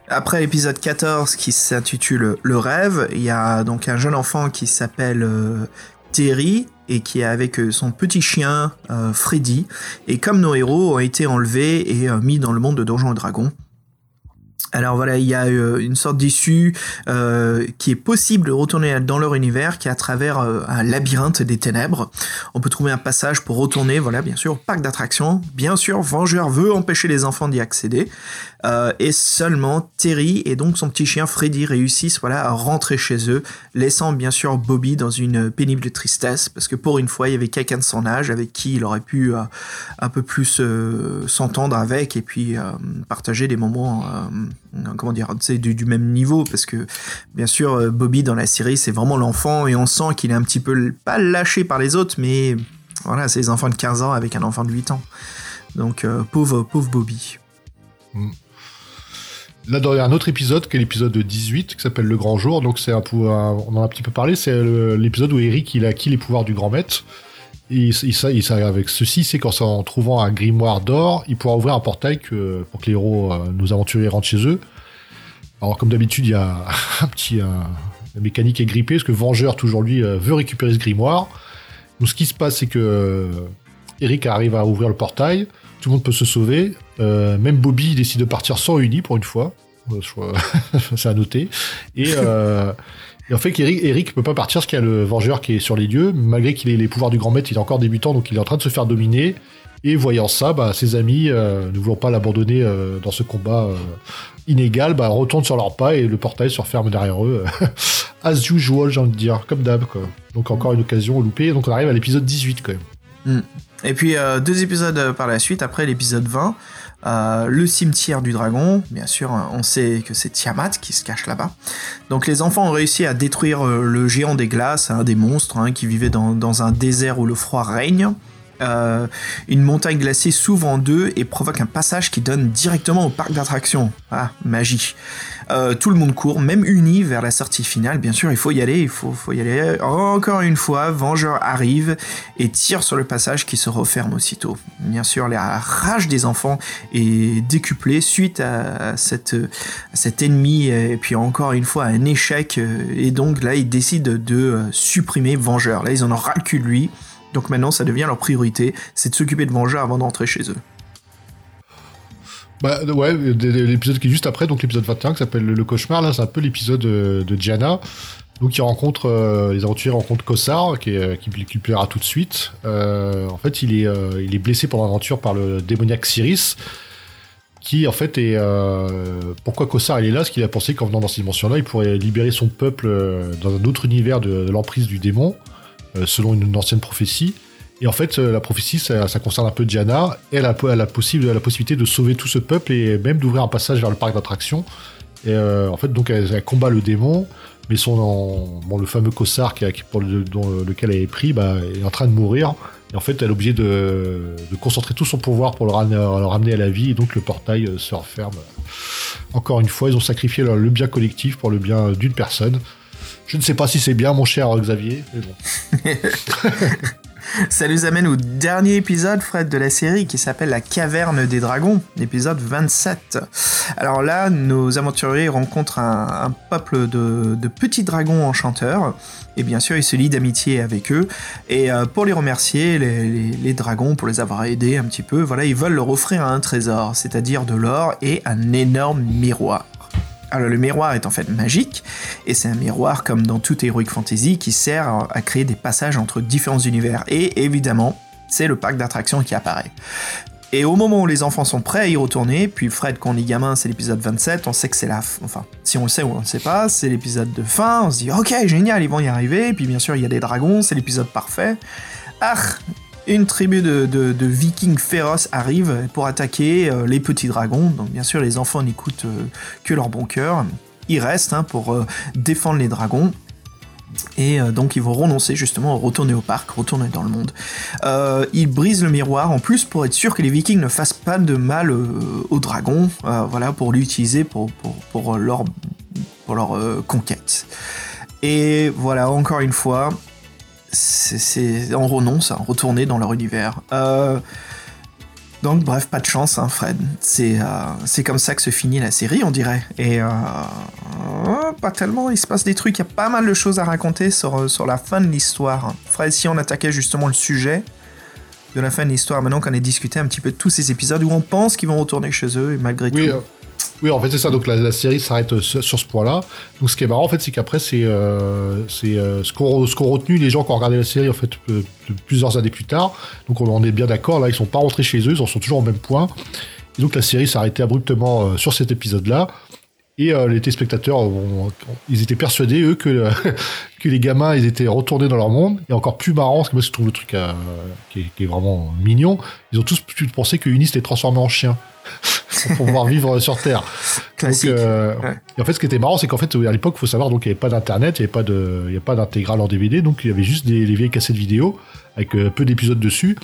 Après l'épisode 14 qui s'intitule Le rêve, il y a donc un jeune enfant qui s'appelle euh, Terry et qui est avec euh, son petit chien euh, Freddy. Et comme nos héros ont été enlevés et mis dans le monde de Donjons et Dragons. Alors voilà, il y a une sorte d'issue qui est possible de retourner dans leur univers, qui est à travers un labyrinthe des ténèbres. On peut trouver un passage pour retourner, voilà, bien sûr, parc d'attractions. Bien sûr, Vengeur veut empêcher les enfants d'y accéder. Euh, et seulement Terry et donc son petit chien Freddy réussissent voilà, à rentrer chez eux, laissant bien sûr Bobby dans une pénible tristesse, parce que pour une fois, il y avait quelqu'un de son âge avec qui il aurait pu euh, un peu plus euh, s'entendre avec et puis partager des moments, comment dire, du, du même niveau, parce que bien sûr, Bobby dans la série, c'est vraiment l'enfant et on sent qu'il est un petit peu, pas lâché par les autres, mais voilà, c'est les enfants de 15 ans avec un enfant de 8 ans. Donc, pauvre, pauvre Bobby. Là, dans un autre épisode, qui est l'épisode 18, qui s'appelle Le Grand Jour, donc c'est un on en a un petit peu parlé, c'est le- l'épisode où Eric il a acquis les pouvoirs du Grand Maître. Et il, il, avec ceci, c'est qu'en en trouvant un grimoire d'or, il pourra ouvrir un portail pour que les héros, euh, nos aventuriers rentrent chez eux. Alors, comme d'habitude, il y a un petit, la mécanique est grippée, parce que Vengeur, toujours lui, euh, veut récupérer ce grimoire. Donc ce qui se passe, c'est que euh, Eric arrive à ouvrir le portail, tout le monde peut se sauver, euh, même Bobby décide de partir sans Uni pour une fois. Euh, C'est à noter. Et, euh, et en fait, Eric, Eric peut pas partir parce qu'il y a le Vengeur qui est sur les lieux, malgré qu'il ait les pouvoirs du grand maître, il est encore débutant, donc il est en train de se faire dominer. Et voyant ça, bah, ses amis, ne voulant pas l'abandonner dans ce combat inégal, bah, retournent sur leurs pas et le portail se referme derrière eux. As usual, j'ai envie de dire, comme d'hab. Donc encore une occasion loupée. Donc on arrive à l'épisode 18 quand même. Mm. Et puis deux épisodes par la suite, après l'épisode 20, euh, le cimetière du dragon. Bien sûr, euh, on sait que c'est Tiamat qui se cache là-bas. Donc les enfants ont réussi à détruire euh, le géant des glaces, un des monstres hein, qui vivait dans, dans un désert où le froid règne. Euh, une montagne glacée s'ouvre en deux et provoque un passage qui donne directement au parc d'attractions. Ah, magie. Euh, tout le monde court, même uni vers la sortie finale. Bien sûr, il faut y aller, il faut, y aller. Encore une fois, Vengeur arrive et tire sur le passage qui se referme aussitôt. Bien sûr, la rage des enfants est décuplée suite à, cette, à cet ennemi et puis encore une fois un échec. Et donc là, ils décident de supprimer Vengeur. Là, ils en ont le lui. Donc maintenant, ça devient leur priorité, c'est de s'occuper de Vengeur avant d'entrer chez eux. Bah ouais, de- de- l'épisode qui est juste après, donc l'épisode 21 qui s'appelle Le Cauchemar, là c'est un peu l'épisode de, de Gianna. Donc il rencontre, euh, les aventuriers rencontrent Kossar, qui, est- qui, qui plaira tout de suite. Euh, en fait, il est, euh, il est blessé pendant l'aventure par le démoniaque Cyrus, qui en fait est... euh, pourquoi Kossar il est là? Parce qu'il a pensé qu'en venant dans cette dimension-là, il pourrait libérer son peuple euh, dans un autre univers de, l'emprise du démon, euh, selon une ancienne prophétie. Et en fait, euh, la prophétie, ça, concerne un peu Diana. Elle a, elle a la possibilité de sauver tout ce peuple et même d'ouvrir un passage vers le parc d'attractions. Et euh, en fait, donc, elle, combat le démon, mais son, en- bon, le fameux Kossar qui, pour dont, lequel elle est pris, bah, est en train de mourir. Et en fait, elle est obligée de, concentrer tout son pouvoir pour le ramener, le ramener à la vie. Et donc, le portail euh, se referme. Encore une fois, ils ont sacrifié le, le bien collectif pour le bien d'une personne. Je ne sais pas si c'est bien, mon cher Xavier, mais bon. Ça nous amène au dernier épisode, Fred, de la série qui s'appelle La Caverne des Dragons, épisode 27. Alors là, nos aventuriers rencontrent un, peuple de, petits dragons enchanteurs, et bien sûr, ils se lient d'amitié avec eux. Et euh, pour les remercier, les dragons, pour les avoir aidés un petit peu, voilà, ils veulent leur offrir un trésor, c'est-à-dire de l'or et un énorme miroir. Alors le miroir est en fait magique, et c'est un miroir comme dans toute Heroic Fantasy qui sert à créer des passages entre différents univers. Et évidemment, c'est le parc d'attractions qui apparaît. Et au moment où les enfants sont prêts à y retourner, puis Fred, quand on est gamin, c'est l'épisode 27, on sait que c'est la... f- Enfin, si on le sait ou on le sait pas, c'est l'épisode de fin, on se dit « Ok, génial, ils vont y arriver », puis bien sûr, il y a des dragons, c'est l'épisode parfait. Ah une tribu de, vikings féroces arrive pour attaquer euh, les petits dragons. Donc bien sûr, les enfants n'écoutent euh, que leur bon cœur. Ils restent hein, pour euh, défendre les dragons. Et donc ils vont renoncer justement à retourner au parc, retourner dans le monde. Ils brisent le miroir en plus pour être sûr que les vikings ne fassent pas de mal aux dragons, voilà, pour l'utiliser pour, leur, conquête. Et voilà, encore une fois, c'est, on renonce à retourner dans leur univers. Euh, donc bref, pas de chance, hein, Fred. C'est, euh, c'est comme ça que se finit la série, on dirait. Et euh, pas tellement, il se passe des trucs, il y a pas mal de choses à raconter sur, sur la fin de l'histoire. Fred, si on attaquait justement le sujet de la fin de l'histoire, maintenant qu'on a discuté un petit peu de tous ces épisodes où on pense qu'ils vont retourner chez eux, et malgré Oui, tout... oui, en fait, c'est ça. Donc, la, série s'arrête euh, sur, ce point-là. Donc, ce qui est marrant, en fait, c'est qu'après, c'est euh, euh, ce qu'ont retenu les gens qui ont regardé la série, en fait, euh, plusieurs années plus tard. Donc, on en est bien d'accord. Là, ils sont pas rentrés chez eux. Ils en sont toujours au même point. Et donc, la série s'est arrêtée abruptement sur cet épisode-là. Et euh, les téléspectateurs, ils étaient persuadés, eux, que, euh, que les gamins, ils étaient retournés dans leur monde. Et encore plus marrant, parce que moi, je trouve le truc euh, qui, est, qui est vraiment mignon, ils ont tous pu penser que Unis s'était transformé en chien pour pouvoir vivre sur Terre. Classique. Donc, euh, Et en fait, ce qui était marrant, c'est qu'en fait, à l'époque, il faut savoir, donc il n'y avait pas d'internet, il n'y avait pas de, il y avait pas d'intégrale en DVD, donc il y avait juste des, les vieilles cassettes vidéo avec peu d'épisodes dessus.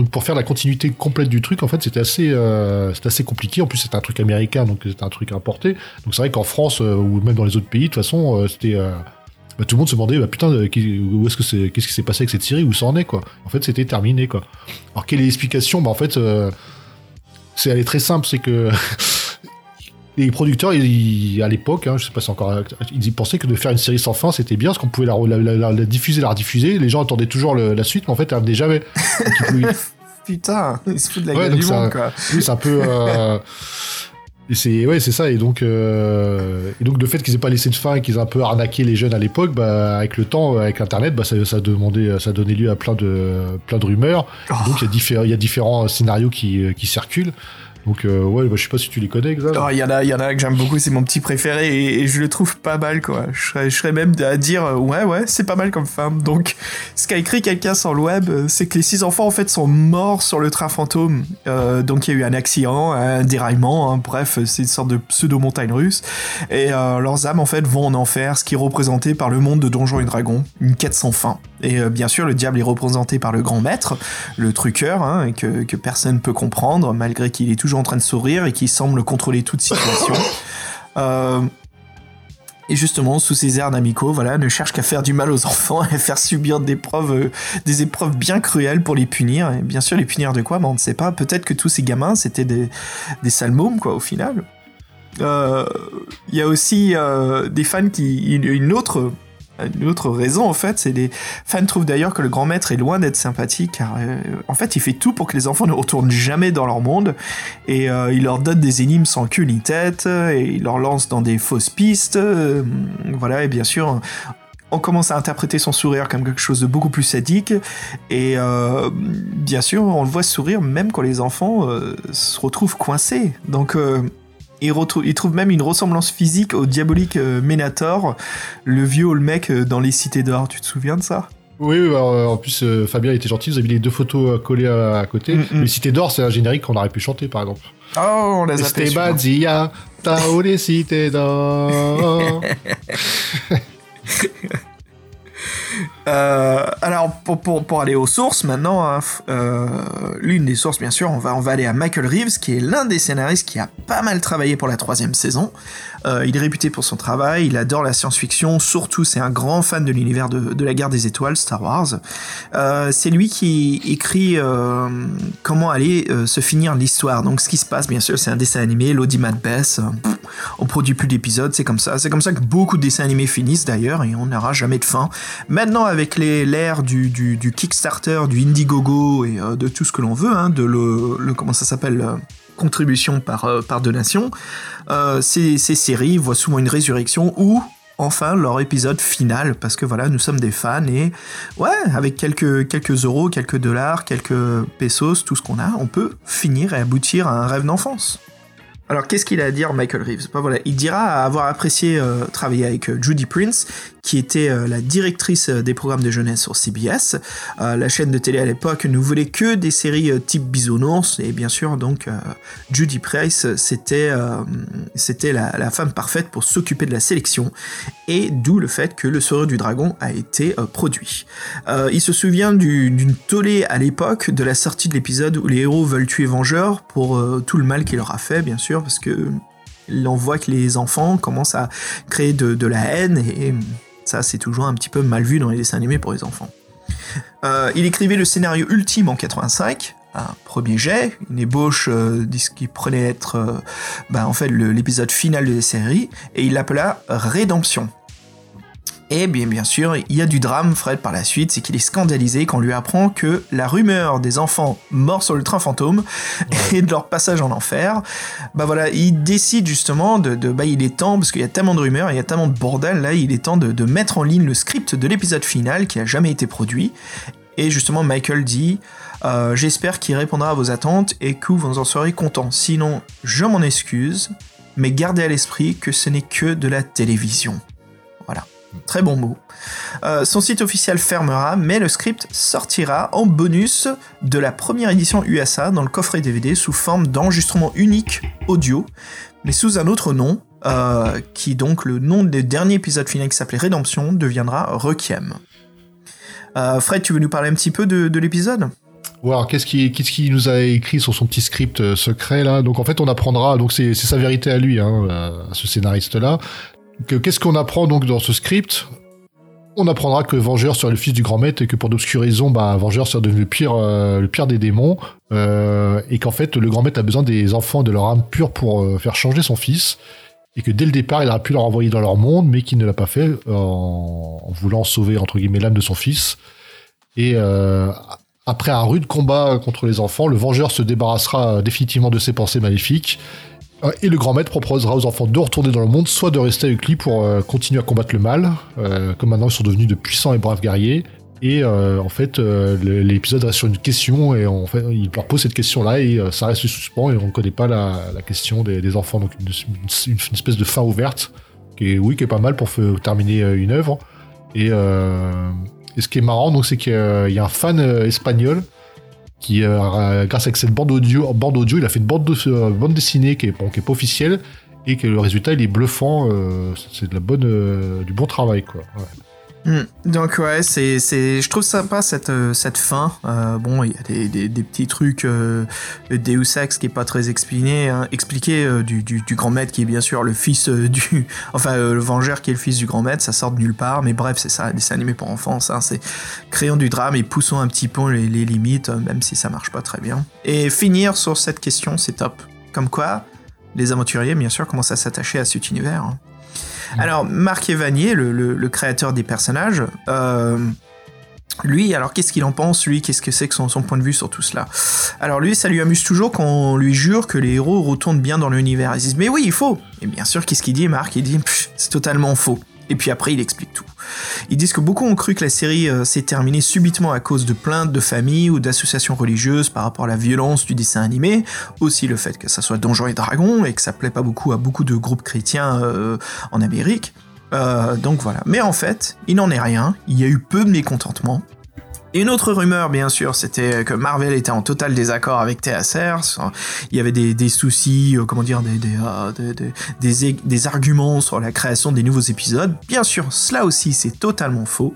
Donc pour faire la continuité complète du truc, en fait, c'était assez, euh, assez compliqué. En plus, c'était un truc américain, donc c'était un truc importé. Donc c'est vrai qu'en France euh, ou même dans les autres pays, de toute façon, euh, c'était bah, tout le monde se demandait, bah, putain, où est-ce que c'est, qu'est-ce qui s'est passé avec cette série, où ça en est, quoi. En fait, c'était terminé, quoi. Alors quelle est l'explication? Bah en fait, c'est elle est très simple, c'est que les producteurs, ils- à l'époque, hein, je sais pas si encore, ils pensaient que de faire une série sans fin, c'était bien, parce qu'on pouvait la, la- la- la diffuser, la rediffuser. Les gens attendaient toujours le- la suite, mais en fait, elle revenait jamais. Donc, ils Putain, il se fout de la Ouais, gueule du monde, quoi. Oui, c'est un peu. euh, et c'est ouais, c'est ça. Et donc, euh, et donc le fait qu'ils aient pas laissé de fin et qu'ils aient un peu arnaqué les jeunes à l'époque, bah, avec le temps, euh, avec Internet, bah, ça, ça demandait, ça donnait lieu à plein de plein de rumeurs. Et donc il y a différents, il y a différents scénarios qui qui circulent. Donc euh, ouais, bah, je sais pas si tu les connais, Xav. Il y en a, il y en a que j'aime beaucoup, c'est mon petit préféré et, je le trouve pas mal quoi. Je serais, je serais même à dire euh, ouais ouais c'est pas mal comme femme. Donc ce qu'a écrit quelqu'un sur le web, euh, c'est que les six enfants en fait sont morts sur le train fantôme. Donc il y a eu un accident, un déraillement, hein. bref c'est une sorte de pseudo montagne russe et leurs âmes en fait vont en enfer, ce qui est représenté par le monde de Donjons et Dragons, une quête sans fin. Et bien sûr le diable est représenté par le grand maître, le truqueur, hein, que, que personne peut comprendre malgré qu'il est toujours en train de sourire et qu'il semble contrôler toute situation. Euh, et justement, sous ses airs d'amicaux, voilà, ne cherche qu'à faire du mal aux enfants et à faire subir des épreuves, euh, des épreuves bien cruelles pour les punir. Et bien sûr, les punir de quoi ben, On ne sait pas. Peut-être que tous ces gamins, c'était des, des sales mômes, quoi, au final. Euh, Il y a aussi euh, des fans qui. Une autre. Une autre raison, en fait, c'est les fans trouvent d'ailleurs que le grand maître est loin d'être sympathique, car euh, en fait, il fait tout pour que les enfants ne retournent jamais dans leur monde, et euh, il leur donne des énigmes sans queue ni tête, et il leur lance dans des fausses pistes, euh, voilà, et bien sûr, on commence à interpréter son sourire comme quelque chose de beaucoup plus sadique, et bien sûr, on le voit sourire même quand les enfants se retrouvent coincés. Donc, il, il trouve même une ressemblance physique au diabolique euh, Ménator, le vieux Olmec euh, dans les cités d'or. Tu te souviens de ça? Oui, oui, alors, euh, en plus Fabien était gentil, vous avez mis les deux photos collées à, à côté. Mm, Mais Cité d'or, c'est un générique qu'on aurait pu chanter par exemple. Oh, on l'a zappé. Esteban Zia, Tao les cités d'or? Euh, alors pour, pour, aller aux sources maintenant, hein, euh, l'une des sources bien sûr, on va, on va aller à Michael Reeves qui est l'un des scénaristes qui a pas mal travaillé pour la troisième saison. Euh, il est réputé pour son travail, il adore la science-fiction, surtout c'est un grand fan de l'univers de, de la guerre des étoiles, Star Wars. C'est lui qui écrit comment aller se finir l'histoire. Donc ce qui se passe bien sûr c'est un dessin animé, l'Audimat pff, on produit plus d'épisodes, c'est comme ça. C'est comme ça que beaucoup de dessins animés finissent d'ailleurs et on n'aura jamais de fin. Maintenant avec l'ère du, du, Kickstarter, du Indiegogo et euh, de tout ce que l'on veut, hein, de le, comment ça s'appelle euh, contribution par, euh, par donation, ces, ces séries voient souvent une résurrection ou enfin leur épisode final parce que voilà nous sommes des fans et ouais avec quelques quelques euros quelques dollars quelques pesos tout ce qu'on a on peut finir et aboutir à un rêve d'enfance. Alors qu'est-ce qu'il a à dire Michael Reeves? Bah, voilà, Il dira avoir apprécié travailler avec Judy Prince, qui était euh, la directrice euh, des programmes de jeunesse sur CBS. Euh, la chaîne de télé à l'époque ne voulait que des séries type bisounours, et bien sûr donc Judy Price c'était c'était la, femme parfaite pour s'occuper de la sélection, et d'où le fait que Le Saureur du Dragon a été produit. Il se souvient du- d'une tollée à l'époque de la sortie de l'épisode où les héros veulent tuer Vengeur pour tout le mal qu'il leur a fait, bien sûr, parce que l'on voit que les enfants commencent à créer de, de la haine et ça c'est toujours un petit peu mal vu dans les dessins animés pour les enfants. Euh, il écrivait le scénario ultime en 85, un premier jet, une ébauche euh, de ce qui prenait être euh, bah, en fait l'épisode final de la série, et il l'appela Rédemption. Et bien, bien sûr, il y a du drame, Fred, par la suite, c'est qu'il est scandalisé quand on lui apprend que la rumeur des enfants morts sur le train fantôme et de leur passage en enfer, bah voilà, il décide justement de, de- bah il est temps, parce qu'il y a tellement de rumeurs, il y a tellement de bordel, là, il est temps de, de mettre en ligne le script de l'épisode final qui a jamais été produit. Et justement, Michael dit euh, J'espère qu'il répondra à vos attentes et que vous en serez content. Sinon, je m'en excuse, mais gardez à l'esprit que ce n'est que de la télévision. Très bon mot. Euh, son site officiel fermera, mais le script sortira en bonus de la première édition USA dans le coffret DVD sous forme d'enregistrement unique audio, mais sous un autre nom, euh, qui donc le nom des derniers épisodes final qui s'appelait Rédemption deviendra Requiem. Euh, Fred, tu veux nous parler un petit peu de, de l'épisode? Qu'est-ce qu'il nous a écrit sur son petit script secret là? Donc en fait, on apprendra. Donc c'est sa vérité à lui, hein, à ce scénariste là. Que qu'est-ce qu'on apprend donc dans ce script? On apprendra que Vengeur serait le fils du grand maître et que pour d'obscures raisons, bah, Vengeur serait devenu le pire, euh, le pire des démons. euh, et qu'en fait, le grand maître a besoin des enfants de leur âme pure pour euh, faire changer son fils. Et que dès le départ, il aurait pu leur envoyer dans leur monde, mais qu'il ne l'a pas fait en, en voulant sauver, entre guillemets, l'âme de son fils. Et après un rude combat contre les enfants, le Vengeur se débarrassera définitivement de ses pensées maléfiques. Et le grand maître proposera aux enfants de retourner dans le monde, soit de rester avec lui pour euh, continuer à combattre le mal, euh, comme maintenant ils sont devenus de puissants et braves guerriers. Et euh, en fait, l'épisode reste sur une question et en fait, il leur pose cette question-là et ça reste suspens et on ne connaît pas la, question des, enfants. Donc une, espèce de fin ouverte qui est, oui, qui est pas mal pour terminer une œuvre. Et, et ce qui est marrant, c'est qu'il y a un fan espagnol qui, euh, grâce à cette bande audio, bande audio, il a fait une bande, de- euh, dessinée qui est, pas officielle et que le résultat il est bluffant. euh, c'est de la bonne, euh, du bon travail, quoi. Ouais. Hmm. Donc ouais, c'est, c'est, je trouve sympa cette, euh, cette fin. Euh, bon, il y a des, des, petits trucs, euh, Deus Ex qui est pas très expliqué, hein, expliqué euh, du, du, grand maître qui est bien sûr le fils du, enfin le Vengeur qui est le fils du grand maître, ça sort de nulle part. Mais bref, c'est ça, dessin animé pour enfants, hein, c'est créons du drame et poussons un petit peu les, limites, même si ça marche pas très bien. Et finir sur cette question, c'est top. Comme quoi, les aventuriers, bien sûr, commencent à s'attacher à cet univers. hein. Alors, Marc Evanier, le, créateur des personnages, euh, lui, alors qu'est-ce qu'il en pense Lui, qu'est-ce que c'est que son, point de vue sur tout cela? Alors lui, ça lui amuse toujours quand on lui jure que les héros retournent bien dans l'univers. Ils disent, mais oui, il faut! Et bien sûr, qu'est-ce qu'il dit, Marc? Il dit, c'est totalement faux. Et puis après, il explique tout. Ils disent que beaucoup ont cru que la série euh, s'est terminée subitement à cause de plaintes de familles ou d'associations religieuses par rapport à la violence du dessin animé, aussi le fait que ça soit Donjons et Dragons et que ça plaît pas beaucoup à beaucoup de groupes chrétiens euh, en Amérique. Euh, donc voilà. Mais en fait, il n'en est rien. Il y a eu peu de mécontentement. Une autre rumeur, bien sûr, c'était que Marvel était en total désaccord avec TSR. Il y avait des, soucis, euh, comment dire, euh, des, arguments sur la création des nouveaux épisodes. Bien sûr, cela aussi, c'est totalement faux.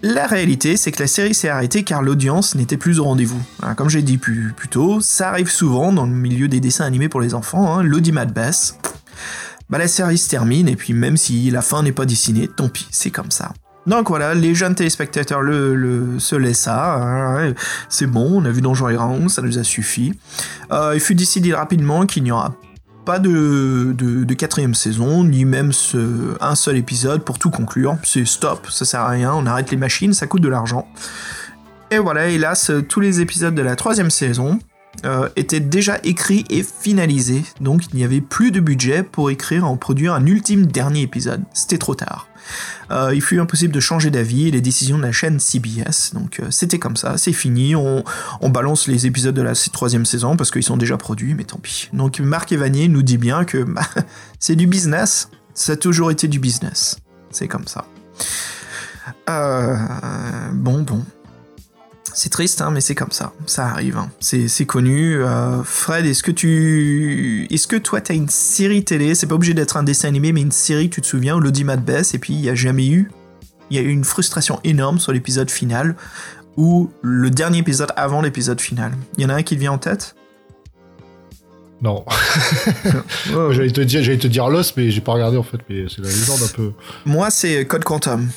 La réalité, c'est que la série s'est arrêtée car l'audience n'était plus au rendez-vous. Hein, Comme j'ai dit plus, tôt, ça arrive souvent dans le milieu des dessins animés pour les enfants. Hein, l'audimat baisse. Bah, la série se termine et puis même si la fin n'est pas dessinée, tant pis, c'est comme ça. Donc voilà, les jeunes téléspectateurs se laissent ça. hein, c'est bon, on a vu Donjons et ça nous a suffi. Euh, il fut décidé rapidement qu'il n'y aura pas de, quatrième saison, ni même un seul épisode pour tout conclure. C'est stop, ça sert à rien, on arrête les machines, ça coûte de l'argent. Et voilà, hélas, tous les épisodes de la troisième saison euh, étaient déjà écrits et finalisés, donc il n'y avait plus de budget pour écrire et en produire un ultime dernier épisode. C'était trop tard. Euh, il fut impossible de changer d'avis et les décisions de la chaîne CBS, donc euh, c'était comme ça, c'est fini, on, on balance les épisodes de la troisième saison parce qu'ils sont déjà produits, mais tant pis. Donc Marc Evanier nous dit bien que bah, c'est du business, ça a toujours été du business, c'est comme ça. Euh, bon, bon. C'est triste, hein, mais c'est comme ça. Ça arrive. hein. C'est connu. Euh, Fred, est-ce que tu, est-ce que toi t'as une série télé? C'est pas obligé d'être un dessin animé, mais une série. Tu te souviens où l'audimat baisse et puis il y a jamais eu? Il y a eu une frustration énorme sur l'épisode final ou le dernier épisode avant l'épisode final. Il y en a un qui te vient en tête? Non. j'allais te dire, j'allais te dire Lost, mais j'ai pas regardé en fait. Mais c'est la légende un peu. Moi, c'est Code Quantum.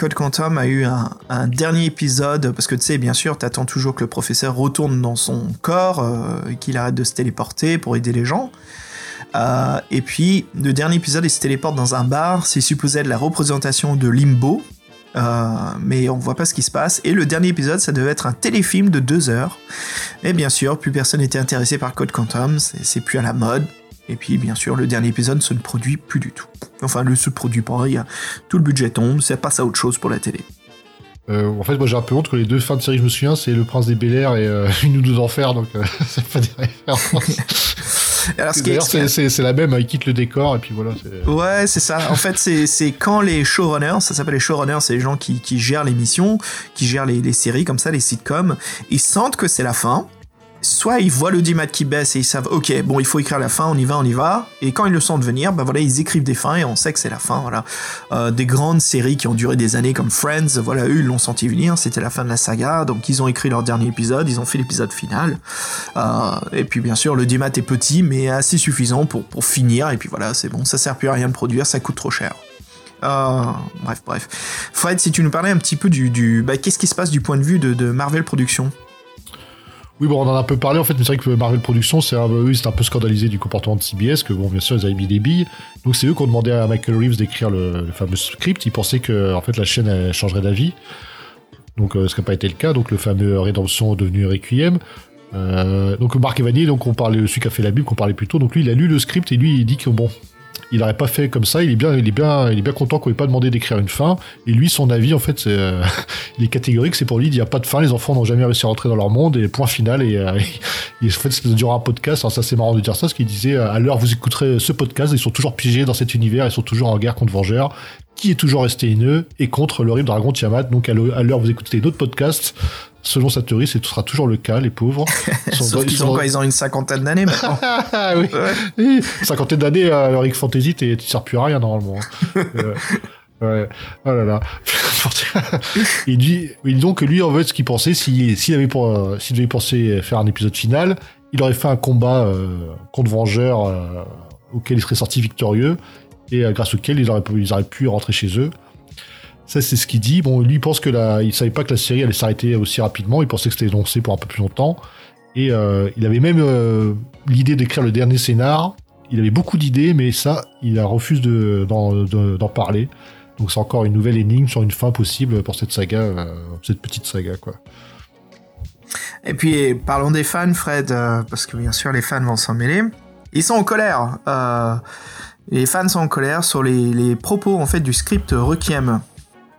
Code Quantum a eu un, dernier épisode, parce que tu sais, bien sûr, t'attends toujours que le professeur retourne dans son corps, euh, et qu'il arrête de se téléporter pour aider les gens. Euh, et puis, le dernier épisode, il se téléporte dans un bar, c'est supposé être la représentation de Limbo, euh, mais on voit pas ce qui se passe. Et le dernier épisode, ça devait être un téléfilm de deux heures. Et bien sûr, plus personne n'était intéressé par Code Quantum, c'est plus à la mode. Et puis, bien sûr, le dernier épisode se ne produit plus du tout. Enfin, ne se produit pas, il y a, tout le budget tombe, ça passe à autre chose pour la télé. Euh, en fait, moi j'ai un peu honte que les deux fins de série que je me souviens, c'est Le Prince des Bel Air et euh, Une ou deux enfers, donc euh, c'est pas des références. D'ailleurs, c'est- la même, hein, il quitte le décor et puis voilà. Ouais, c'est ça. En fait, c'est c'est quand les showrunners, ça s'appelle les showrunners, c'est les gens qui, qui gèrent l'émission, qui gèrent les, les séries comme ça, les sitcoms, ils sentent que c'est la fin. Soit ils voient l'audimat qui baisse et ils savent, ok, bon, il faut écrire la fin, on y va, on y va. Et quand ils le sentent venir, bah voilà, ils écrivent des fins et on sait que c'est la fin, voilà. Euh, des grandes séries qui ont duré des années comme Friends, voilà, eux, ils l'ont senti venir, c'était la fin de la saga, donc ils ont écrit leur dernier épisode, ils ont fait l'épisode final. Euh, et puis bien sûr, l'audimat est petit, mais assez suffisant pour, pour finir, et puis voilà, c'est bon, ça sert plus à rien de produire, ça coûte trop cher. Euh, bref, bref. Fred, si tu nous parlais un petit peu du, du bah, qu'est-ce qui se passe du point de vue de, de Marvel Productions? Oui, bon, on en a un peu parlé en fait, mais c'est vrai que Marvel Productions, c'est un, c'est un peu scandalisé du comportement de CBS, que bon, bien sûr, ils avaient mis des billes. Donc c'est eux qui ont demandé à Michael Reeves d'écrire le, le fameux script. Ils pensaient que en fait la chaîne elle changerait d'avis. Donc euh, ce qui n'a pas été le cas. Donc le fameux Rédemption devenu Requiem. Euh, donc Marc Evanier, donc on parlait, celui qui a fait la Bible, qu'on parlait plus tôt. Donc lui, il a lu le script et lui, il dit que bon, il n'aurait pas fait comme ça. Il est bien, il est bien, il est bien content qu'on ait pas demandé d'écrire une fin. Et lui, son avis, en fait, c'est, euh, il est catégorique. C'est pour lui, il n'y a pas de fin. Les enfants n'ont jamais réussi à rentrer dans leur monde. Et point final. Et, euh, en fait, c'est durant un podcast. Alors ça, c'est marrant de dire ça, parce qu'il disait à l'heure vous écouterez ce podcast, ils sont toujours pigés dans cet univers. Ils sont toujours en guerre contre Vengeurs qui est toujours resté haineux et contre l'horrible dragon Tiamat? Donc à l'heure vous écoutez d'autres podcasts, selon sa théorie, ce sera toujours le cas, les pauvres. Sont, Sauf qu'ils ont quoi Ils ont une cinquantaine d'années maintenant. oui. oui. cinquantaine d'années, euh, Heroic Fantasy, tu sers plus à rien normalement. euh, ouais. Oh là là. il dit, il dit donc que lui, en fait, ce qu'il pensait, s'il avait pour, euh, s'il devait penser faire un épisode final, il aurait fait un combat euh, contre Vengeur auquel il serait sorti victorieux et grâce auquel ils auraient, ils auraient pu rentrer chez eux. Ça, c'est ce qu'il dit. Bon, lui, il pense que la, il savait pas que la série allait s'arrêter aussi rapidement. Il pensait que c'était énoncé pour un peu plus longtemps. Et euh, il avait même euh, l'idée d'écrire le dernier scénar. Il avait beaucoup d'idées, mais ça, il a refusé de, d'en, de, parler. Donc, c'est encore une nouvelle énigme sur une fin possible pour cette saga, euh, cette petite saga, quoi. Et puis, parlons des fans, Fred, parce que bien sûr, les fans vont s'en mêler. Ils sont en colère. Les fans sont en colère sur les, les propos en fait du script Requiem.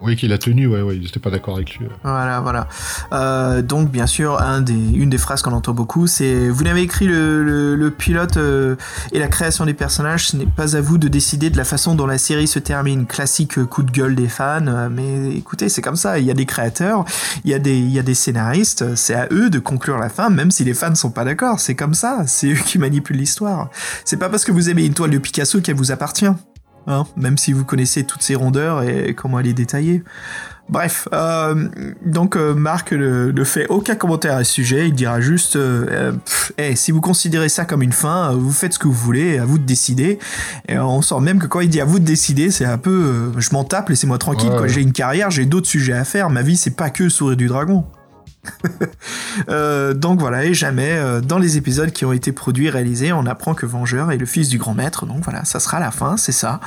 Oui, qu'il a tenu, ouais, ouais, ils n'étaient pas d'accord avec lui. Voilà, voilà. Euh, donc, bien sûr, un des, une des phrases qu'on entend beaucoup, c'est Vous n'avez écrit le, le, le pilote euh, et la création des personnages, ce n'est pas à vous de décider de la façon dont la série se termine. Classique coup de gueule des fans, euh, mais écoutez, c'est comme ça. Il y a des créateurs, il y a des, il y a des scénaristes, c'est à eux de conclure la fin, même si les fans sont pas d'accord. C'est comme ça, c'est eux qui manipulent l'histoire. C'est pas parce que vous aimez une toile de Picasso qu'elle vous appartient. Hein, même si vous connaissez toutes ces rondeurs et comment elle est détaillée. Bref, euh, donc euh, Marc ne, ne, fait aucun commentaire à ce sujet, il dira juste euh, pff, hey, si vous considérez ça comme une fin, vous faites ce que vous voulez, à vous de décider. Et on sent même que quand il dit à vous de décider, c'est un peu je m'en tape, laissez-moi tranquille, ouais, j'ai une carrière, j'ai d'autres sujets à faire, ma vie c'est pas que sourire du dragon. euh, donc voilà, et jamais euh, dans les épisodes qui ont été produits réalisés, on apprend que Vengeur est le fils du grand maître. Donc voilà, ça sera la fin, c'est ça.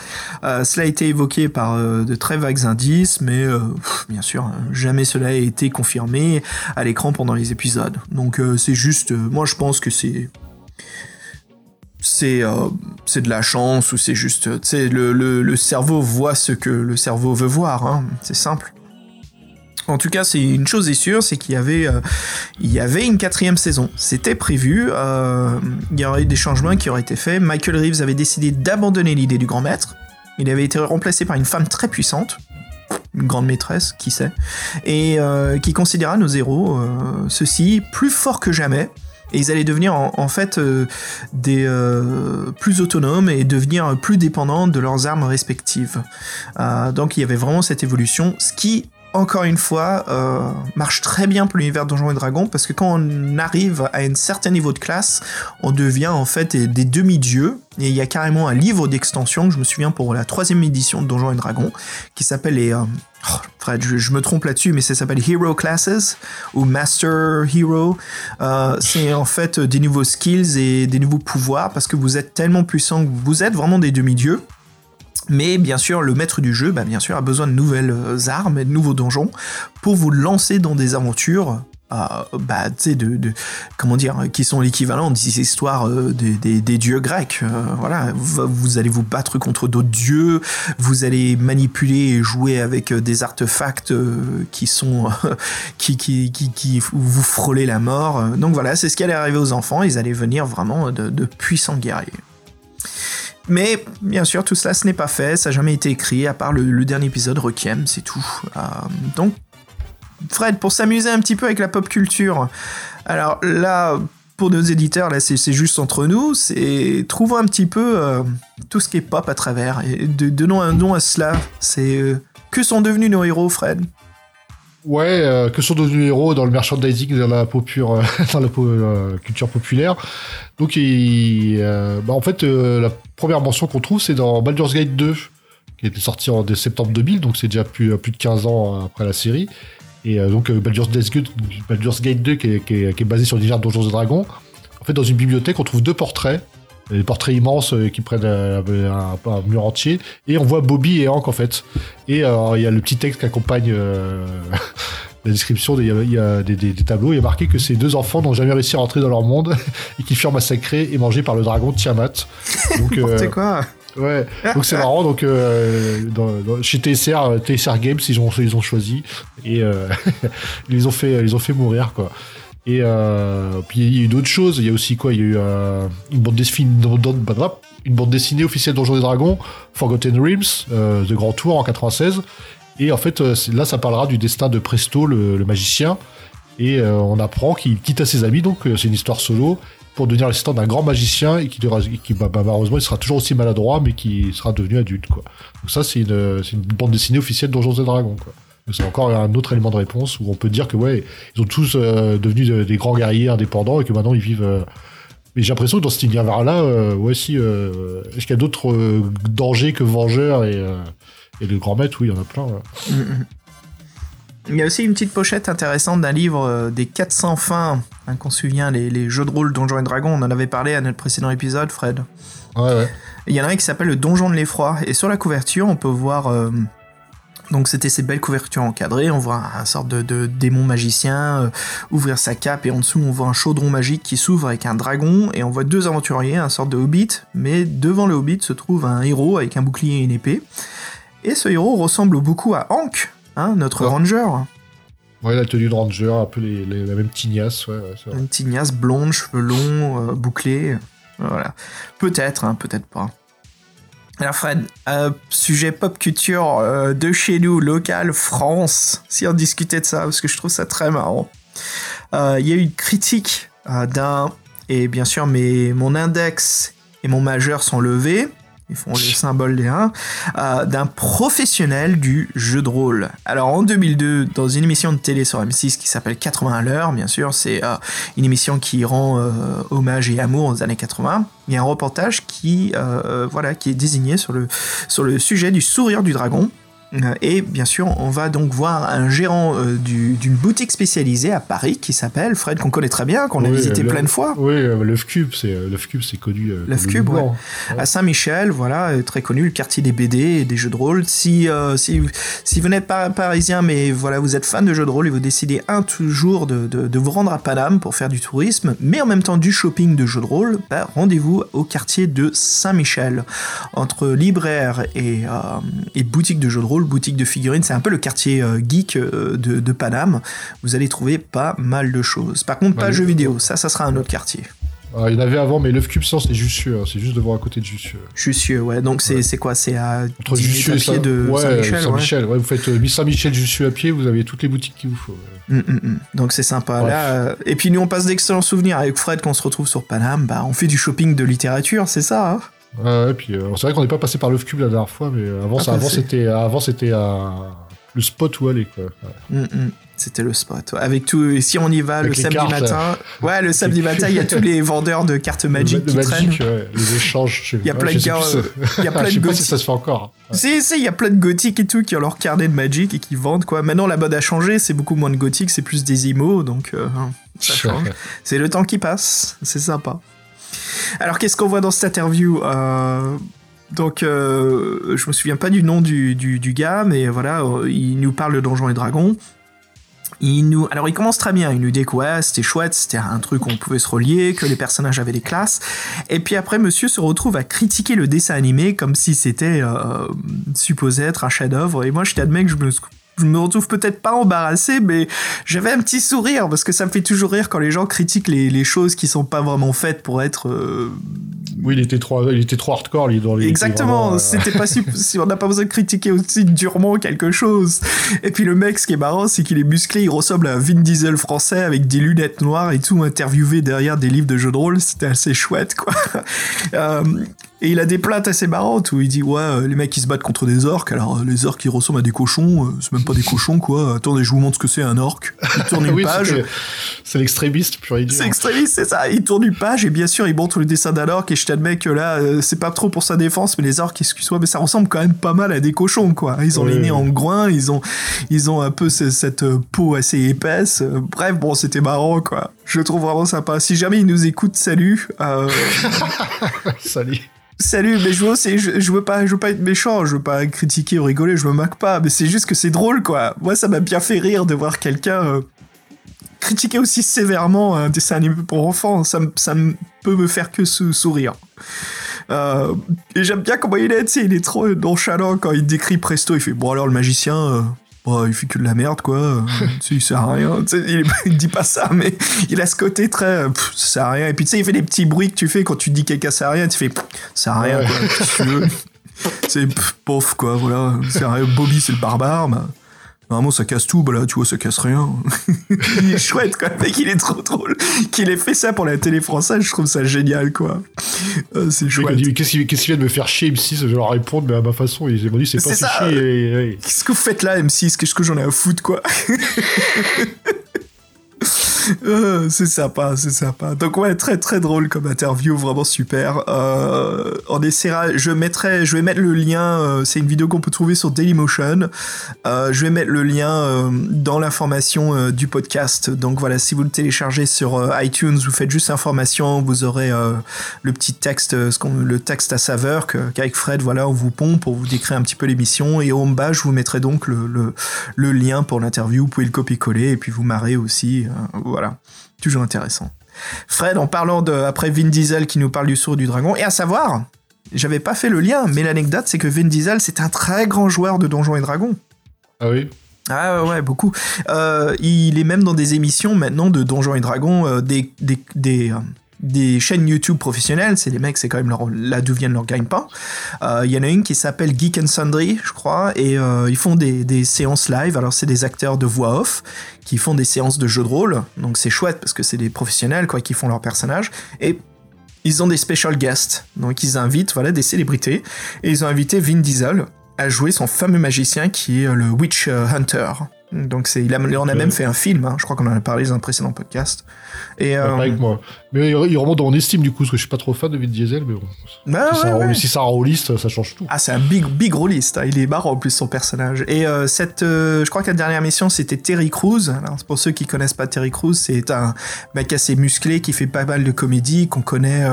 Euh, cela a été évoqué par de très vagues indices, mais bien sûr, jamais cela a été confirmé à l'écran pendant les épisodes. Donc c'est juste, moi je pense que c'est c'est c'est de la chance ou c'est juste, le, le, le, cerveau voit ce que le cerveau veut voir, hein, c'est simple. En tout cas, c'est une chose est sûre, c'est qu'il y avait, euh, il y avait une quatrième saison. C'était prévu. Euh, il y aurait eu des changements qui auraient été faits. Michael Reeves avait décidé d'abandonner l'idée du grand maître. Il avait été remplacé par une femme très puissante, une grande maîtresse, qui sait, et euh, qui considéra nos héros, ceux-ci, plus forts que jamais. Et ils allaient devenir en, en fait des plus autonomes et devenir plus dépendants de leurs armes respectives. Donc il y avait vraiment cette évolution, ce qui encore une fois, euh, marche très bien pour l'univers Donjons et Dragons parce que quand on arrive à un certain niveau de classe, on devient en fait des, demi-dieux. Et il y a carrément un livre d'extension, je me souviens pour la troisième édition de Donjons et Dragons, qui s'appelle les... Euh, oh, je, me trompe là-dessus, mais ça s'appelle Hero Classes ou Master Hero. Euh, c'est en fait des nouveaux skills et des nouveaux pouvoirs parce que vous êtes tellement puissant que vous êtes vraiment des demi-dieux. Mais bien sûr, le maître du jeu, bah, bien sûr, a besoin de nouvelles armes et de nouveaux donjons pour vous lancer dans des aventures. Euh, bah, comment dire, qui sont l'équivalent des histoires euh, des, dieux grecs. Euh, voilà, vous, allez vous battre contre d'autres dieux, vous allez manipuler et jouer avec des artefacts qui sont qui, vous frôlez la mort. Donc voilà, c'est ce qui allait arriver aux enfants. Ils allaient venir vraiment de puissants guerriers. Mais bien sûr, tout cela, ce n'est pas fait, ça n'a jamais été écrit, à part le, dernier épisode Requiem, c'est tout. Euh, donc, Fred, pour s'amuser un petit peu avec la pop culture, alors là, pour nos éditeurs, là, c'est juste entre nous, c'est trouvons un petit peu euh, tout ce qui est pop à travers, et donnons un nom à cela. C'est euh, que sont devenus nos héros, Fred? Ouais, euh, que sont devenus héros dans le merchandising, dans la, popure, dans la, culture populaire. Donc, il, euh, bah, en fait, euh, la première mention qu'on trouve, c'est dans Baldur's Gate 2, qui était sorti en septembre 2000, donc c'est déjà plus, plus de 15 ans après la série. Et euh, donc euh, Baldur's, Gate, Baldur's Gate 2, qui est, qui est- qui est basé sur l'univers Donjons et Dragons. En fait, dans une bibliothèque, on trouve deux portraits. Des portraits immenses euh, qui prennent un, un mur entier. Et on voit Bobby et Hank, en fait. Et euh, il y a le petit texte qui accompagne euh, la description. des- Il y a, il y a des, des- des tableaux. Il y a marqué que ces deux enfants n'ont jamais réussi à rentrer dans leur monde et qui furent massacrés et mangés par le dragon Tiamat. Donc, euh, quoi. Ouais, donc c'est marrant. Donc euh, dans, dans- chez TSR, TSR Games, ils ont ils ont choisi et euh, ils les ont fait ils les ont fait mourir quoi. Et euh, puis il y a eu d'autres choses. Il y a aussi quoi? Il y a eu euh, une bande dessinée une bande- dessinée officielle Donjons et Dragons, Forgotten Realms, euh, de Grand Tour en 96. Et en fait, euh, là, ça parlera du destin de Presto, le, le magicien. Et euh, on apprend qu'il quitte ses amis, donc euh, c'est une histoire solo, pour devenir l'assistant d'un grand magicien et qui, bah, bah, malheureusement, il sera toujours aussi maladroit, mais qui sera devenu adulte. Quoi. Donc ça, c'est une, une bande dessinée officielle Donjons et Dragons. Quoi. C'est encore un autre élément de réponse où on peut dire que ouais, ils ont tous euh, devenu de- des grands guerriers indépendants et que maintenant ils vivent. euh, Mais j'ai l'impression que dans cet univers-là, euh, ouais, si, euh, est-ce qu'il y a d'autres euh, dangers que Vengeurs et, euh, et le Grand Maître Oui, il y en a plein. ouais. Il y a aussi une petite pochette intéressante d'un livre euh, des 400 fins, hein, qu'on se souvient, les, les jeux de rôle Donjons et Dragons, on en avait parlé à notre précédent épisode, Fred. Ouais, ouais. Il y en a un qui s'appelle le Donjon de l'Effroi, et sur la couverture, on peut voir... euh, donc c'était ces belles couvertures encadrées, on voit un, sorte de, de démon magicien euh, ouvrir sa cape, et en dessous on voit un chaudron magique qui s'ouvre avec un dragon, et on voit deux aventuriers, un sorte de hobbit, mais devant le hobbit se trouve un héros avec un bouclier et une épée. Et ce héros ressemble beaucoup à Hank, hein, notre ranger. Ouais, la tenue de ranger, un peu les, les- la même tignasse. Ouais, ouais. Une tignasse blonde, cheveux longs, euh, bouclés. Voilà. Peut-être, hein, peut-être pas. Alors Fred, euh, sujet pop culture euh, de chez nous, local, France, si on discutait de ça, parce que je trouve ça très marrant. Euh, Il y a eu une critique d'un, et bien sûr mes, mon index et mon majeur sont levés, ils font le symbole des 1, euh, d'un professionnel du jeu de rôle. Alors en 2002, dans une émission de télé sur M6 qui s'appelle 80 à l'heure, bien sûr, c'est euh, une émission qui rend euh, hommage et amour aux années 80. Il y a un reportage qui, euh, voilà, qui est désigné sur le, sur le sujet du sourire du dragon. Euh, Et bien sûr, on va donc voir un gérant euh, du- d'une boutique spécialisée à Paris qui s'appelle Fred, qu'on connaît très bien, qu'on a visité le- plein de fois. Oui, euh, l'œuf cube, c'est cube, c'est connu. euh, Cube, ouais. À Saint-Michel, voilà, très connu, le quartier des BD et des jeux de rôle. Si, euh, si, si vous n'êtes pas parisien, mais voilà, vous êtes fan de jeux de rôle et vous décidez un tout jour de, de, de vous rendre à Paname pour faire du tourisme, mais en même temps du shopping de jeux de rôle, bah, rendez-vous au quartier de Saint-Michel. Entre libraire et, et boutique de jeux de rôle, boutique de figurines, c'est un peu le quartier euh, geek euh, de, de Paname. Vous allez trouver pas mal de choses. Par contre, pas Ouais, jeux vidéo, ça, ça sera un autre quartier. Ah, il y en avait avant, mais l'œuf cube, ça, c'est Jussieu. hein, C'est juste devant à côté de Jussieu. Jussieu, ouais. Donc c'est c'est quoi? C'est à Entre 10 minutes Jussieu et Saint- de ouais, Saint-Michel, ouais. Saint-Michel, ouais, Vous faites euh, Saint-Michel, Jussieu à pied, vous avez toutes les boutiques qu'il vous faut. ouais. Mm, mm, mm. Donc c'est sympa. Bref. Là, euh, et puis nous on passe d'excellents souvenirs avec Fred quand on se retrouve sur Paname. Bah on fait du shopping de littérature, c'est ça. Hein? Ouais, ouais, puis euh, c'est vrai qu'on n'est pas passé par l'œuf cube la dernière fois, mais euh, avant, Ah, ça, avant c'était, avant c'était euh, le spot où aller quoi. Ouais. Mm, mm. C'était le spot. ouais. Avec tout. Et si on y va Avec le samedi cartes, matin, ouais, le samedi matin, il y a tous les vendeurs de cartes Magic le, qui traînent. Ouais, les échanges. Il y a plein de gars, euh, il y a plein je sais de pas gothiques. si ça se fait encore. Si, si, il y a plein de gothiques et tout qui ont leur carnet de Magic et qui vendent quoi. Maintenant la mode a changé, c'est beaucoup moins de gothique, c'est plus des imos, donc euh, ça change. c'est le temps qui passe, c'est sympa. Alors qu'est-ce qu'on voit dans cette interview Euh, Donc euh, je me souviens pas du nom du, gars, mais voilà, euh, il nous parle de Donjons et Dragons. Il nous... Alors il commence très bien, il nous dit que c'était chouette, c'était un truc où on pouvait se relier, que les personnages avaient des classes. Et puis après, monsieur se retrouve à critiquer le dessin animé comme si c'était euh, supposé être un chef-d'œuvre. Et moi, je t'admets que je me, je me retrouve peut-être pas embarrassé, mais j'avais un petit sourire parce que ça me fait toujours rire quand les gens critiquent les, les choses qui sont pas vraiment faites pour être. euh, Oui, il était trop, il était trop hardcore. Il, dans les, Exactement, euh, c'était pas si, si on n'a pas besoin de critiquer aussi durement quelque chose. Et puis le mec, ce qui est marrant, c'est qu'il est musclé, il ressemble à un Vin Diesel français avec des lunettes noires et tout, interviewé derrière des livres de jeux de rôle, c'était assez chouette, quoi. Euh, Et il a des plaintes assez marrantes où il dit ouais euh, les mecs ils se battent contre des orques. Alors les orques ils ressemblent à des cochons. Euh, c'est même pas des cochons quoi. Attendez je vous montre ce que c'est un orque. Il tourne une Oui, page. c'est- l'extrémiste pur et c'est extrémiste, c'est ça. Il tourne une page et bien sûr, il montre le dessin d'un orque. Et je t'admets que là, euh, c'est pas trop pour sa défense, mais les orques, excuse-moi, mais ça ressemble quand même pas mal à des cochons, quoi. Ils ont les nez en groin, ils ont, ils ont un peu ce- cette peau assez épaisse. Bref, bon, c'était marrant, quoi. Je le trouve vraiment sympa. Si jamais il nous écoute, salut. Euh, Salut. Salut, mais je veux, aussi- je, je veux pas, je veux pas être méchant, je veux pas critiquer ou rigoler, je me moque pas, mais c'est juste que c'est drôle, quoi. Moi, ça m'a bien fait rire de voir quelqu'un euh, critiquer aussi sévèrement un dessin animé pour enfants. Ça, ça peut me faire que sou- sourire. Euh, et j'aime bien comment il est, tu sais, il est trop nonchalant quand il décrit Presto. Il fait bon alors le magicien, bon, il fait que de la merde quoi. Il sert à rien. Il, il dit pas ça, mais il a ce côté très pff, ça sert à rien. Et puis tu sais, il fait des petits bruits que tu fais quand tu dis quelqu'un sert à rien. Tu fais pff, ça sert à rien Ouais. quoi. C'est pauvre quoi. Voilà. Ça sert à rien. Bobby c'est le barbare. bah, Normalement, ça casse tout, bah là, tu vois, ça casse rien. il est chouette, quoi. Le mec, il est trop drôle. Qu'il ait fait ça pour la télé française, je trouve ça génial, quoi. Euh, c'est chouette. qu'est-ce qu'il vient de me faire chier, M6 Je vais leur répondre, mais à ma façon. Ils m'ont dit, c'est pas ça. chier. et- Qu'est-ce que vous faites là, M6 Qu'est-ce que j'en ai à foutre, quoi? Euh, c'est sympa, c'est sympa. Donc ouais, très très drôle comme interview, vraiment super. Euh, on essaiera, je mettrai, je vais mettre le lien. euh, c'est une vidéo qu'on peut trouver sur Dailymotion. Je vais mettre le lien dans l'information du podcast. Donc voilà, si vous le téléchargez sur iTunes, vous faites juste information, vous aurez le petit texte, ce qu'on, le texte à saveur qu'avec Fred, voilà, on vous pompe pour vous décrire un petit peu l'émission. Et au bas, je vous mettrai donc le, le, lien pour l'interview. Vous pouvez le copier-coller et puis vous marrer aussi. Voilà, toujours intéressant. Fred, en parlant de après Vin Diesel qui nous parle du sourd du dragon, et à savoir, j'avais pas fait le lien, mais l'anecdote c'est que Vin Diesel c'est un très grand joueur de Donjons et Dragons. Ah oui Ah ouais, beaucoup. Euh, il est même dans des émissions maintenant de Donjons et Dragons, euh, des, des, des, euh, des chaînes YouTube professionnelles. C'est les mecs, c'est quand même leur, là d'où viennent leur gagne-pain. Euh, Il y en a une qui s'appelle Geek and Sundry, je crois, et euh, ils font des, des séances live. Alors c'est des acteurs de voix off qui font des séances de jeux de rôle. Donc c'est chouette parce que c'est des professionnels quoi qui font leurs personnages. Et ils ont des special guests. Donc ils invitent voilà, des célébrités. Et ils ont invité Vin Diesel à jouer son fameux magicien qui est euh, le Witch Hunter. Donc c'est, il, a, il en a même fait un film, hein. je crois qu'on en a parlé dans un précédent podcast. Et, Pas euh, avec moi. Mais il remonte dans mon estime du coup, parce que je suis pas trop fan de Vin Diesel, mais bon. Bah si, ouais, c'est un, ouais. si ça change tout. Ah, c'est un big, big rôliste. hein. Il est marrant en plus son personnage. Et euh, cette, euh, je crois que la dernière mission c'était Terry Crews. Alors pour ceux qui connaissent pas Terry Crews, c'est un mec assez musclé qui fait pas mal de comédie qu'on connaît,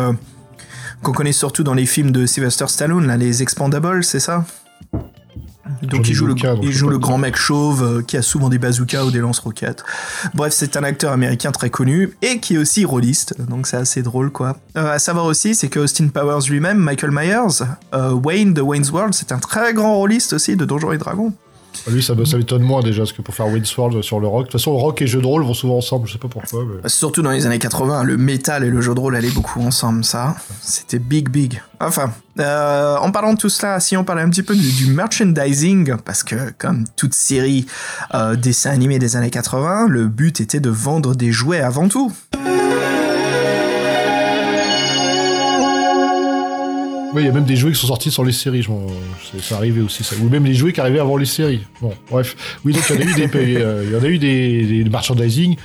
qu'on connaît surtout dans les films de Sylvester Stallone, là, les Expandables, c'est ça? Donc J'en ai il joue, le, aucun, donc il joue le grand mec chauve euh, qui a souvent des bazookas ou des lance-roquettes. Bref, c'est un acteur américain très connu et qui est aussi rôliste, donc c'est assez drôle quoi. Euh, à savoir aussi, c'est que Austin Powers lui-même, Michael Myers, euh, Wayne de Wayne's World, c'est un très grand rôliste aussi de Donjons et Dragons. Lui, ça, m'étonne moins déjà, parce que pour faire Wayne's sur le rock, de toute façon, rock et jeu de rôle vont souvent ensemble, je sais pas pourquoi. Mais... Surtout dans les années 80, le métal et le jeu de rôle allaient beaucoup ensemble, ça. C'était big, big. Enfin, euh, en parlant de tout cela, si on parlait un petit peu du, merchandising, parce que comme toute série euh, dessins animés des années 80, le but était de vendre des jouets avant tout. Oui, il y a même des jouets qui sont sortis sur les séries, je c'est arrivé aussi ça. Ou même des jouets qui arrivaient avant les séries. Bon, bref. Oui, donc il y en a eu des, euh, il y en a eu des, des merchandising.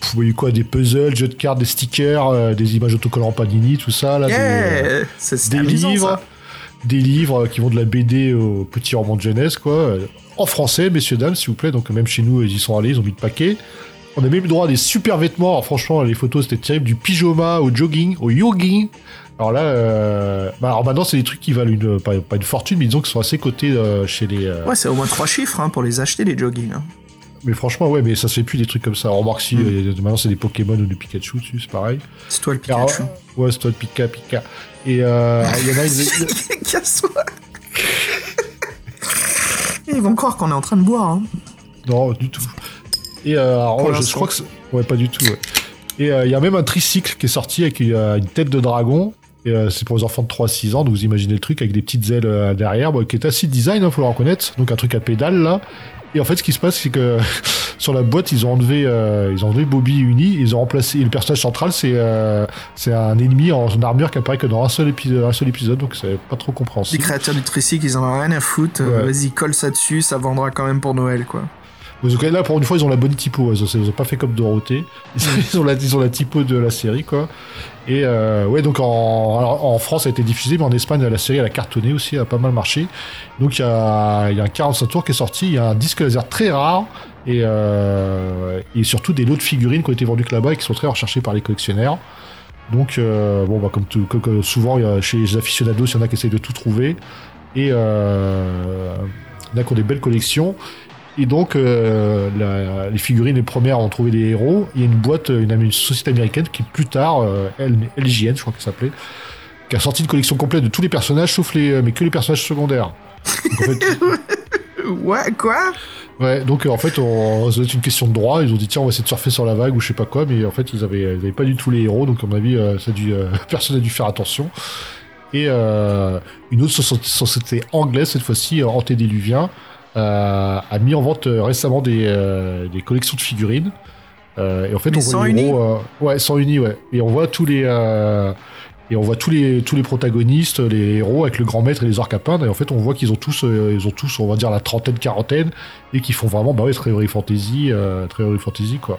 Pff, Il y a eu quoi? Des puzzles, jeux de cartes, des stickers, euh, des images autocollants Panini, tout ça. Là, des, euh, C'est- des amusant, livres, ça. des livres qui vont de la BD au petit roman de jeunesse, quoi. Euh, En français, messieurs, dames, s'il vous plaît. Donc même chez nous, ils y sont allés, ils ont mis le paquet. On a même eu droit à des super vêtements. Alors, franchement, les photos, c'était terrible. Du pyjama au jogging, au jogging. Alors là, euh, bah, alors maintenant, c'est des trucs qui valent une, pas, pas une fortune, mais disons qu'ils sont assez cotés euh, chez les. euh, Ouais, c'est au moins trois chiffres hein, pour les acheter, les jogging. hein. Mais franchement, ouais, mais ça se fait plus des trucs comme ça. Remarque si Mm. maintenant c'est des Pokémon ou du Pikachu dessus, c'est pareil. C'est toi le Alors, Pikachu. ouais, c'est toi le Pika Pika. Et euh, il y en a ils- Casse-toi Ils vont croire qu'on est en train de boire. Hein. Non, du tout. Et euh, alors, je, crois que ouais, pas du tout. ouais. Et euh, il y a même un tricycle qui est sorti avec une, euh, une tête de dragon. Et euh, c'est pour les enfants de 3-6 ans, donc vous imaginez le truc avec des petites ailes euh, derrière, bon, qui est assez design, hein, faut le reconnaître. Donc un truc à pédale là. Et en fait, ce qui se passe, c'est que sur la boîte, ils ont enlevé, euh, ils ont enlevé Bobby et Uni. Ils ont remplacé. et le personnage central, c'est euh, c'est un ennemi en armure qui apparaît que dans un seul épisode, un seul épisode donc c'est pas trop Les compréhensible. créateurs du Tricycle, ils en ont rien à foutre. Ouais. Vas-y, colle ça dessus, ça vendra quand même pour Noël, quoi. Là, pour une fois, ils ont la bonne typo. Ils ont, ils pas fait comme Dorothée. Ils ont, la, typo de la série, quoi. Et euh, ouais, donc en, en France, a été diffusé, mais en Espagne, la série, elle a cartonné aussi, elle a pas mal marché. Donc il y a, y a un 45 tours qui est sorti, il y a un disque laser très rare. Et, euh, et surtout des lots de figurines qui ont été vendus que là-bas et qui sont très recherchés par les collectionneurs. Donc, euh, bon, bah, comme, tout- souvent, chez les aficionados, il y en a qui essayent de tout trouver. Et euh, il y en a qui ont des belles collections. Et donc, euh, la- les figurines, les premières ont trouvé des héros. Il y a une boîte, une, une société américaine qui, plus tard, euh, LJN, je crois qu'elle s'appelait, qui a sorti une collection complète de tous les personnages, sauf les, euh, mais que les personnages secondaires. Donc, en fait, Ouais, quoi? Ouais, donc euh, en fait, on, ça doit être une question de droit. Ils ont dit tiens, on va essayer de surfer sur la vague ou je sais pas quoi, mais en fait, ils avaient, ils avaient pas du tout les héros, donc à mon avis, euh, ça a dû, euh, personne n'a dû faire attention. Et euh, une autre soci- société anglaise, cette fois-ci, euh, Antédéluvien, euh, a mis en vente euh, récemment des, euh, des collections de figurines. Euh, et en fait, Mais on voit les héros, euh, ouais, sans uni, ouais. Et on voit tous les, euh, et on voit tous les tous les protagonistes, les héros avec le grand maître et les orques à peindre. Et en fait, on voit qu'ils ont tous, euh, ils ont tous, on va dire la trentaine, quarantaine, et qui font vraiment, bah ouais, très heroic fantasy, euh, fantasy quoi.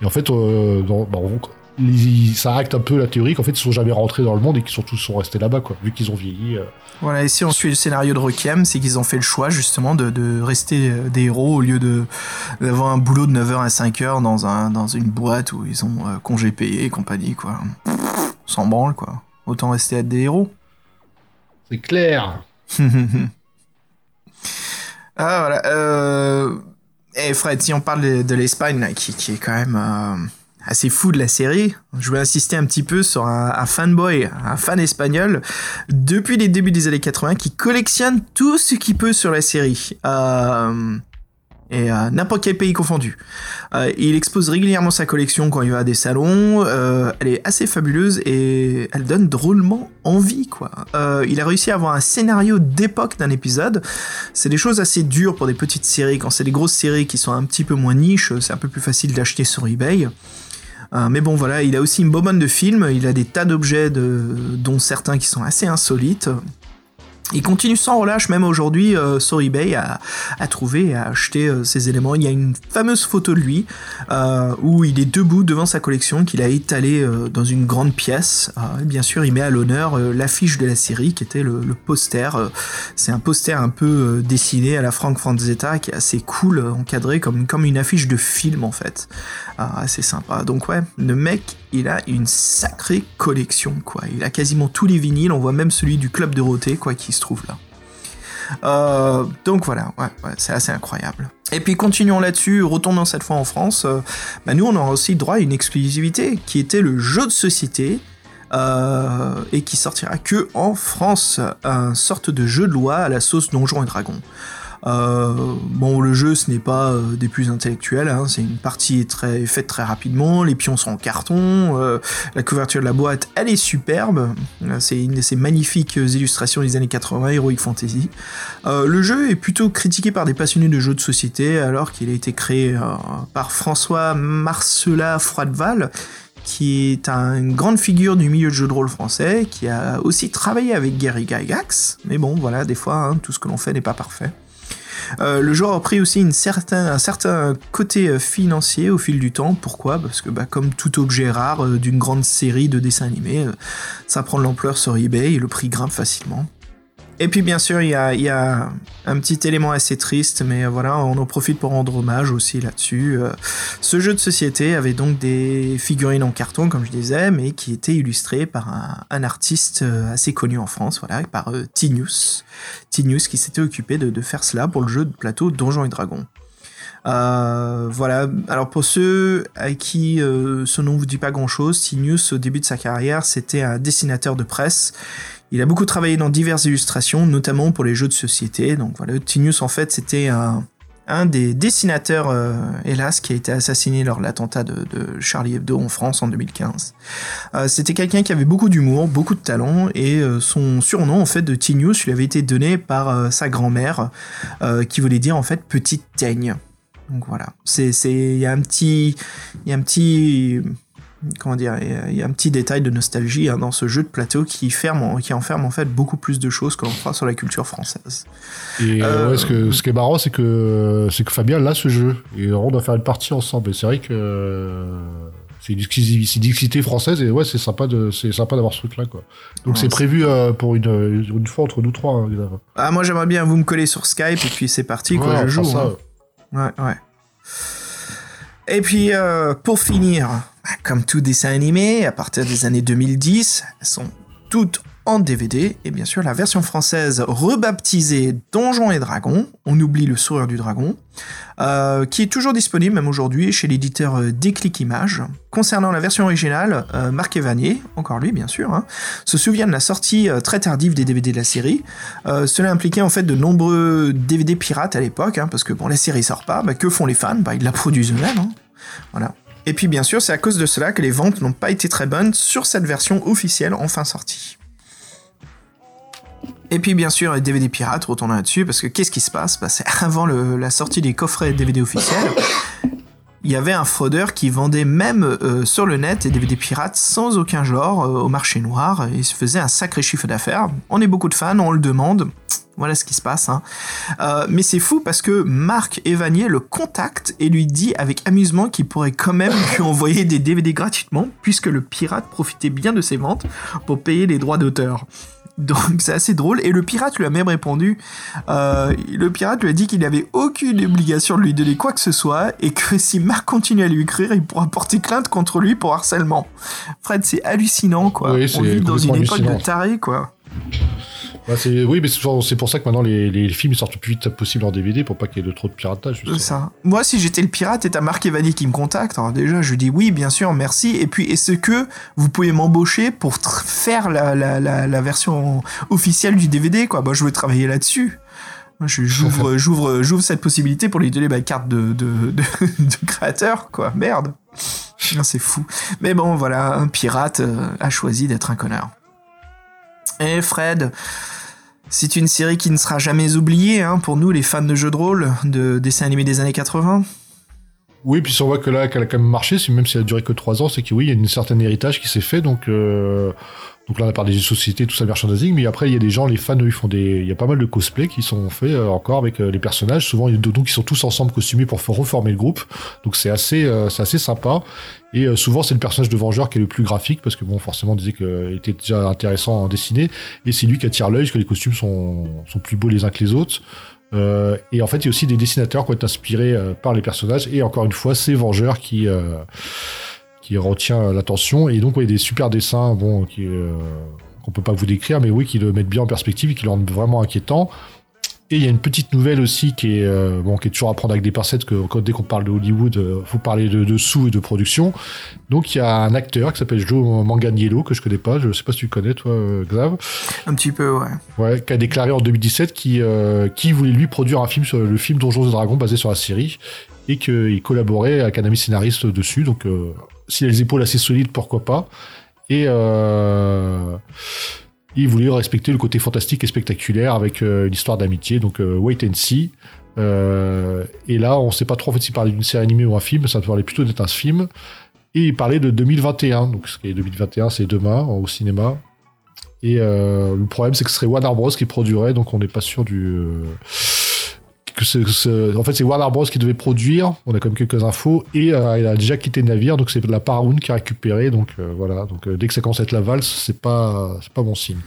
Et en fait, euh, dans- bah, on- les- ça acte un peu la théorie qu'en fait, ils sont jamais rentrés dans le monde et qu'ils sont tous sont restés là-bas quoi, vu qu'ils ont vieilli. euh. Voilà, et si on suit le scénario de Requiem, c'est qu'ils ont fait le choix justement de, de rester euh, des héros au lieu de d'avoir un boulot de 9h à 5h dans, un, dans une boîte où ils ont euh, congé payé et compagnie, quoi. Sans branle, quoi. Autant rester être des héros. C'est clair. ah, voilà. Euh... Et Fred, si on parle de, l'Espagne, là, qui, qui est quand même assez fou de la série, je vais insister un petit peu sur un, fanboy, un fan espagnol, depuis les débuts des années 80, qui collectionne tout ce qu'il peut sur la série. Euh, et euh, n'importe quel pays confondu. Euh, il expose régulièrement sa collection quand il va à des salons. elle est assez fabuleuse et elle donne drôlement envie, quoi. Il a réussi à avoir un scénario d'époque d'un épisode. C'est des choses assez dures pour des petites séries. Quand c'est des grosses séries qui sont un petit peu moins niches, c'est un peu plus facile d'acheter sur eBay. Euh, mais bon voilà, il a aussi une bonbonne de films, il a des tas d'objets, de, dont certains qui sont assez insolites. Il continue sans relâche, même aujourd'hui, euh, sur eBay, à, trouver et à acheter euh, ces éléments. Il y a une fameuse photo de lui euh, où il est debout devant sa collection qu'il a étalée euh, dans une grande pièce. Euh, bien sûr, il met à l'honneur l'affiche de la série qui était le, le poster. C'est un poster un peu dessiné à la Frank Franzetta qui est assez cool, encadré comme, comme une affiche de film en fait. Assez sympa. Donc ouais, le mec, il a une sacrée collection quoi. Il a quasiment tous les vinyles, on voit même celui du Club de Roté quoi qui trouve là. Euh, donc voilà, c'est assez incroyable. Et puis continuons là-dessus, retournons cette fois en France. euh, bah, nous on aura aussi droit à une exclusivité qui était le jeu de société. euh, et qui sortira que en France, un sorte de jeu de loi à la sauce Donjons et Dragons. Euh, bon, le jeu, ce n'est pas euh, des plus intellectuels, hein, c'est une partie faite très rapidement, les pions sont en carton, euh, la couverture de la boîte, elle est superbe, c'est une de ces magnifiques illustrations des années 80, Heroic Fantasy. Le jeu est plutôt critiqué par des passionnés de jeux de société, alors qu'il a été créé par François Marcela Froideval, qui est un- une grande figure du milieu de jeu de rôle français, qui a aussi travaillé avec Gary Gygax, mais bon, voilà, des fois, hein, tout ce que l'on fait n'est pas parfait. Euh, le jeu a pris aussi un certain côté euh, financier au fil du temps. Pourquoi? Parce que bah, comme tout objet rare euh, d'une grande série de dessins animés, ça prend de l'ampleur sur eBay et le prix grimpe facilement. Et puis bien sûr, il y a, un petit élément assez triste, mais euh, voilà, on en profite pour rendre hommage aussi là-dessus. Euh, ce jeu de société avait donc des figurines en carton, comme je disais, mais qui étaient illustrées par un, un artiste euh, assez connu en France, voilà, par euh, Tinius. Tinius qui s'était occupé de, de faire cela pour le jeu de plateau Donjons et Dragons. Euh, voilà. Alors pour ceux à qui euh, ce nom vous dit pas grand chose, Tinius au début de sa carrière c'était un dessinateur de presse. Il a beaucoup travaillé dans diverses illustrations, notamment pour les jeux de société. Donc voilà, Tinius en fait c'était un, des dessinateurs, euh, hélas, qui a été assassiné lors de l'attentat de, Charlie Hebdo en France en 2015. Euh, c'était quelqu'un qui avait beaucoup d'humour, beaucoup de talent, et son surnom en fait de Tinius lui avait été donné par sa grand-mère, qui voulait dire en fait petite teigne. Donc voilà, c'est c'est il y a un petit il y a un petit comment dire il y a- un petit détail de nostalgie hein, dans ce jeu de plateau qui ferme qui enferme en fait beaucoup plus de choses que l'on fera sur la culture française. Et euh, Euh, ouais, ce, que, ce qui est marrant, c'est que, c'est que Fabien l'a ce jeu. Et on doit faire une partie ensemble. Et c'est vrai que c'est une exclusivité française. Et ouais, c'est sympa, de, c'est sympa d'avoir ce truc-là. Quoi. Donc Ouais, c'est prévu euh, pour une, une fois entre nous trois. hein. Ah moi j'aimerais bien vous me coller sur Skype et puis c'est parti quoi, Ouais, je joue. ça, hein. Ouais ouais. Et puis euh, pour finir, comme tout dessin animé, à partir des années 2010, elles sont toutes en DVD et bien sûr la version française rebaptisée Donjons et Dragons, on oublie le sourire du dragon, euh, qui est toujours disponible même aujourd'hui chez l'éditeur euh, Déclic Images. Concernant la version originale, euh, Marc Evanier, encore lui bien sûr, hein, se souvient de la sortie très tardive des DVD de la série. Cela impliquait en fait de nombreux DVD pirates à l'époque, hein, parce que bon la série sort pas, bah, que font les fans? Bah ils la produisent eux-mêmes. hein. Voilà. Et puis bien sûr, c'est à cause de cela que les ventes n'ont pas été très bonnes sur cette version officielle enfin sortie. Et puis bien sûr, les DVD pirates, retournons là-dessus, parce que qu'est-ce qui se passe? Bah, C'est avant la sortie des coffrets DVD officiels, il y avait un fraudeur qui vendait même euh, sur le net des DVD pirates sans aucun genre euh, au marché noir, il se faisait un sacré chiffre d'affaires. On est beaucoup de fans, on le demande, voilà ce qui se passe. hein. Euh, mais c'est fou parce que Marc Evanier le contacte et lui dit avec amusement qu'il pourrait quand même lui envoyer des DVD gratuitement, puisque le pirate profitait bien de ses ventes pour payer les droits d'auteur. Donc c'est assez drôle. Et le pirate lui a même répondu. euh, le pirate lui a dit qu'il n'avait aucune obligation de lui donner quoi que ce soit et que si Marc continue à lui écrire, il pourra porter plainte contre lui pour harcèlement. Fred, c'est hallucinant quoi. Oui, On vit dans une époque de tarés quoi. Bah, oui, mais c'est pour ça que maintenant les, les films sortent le plus vite possible en DVD pour pas qu'il y ait de trop de piratage. C'est ça. Moi, si j'étais le pirate et t'as Marc Evanier qui me contacte, alors déjà, je dis oui, bien sûr, merci. Et puis, est-ce que vous pouvez m'embaucher pour faire la, la, la, la version officielle du DVD, quoi? Bah, je veux travailler là-dessus. J'ouvre, j'ouvre, j'ouvre cette possibilité pour lui donner ma carte de, de, de, de créateur, quoi. Merde. C'est fou. Mais bon, voilà, un pirate euh, a choisi d'être un connard. Et Fred, c'est une série qui ne sera jamais oubliée hein, pour nous, les fans de jeux de rôle, de dessins animés des années 80. Oui, puis on voit que là, qu'elle a quand même marché, même si elle a duré que 3 ans, c'est que oui, il y a une certain héritage qui s'est fait. Donc, euh, donc là, on a parlé des sociétés, tout ça, merchandising. Mais après, il y a des gens, les fans, eux, ils font des. Il y a pas mal de cosplays qui sont faits euh, encore avec euh, les personnages. Souvent, donc ils sont tous ensemble costumés pour reformer le groupe. Donc c'est assez, euh, c'est assez sympa. Et euh, souvent, c'est le personnage de Vengeur qui est le plus graphique parce que bon, forcément, on disait qu'il était déjà intéressant à dessiner. Et c'est lui qui attire l'œil parce que les costumes sont, sont plus beaux les uns que les autres. Euh, et en fait, il y a aussi des dessinateurs qui ont été inspirés euh, par les personnages. Et encore une fois, c'est Vengeur qui, euh, qui retient l'attention. Et donc, a des super dessins bon, qui, euh, qu'on peut pas vous décrire, mais oui, qui le mettent bien en perspective et qui le rendent vraiment inquiétant. Et il y a une petite nouvelle aussi qui est, euh, bon, qui est toujours à prendre avec des pincettes, que quand, dès qu'on parle de Hollywood, euh, faut parler de, de sous et de production. Donc il y a un acteur qui s'appelle Joe Manganiello, que je connais pas, je sais pas si tu connais toi, euh, Xav. Un petit peu, ouais. Ouais, qui a déclaré en 2017 qui, euh, qui voulait lui produire un film sur le film Donjons et Dragons basé sur la série et qu'il collaborait avec un ami scénariste dessus. Donc, euh, s'il a les épaules assez solides, pourquoi pas. Et euh, il voulait respecter le côté fantastique et spectaculaire avec euh, une histoire d'amitié. Donc, euh, wait and see. Euh, et là, on sait pas trop en fait s'il parlait d'une série animée ou un film. Ça parlait plutôt d'être un film. Et il parlait de 2021. Donc, ce qui est 2021, c'est demain au cinéma. Et euh, le problème, c'est que ce serait Warner Bros. qui produirait, donc on n'est pas sûr du. En fait, c'est Warner Bros. qui devait produire. On a même quelques infos. Et euh, il a déjà quitté le navire, donc c'est la Paramount qui a récupéré. Donc euh, voilà. Donc euh, dès que ça commence à être la valse, c'est pas, pas bon signe.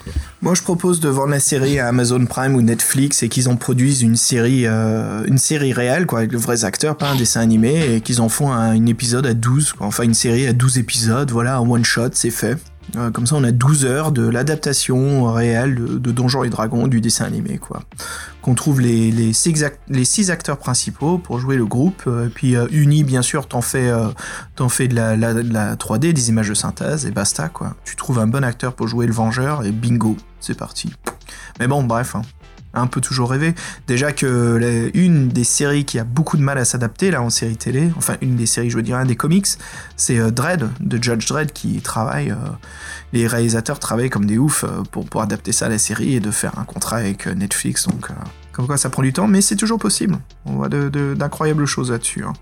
Moi, je propose de vendre la série à Amazon Prime ou Netflix et qu'ils en produisent une série, une série réelle, quoi, avec de vrais acteurs, pas un dessin animé, et qu'ils en font un, une épisode à 12, quoi. enfin une série à 12 épisodes, voilà, un one shot, c'est fait. Euh, comme ça, on a 12 heures de l'adaptation réelle de, de Donjons et Dragons du dessin animé, quoi. Qu'on trouve les, les, six acteurs principaux pour jouer le groupe, euh, puis euh, uni, bien sûr, t'en fais, euh, la- de la 3D, des images de synthèse, et basta, quoi. Tu trouves un bon acteur pour jouer le Vengeur, et bingo, c'est parti. Mais bon, bref, hein. Un peu toujours rêvé. Déjà que une des séries qui a beaucoup de mal à s'adapter là en série télé, enfin une des séries, je veux dire un des comics, c'est euh, Dredd de Judge Dredd qui travaille. euh, les réalisateurs travaillent comme des oufs euh, pour, pour adapter ça à la série et de faire un contrat avec euh, Netflix. Donc Comme quoi, ça prend du temps, mais c'est toujours possible. On voit d'incroyables choses là-dessus. hein.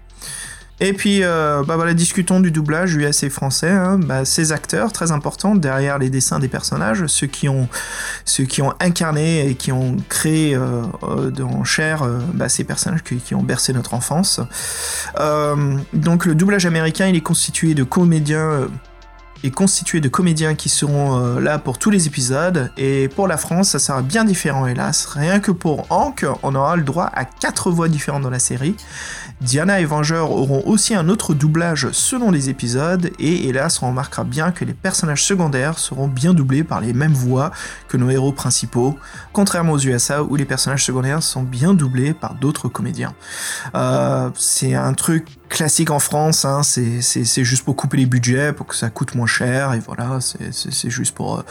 Et puis, euh, bah voilà, discutons du doublage et français. hein. Bah, ces acteurs, très importants, derrière les dessins des personnages, ceux qui ont, ceux qui ont incarné et qui ont créé euh, euh, en chair euh, bah, ces personnages qui, qui ont bercé notre enfance. Euh, donc, le doublage américain, il est constitué de comédiens. Est constitué de comédiens qui seront euh, là pour tous les épisodes. Et pour la France ça sera bien différent hélas. Rien que pour Hank on aura le droit à quatre voix différentes dans la série. Diana et Vengeur auront aussi un autre doublage selon les épisodes. Et hélas on remarquera bien que les personnages secondaires seront bien doublés par les mêmes voix que nos héros principaux contrairement aux USA où les personnages secondaires sont bien doublés par d'autres comédiens. Euh, c'est un truc classique en France, hein, c'est juste pour couper les budgets, pour que ça coûte moins cher, et voilà, c'est- juste pour euh,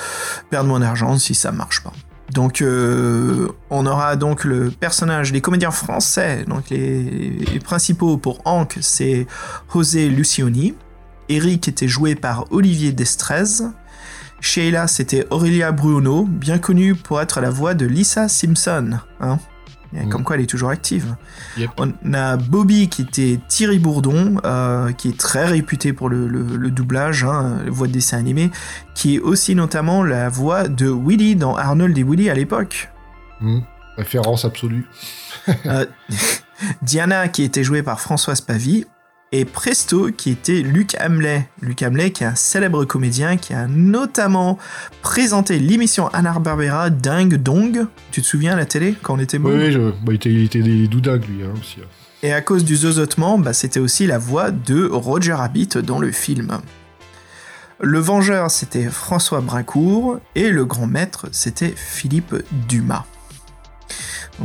perdre moins d'argent si ça marche pas. Donc euh, on aura donc le personnage, les comédiens français, donc les, les principaux pour Hank, c'est José Lucioni, Eric était joué par Olivier Destrez, Sheila c'était Aurélia Bruno, bien connue pour être la voix de Lisa Simpson, hein. Comme quoi elle est toujours active. Yep. On a Bobby qui était Thierry Bourdon, euh, qui est très réputé pour le, le- le doublage, hein, voix de dessin animé, qui est aussi notamment la voix de Willy dans Arnold et Willy à l'époque. Hmm. Référence absolue. Euh, Diana qui était jouée par Françoise Pavie et Presto qui était Luc Hamlet. Luc Hamlet qui est un célèbre comédien qui a notamment présenté l'émission Anna Barbera Dingue Dong. Tu te souviens à la télé quand on était Oui, môme oui, je- bah, il était, il était des doudingues, lui, hein, aussi. hein. Et à cause du zozotement, bah, c'était aussi la voix de Roger Rabbit dans le film. Le Vengeur, c'était François Brincourt, et le Grand Maître, c'était Philippe Dumas.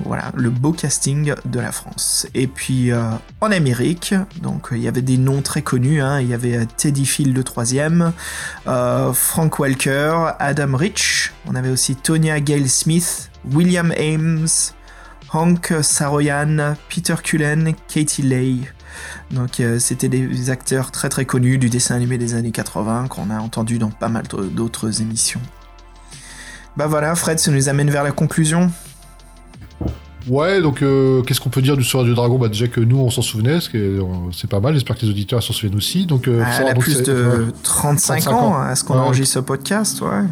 Voilà, le beau casting de la France. Et puis euh, en Amérique, donc il y avait des noms très connus, hein. il y avait euh, Teddy Phil le troisième, euh, Frank Walker, Adam Rich, on avait aussi Tonya Gale Smith, William Ames, Hank Saroyan, Peter Cullen, Katie Leigh. Donc c'était des acteurs très très connus du dessin animé des années 80 qu'on a entendu dans pas mal d'autres émissions. Bah voilà, Fred, ça nous amène vers la conclusion. Ouais, donc euh, qu'est-ce qu'on peut dire du Soir du Dragon? Bah déjà que nous on s'en souvenait, euh, c'est pas mal. J'espère que les auditeurs s'en souviennent aussi. Donc, euh, elle a donc, plus de ouais. 35, 35 ans à ce qu'on Ouais. enregistre ce podcast, ouais.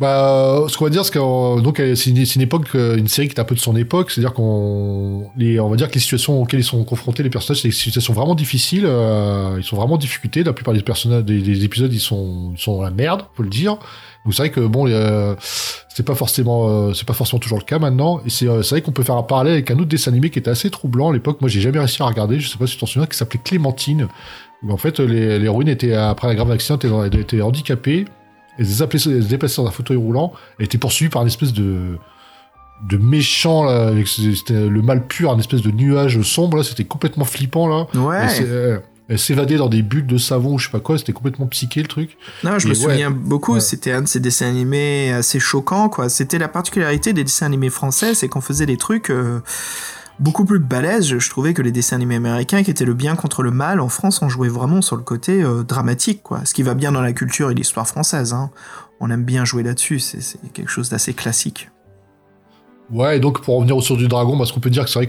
Bah, ce qu'on va dire, c'est que donc c'est une, époque, euh, une série qui est un peu de son époque, c'est-à-dire qu'on, on va dire que les situations auxquelles ils sont confrontés, les personnages, c'est des situations vraiment difficiles, euh, ils sont vraiment en difficulté. La plupart des personnages, des, des épisodes, ils sont, ils sont dans la merde, faut le dire. Donc c'est vrai que bon, euh, c'est pas forcément, euh, c'est pas forcément toujours le cas maintenant. Et c'est, euh, c'est vrai qu'on peut faire un parallèle avec un autre dessin animé qui était assez troublant à l'époque. Moi, j'ai jamais réussi à regarder. Je sais pas si tu t'en souviens, qui s'appelait Clémentine. Où en fait, les- l'héroïne était après un grave accident, elle était- elle était handicapée. Elle se déplaçait dans un fauteuil roulant. Elle était poursuivie par une espèce de de méchant là, c'était le mal pur, un espèce de nuage sombre là. C'était complètement flippant là. Ouais. S'évadait dans des bulles de savon ou je sais pas quoi. C'était complètement psyché le truc. Non, je Et me ouais. souviens beaucoup, Ouais. c'était un de ces dessins animés assez choquants, quoi. C'était la particularité des dessins animés français, c'est qu'on faisait des trucs euh, beaucoup plus balèzes, je, je trouvais, que les dessins animés américains, qui étaient le bien contre le mal. En France, on jouait vraiment sur le côté euh, dramatique, quoi. Ce qui va bien dans la culture et l'histoire française, hein. On aime bien jouer là-dessus, c'est quelque chose d'assez classique. Ouais, et donc pour revenir au Sourd du Dragon, bah, ce qu'on peut dire, que c'est vrai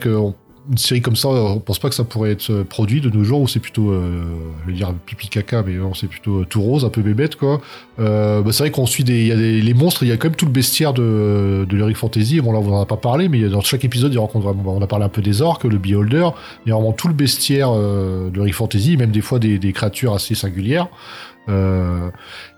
qu'une série comme ça, on pense pas que ça pourrait être euh, produit de nos jours, où c'est plutôt, euh, je vais dire pipi caca, mais non, c'est plutôt euh, tout rose, un peu bébête, quoi. Euh, bah, c'est vrai qu'on suit des, y a des, les monstres, il y a quand même tout le bestiaire de, de l'Heroic Fantasy. Bon, là, on en a pas parlé, mais dans chaque épisode, il rencontre vraiment, bah, on a parlé un peu des orques, le Beholder, il y a vraiment tout le bestiaire euh, de l'Heroic Fantasy, même des fois des créatures assez singulières. Euh,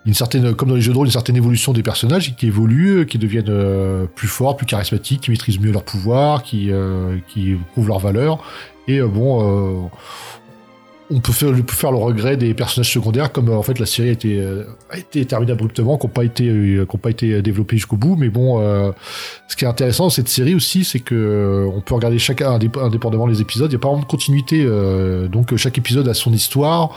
une certaine, comme dans les jeux de rôle, une certaine évolution des personnages qui évoluent, qui deviennent euh, plus forts, plus charismatiques, qui maîtrisent mieux leur pouvoir, qui, euh, qui prouvent leur valeur. Et euh, bon, euh, on peut faire, peut faire le regret des personnages secondaires, comme euh, en fait la série a été, euh, a été terminée abruptement, qui n'ont pas euh, pas été développés jusqu'au bout. Mais bon, euh, ce qui est intéressant dans cette série aussi, c'est que euh, on peut regarder chacun indép- indépendamment les épisodes. Il n'y a pas vraiment de continuité, euh, donc euh, chaque épisode a son histoire.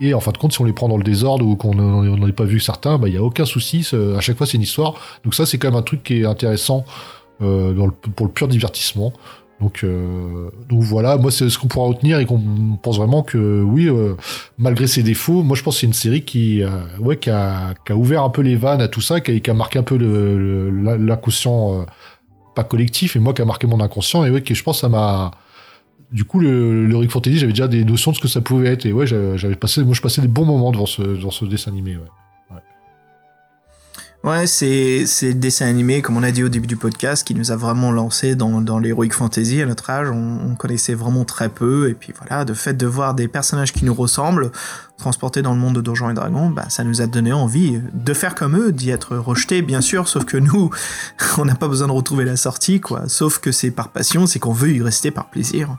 Et en fin de compte, si on les prend dans le désordre ou qu'on n'en ait pas vu certains, bah, il n'y a aucun souci. À chaque fois, c'est une histoire. Donc ça, c'est quand même un truc qui est intéressant euh, pour le pur divertissement. Donc, euh, donc voilà, moi, c'est ce qu'on pourra retenir et qu'on pense vraiment que oui, euh, malgré ses défauts, moi, je pense que c'est une série qui, ouais, qui, a, qui ouvert un peu les vannes à tout ça, qui a, qui a marqué un peu l'inconscient pas collectif, mais moi qui a marqué mon inconscient. Et ouais, que je pense ça m'a. Du coup, le, le Fantasy, j'avais déjà des notions de ce que ça pouvait être. Et ouais, j'avais passé, moi, je passais des bons moments devant ce, devant ce dessin animé. Ouais. Ouais, c'est c'est le dessin animé, comme on a dit au début du podcast, qui nous a vraiment lancé dans, dans l'heroic fantasy à notre âge. On, on connaissait vraiment très peu, et puis voilà, de fait de voir des personnages qui nous ressemblent transportés dans le monde de Donjons et Dragons, bah, ça nous a donné envie de faire comme eux, d'y être rejetés, bien sûr, sauf que nous, on n'a pas besoin de retrouver la sortie, quoi. Sauf que c'est par passion, c'est qu'on veut y rester par plaisir.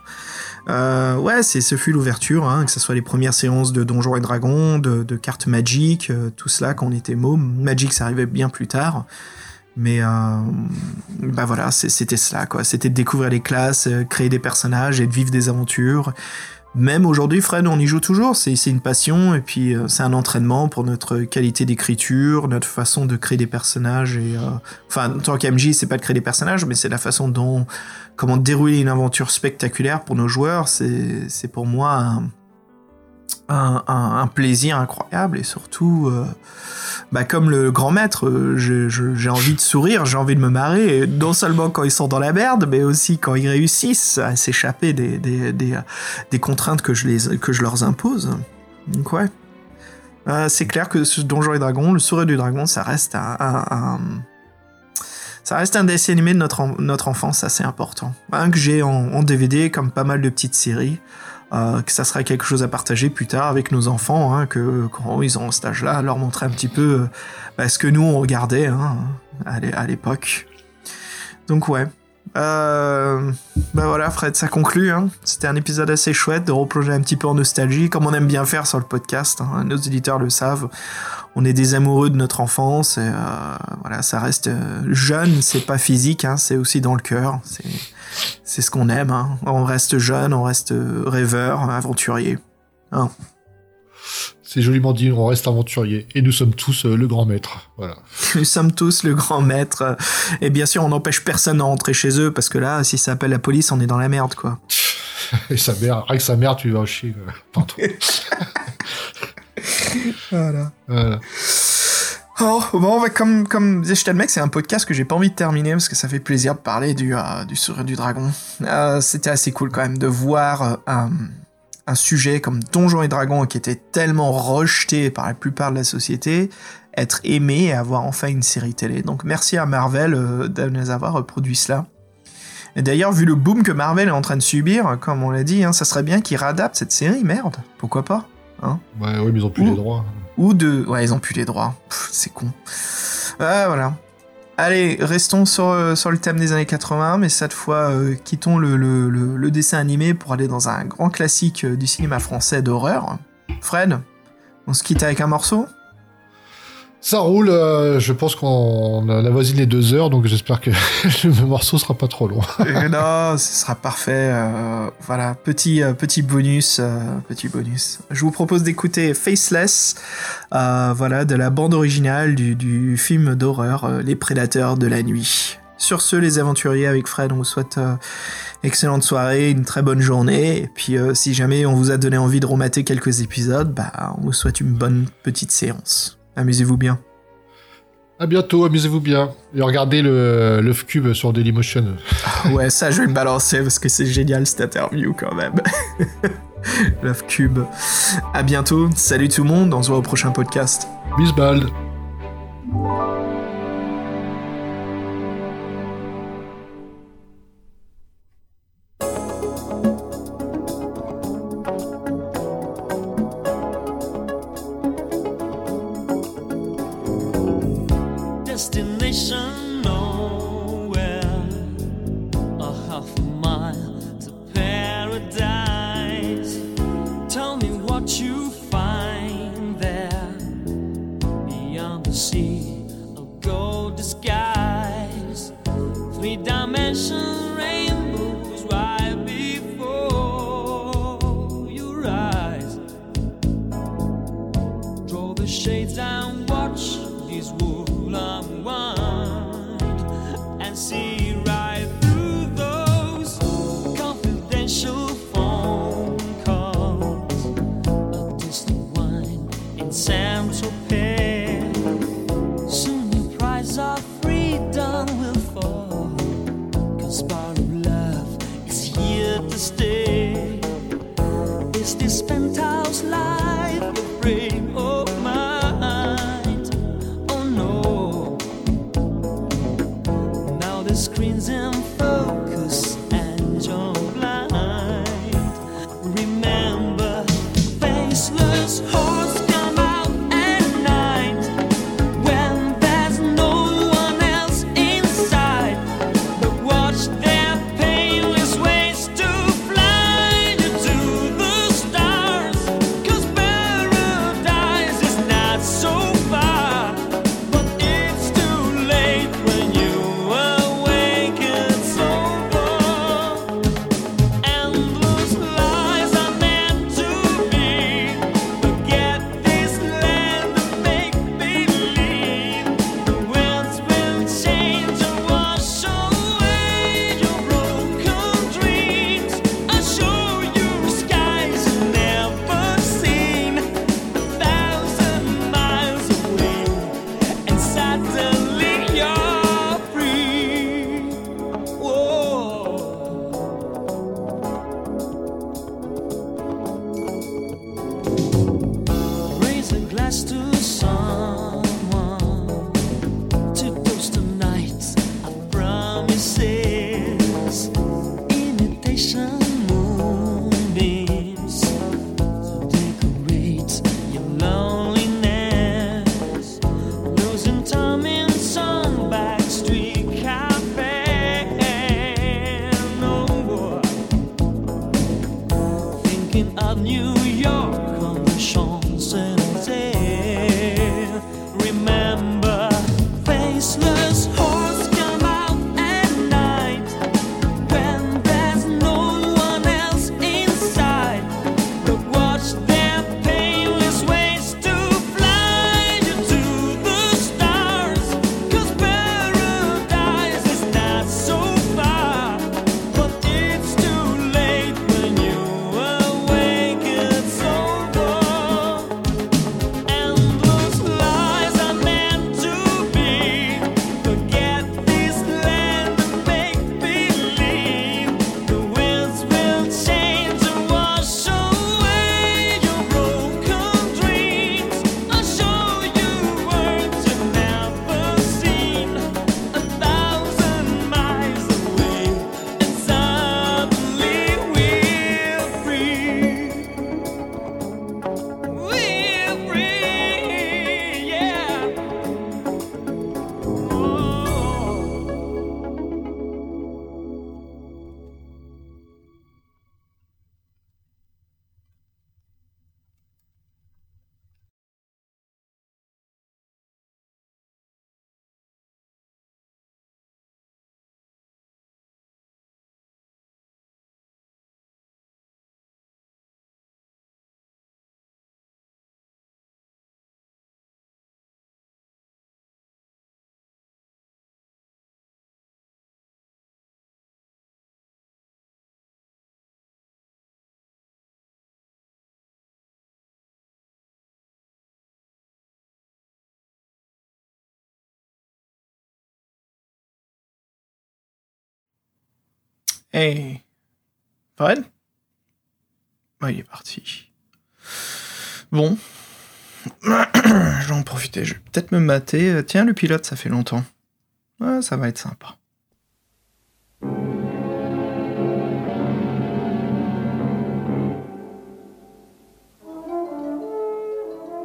Euh, ouais, c'est ce fut l'ouverture, hein, que ce soit les premières séances de Donjons et Dragons, de, cartes Magic, euh, tout cela quand on était môme. Magic, ça arrivait bien plus tard. Mais euh, bah voilà, c'était cela, quoi. C'était de découvrir les classes, créer des personnages et de vivre des aventures. Même aujourd'hui, Fred, on y joue toujours. C'est une passion et puis euh, c'est un entraînement pour notre qualité d'écriture, notre façon de créer des personnages. Et euh, enfin, en tant qu'MJ, c'est pas de créer des personnages, mais c'est la façon dont comment dérouler une aventure spectaculaire pour nos joueurs. C'est pour moi un, plaisir incroyable et surtout, euh, bah, comme le grand maître, euh, j'ai envie de sourire, j'ai envie de me marrer, non seulement quand ils sont dans la merde, mais aussi quand ils réussissent à s'échapper des, des, des, des contraintes que je, les, que je leur impose. Donc ouais. Euh, c'est clair que ce Donjon et Dragon, le sourire du dragon, ça reste un, ça reste un dessin animé de notre, notre enfance assez important. Un que j'ai en DVD, comme pas mal de petites séries. Euh, que ça sera quelque chose à partager plus tard avec nos enfants, hein, que quand ils ont cet âge-là, leur montrer un petit peu euh, bah, ce que nous on regardait hein, à l'é- à l'époque. Donc ouais. Euh, bah voilà, Fred, ça conclut. Hein. C'était un épisode assez chouette de replonger un petit peu en nostalgie, comme on aime bien faire sur le podcast. hein. Nos éditeurs le savent. On est des amoureux de notre enfance. Euh, voilà, ça reste euh, jeune. C'est pas physique, hein, c'est aussi dans le cœur. C'est ce qu'on aime. On reste jeune, on reste euh, rêveur, aventurier. C'est joliment dit, on reste aventurier. Et nous sommes tous euh, le grand maître. Voilà. Nous sommes tous le grand maître. Et bien sûr, on n'empêche personne de rentrer chez eux parce que là, si ça appelle la police, on est dans la merde, quoi. Et sa mère, avec sa mère, tu vas chier. euh, Pardon. Voilà. Voilà. Oh, bon, bah, comme, comme disait c'est un podcast que j'ai pas envie de terminer parce que ça fait plaisir de parler du, euh, du sourire du dragon. Euh, C'était assez cool quand même de voir euh, un, sujet comme Donjons et Dragons qui était tellement rejeté par la plupart de la société être aimé et avoir enfin une série télé. Donc merci à Marvel euh, de nous avoir euh, produit cela. Et d'ailleurs, vu le boom que Marvel est en train de subir, comme on l'a dit, hein, ça serait bien qu'ils réadaptent cette série, merde. Pourquoi pas hein Ouais, ouais, mais ils ont plus les droits. ou de... Ouais, ils ont plus les droits. C'est con. Ah, voilà. Allez, restons sur, euh, sur le thème des années 80, mais cette fois, euh, quittons le dessin animé pour aller dans un grand classique euh, du cinéma français d'horreur. Fred, on se quitte avec un morceau? Ça roule, euh, je pense qu'on avoisine les deux heures, donc j'espère que le morceau sera pas trop long. Euh, Non, ce sera parfait. euh, voilà, petit, euh, petit bonus, euh, petit bonus. Je vous propose d'écouter Faceless, euh, voilà, de la bande originale du, du film d'horreur Les Prédateurs de la nuit. Sur ce, les aventuriers avec Fred, on vous souhaite euh, excellente soirée, une très bonne journée. Et puis, euh, si jamais on vous a donné envie de remater quelques épisodes, bah, on vous souhaite une bonne petite séance. Amusez-vous bien. À bientôt, amusez-vous bien. Et regardez le Love Cube sur Dailymotion. Ouais, ça, je vais le balancer parce que c'est génial cette interview quand même. Love Cube. À bientôt. Salut tout le monde. On se voit au prochain podcast. Bisbald. is this penthouse life? I'm. Oh. Hey. Fred? Ouais, il est parti. Bon. je vais en profiter. Je vais peut-être me mater. Tiens, le pilote, ça fait longtemps. Ouais, ça va être sympa.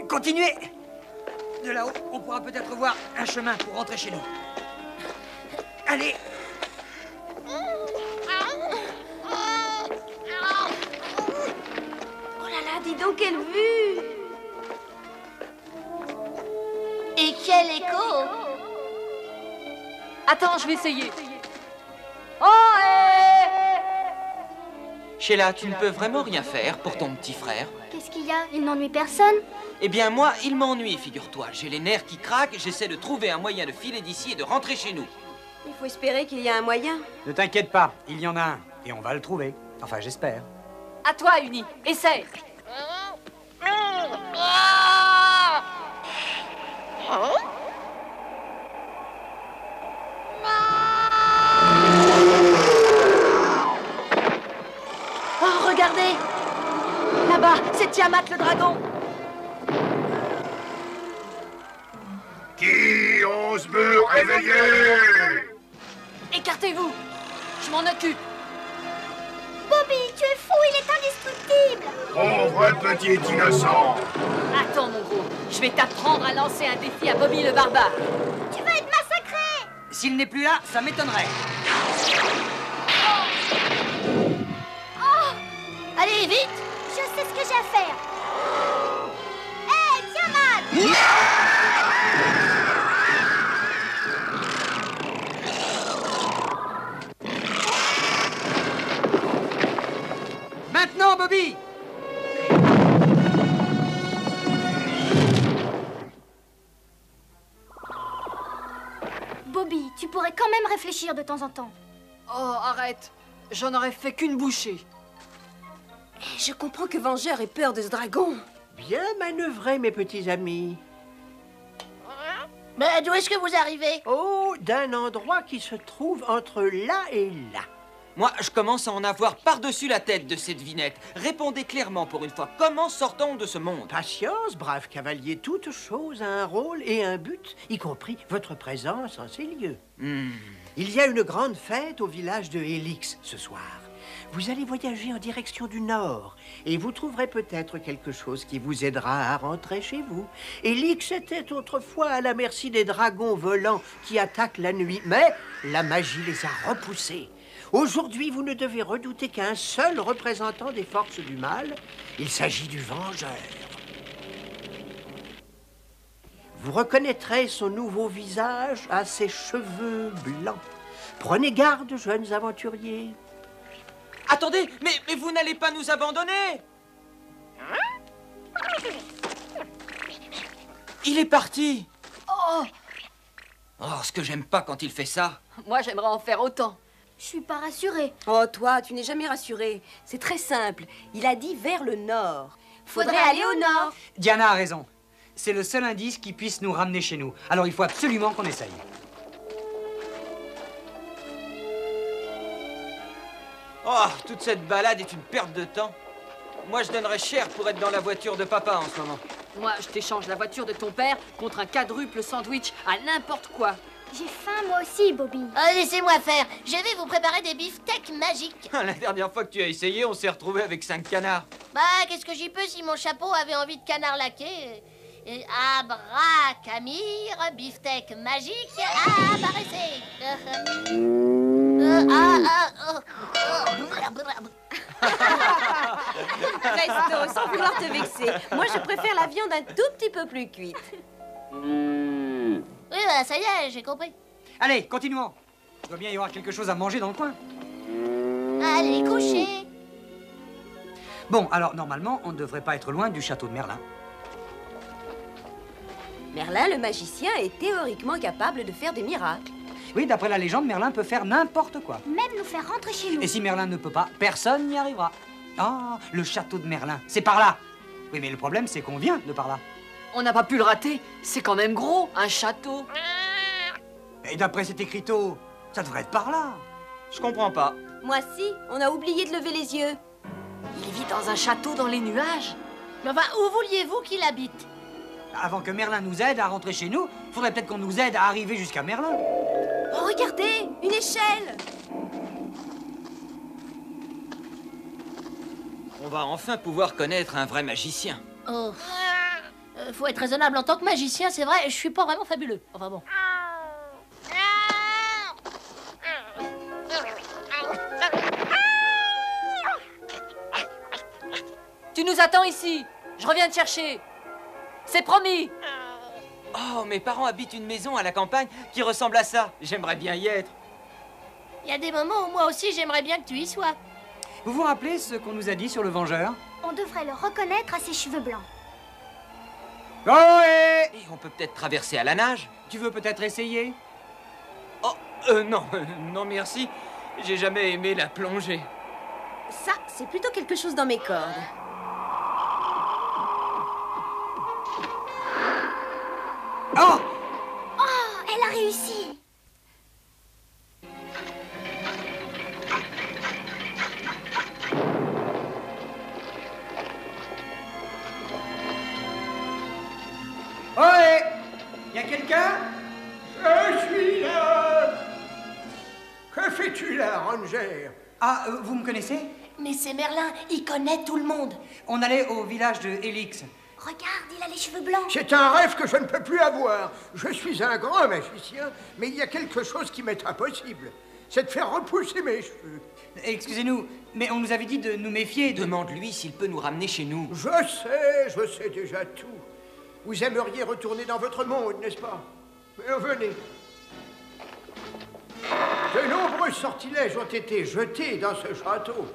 Continuez De là-haut, on pourra peut-être voir un chemin pour rentrer chez nous. Allez donc, quelle vue Et quel écho Attends, je vais essayer. Oh, hé Sheila, tu ne peux vraiment rien faire pour ton petit frère Qu'est-ce qu'il y a? Il n'ennuie personne? Eh bien, moi, il m'ennuie, figure-toi. J'ai les nerfs qui craquent, j'essaie de trouver un moyen de filer d'ici et de rentrer chez nous. Il faut espérer qu'il y a un moyen. Ne t'inquiète pas, il y en a un. Et on va le trouver. Enfin, j'espère. À toi, Uni. Essaye. Oh, regardez. Là-bas, c'est Tiamat le dragon. Qui ose me réveiller? Écartez-vous. Je m'en occupe indestructible Pauvre petit innocent. Attends, mon gros, je vais t'apprendre à lancer un défi à Bobby le barbare. Tu vas être massacré. S'il n'est plus là, ça m'étonnerait. Oh. Allez, vite. Je sais ce que j'ai à faire. Hé, tiens, Matt Maintenant, Bobby Bobby, tu pourrais quand même réfléchir de temps en temps. Oh, arrête J'en aurais fait qu'une bouchée. Je comprends que Vengeur ait peur de ce dragon. Bien manœuvré, mes petits amis. Mais d'où est-ce que vous arrivez? Oh, d'un endroit qui se trouve entre là et là. Moi, je commence à en avoir par-dessus la tête de cette vinette. Répondez clairement pour une fois. Comment sortons de ce monde? Patience, brave cavalier, toute chose a un rôle et un but, y compris votre présence en ces lieux. Hmm. Il y a une grande fête au village de Helix ce soir. Vous allez voyager en direction du nord et vous trouverez peut-être quelque chose qui vous aidera à rentrer chez vous. Helix était autrefois à la merci des dragons volants qui attaquent la nuit, mais la magie les a repoussés. Aujourd'hui, vous ne devez redouter qu'un seul représentant des forces du mal. Il s'agit du Vengeur. Vous reconnaîtrez son nouveau visage à ses cheveux blancs. Prenez garde, jeunes aventuriers. Attendez, mais, mais vous n'allez pas nous abandonner Il est parti Oh Oh, ce que j'aime pas quand il fait ça Moi, j'aimerais en faire autant. Je suis pas rassurée. Oh, toi, tu n'es jamais rassuré. C'est très simple. Il a dit vers le nord. Faudrait aller au nord. Diana a raison. C'est le seul indice qui puisse nous ramener chez nous. Alors il faut absolument qu'on essaye. Oh, toute cette balade est une perte de temps. Moi, je donnerais cher pour être dans la voiture de papa en ce moment. Moi, je t'échange la voiture de ton père contre un quadruple sandwich à n'importe quoi. J'ai faim, moi aussi, Bobby. Ah, Laissez-moi faire. Je vais vous préparer des beefsteaks magiques. La dernière fois que tu as essayé, on s'est retrouvé avec cinq canards. Bah, qu'est-ce que j'y peux si mon chapeau avait envie de canard laqué Et Abracamir, beefsteak magique, apparaissez. Euh, ah, ah, oh, oh. Presto, sans vouloir te vexer. Moi, je préfère la viande un tout petit peu plus cuite. Oui, bah, ça y est, j'ai compris. Allez, continuons. Il doit bien y avoir quelque chose à manger dans le coin. Allez, coucher. Bon, alors normalement, on ne devrait pas être loin du château de Merlin. Merlin, le magicien, est théoriquement capable de faire des miracles. Oui, d'après la légende, Merlin peut faire n'importe quoi. Même nous faire rentrer chez nous. Et si Merlin ne peut pas, personne n'y arrivera. Ah, le château de Merlin, c'est par là. Oui, mais le problème, c'est qu'on vient de par là. On n'a pas pu le rater. C'est quand même gros, un château. Et d'après cet écriteau, ça devrait être par là. Je comprends pas. Moi, si, on a oublié de lever les yeux. Il vit dans un château dans les nuages. Mais enfin, où vouliez-vous qu'il habite? Avant que Merlin nous aide à rentrer chez nous, faudrait peut-être qu'on nous aide à arriver jusqu'à Merlin. Oh, regardez, une échelle On va enfin pouvoir connaître un vrai magicien. Oh. Euh, faut être raisonnable en tant que magicien, c'est vrai, je suis pas vraiment fabuleux. Enfin bon. Tu nous attends ici. Je reviens te chercher. C'est promis. Oh, mes parents habitent une maison à la campagne qui ressemble à ça. J'aimerais bien y être. Il y a des moments où moi aussi j'aimerais bien que tu y sois. Vous vous rappelez ce qu'on nous a dit sur le Vengeur? On devrait le reconnaître à ses cheveux blancs. Et... On peut peut-être traverser à la nage Tu veux peut-être essayer Oh, non, non merci. J'ai jamais aimé la plongée. Ça, c'est plutôt quelque chose dans mes cordes. Connaît tout le monde. On allait au village de Helix. Regarde, il a les cheveux blancs. C'est un rêve que je ne peux plus avoir. Je suis un grand magicien, mais il y a quelque chose qui m'est impossible. C'est de faire repousser mes cheveux. Excusez-nous, mais on nous avait dit de nous méfier de... Demande-lui s'il peut nous ramener chez nous. Je sais, je sais déjà tout. Vous aimeriez retourner dans votre monde, n'est-ce pas? Euh, Venez. De nombreux sortilèges ont été jetés dans ce château.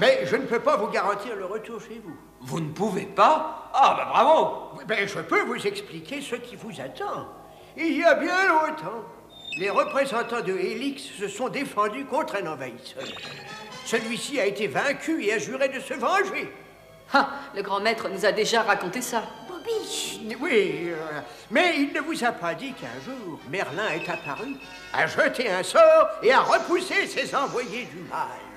Mais je ne peux pas vous garantir le retour chez vous. Vous ne pouvez pas Ah bah bravo ben, je peux vous expliquer ce qui vous attend. Il y a bien longtemps, les représentants de Helix se sont défendus contre un envahisseur. Celui-ci a été vaincu et a juré de se venger. Ah, le grand maître nous a déjà raconté ça. Bobby Oui, euh, mais il ne vous a pas dit qu'un jour, Merlin est apparu, a jeté un sort et a repoussé ses envoyés du mal.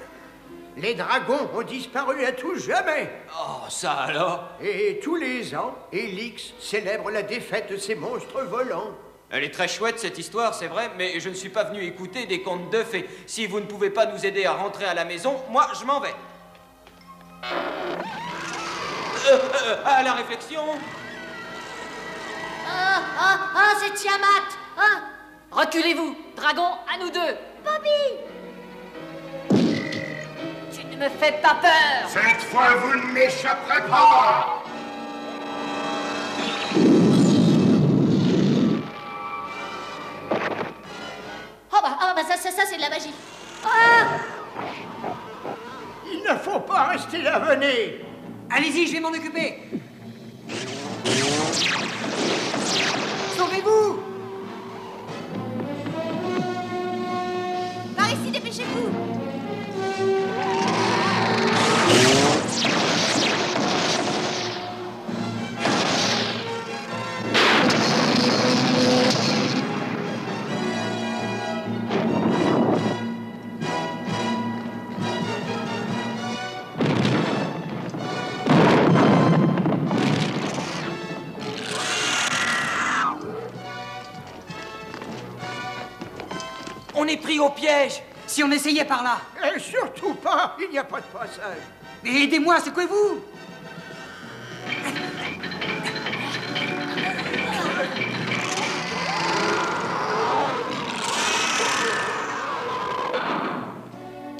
Les dragons ont disparu à tout jamais. Oh, ça alors? Et tous les ans, Helix célèbre la défaite de ces monstres volants. Elle est très chouette cette histoire, c'est vrai, mais je ne suis pas venu écouter des contes de fées. Si vous ne pouvez pas nous aider à rentrer à la maison, moi je m'en vais. Euh, euh, à la réflexion Ah, ah, ah, c'est Tiamat Ah, Reculez-vous Dragon, à nous deux Bobby Tu ne me fais pas peur Cette fois, vous ne m'échapperez pas Oh bah, ah bah ça, ça, ça c'est de la magie. Ah Il ne faut pas rester là, venez. Allez-y, je vais m'en occuper. Sauvez-vous Par ici, dépêchez-vous piège Si on essayait par là Et surtout pas, il n'y a pas de passage. Mais aidez-moi, secouez-vous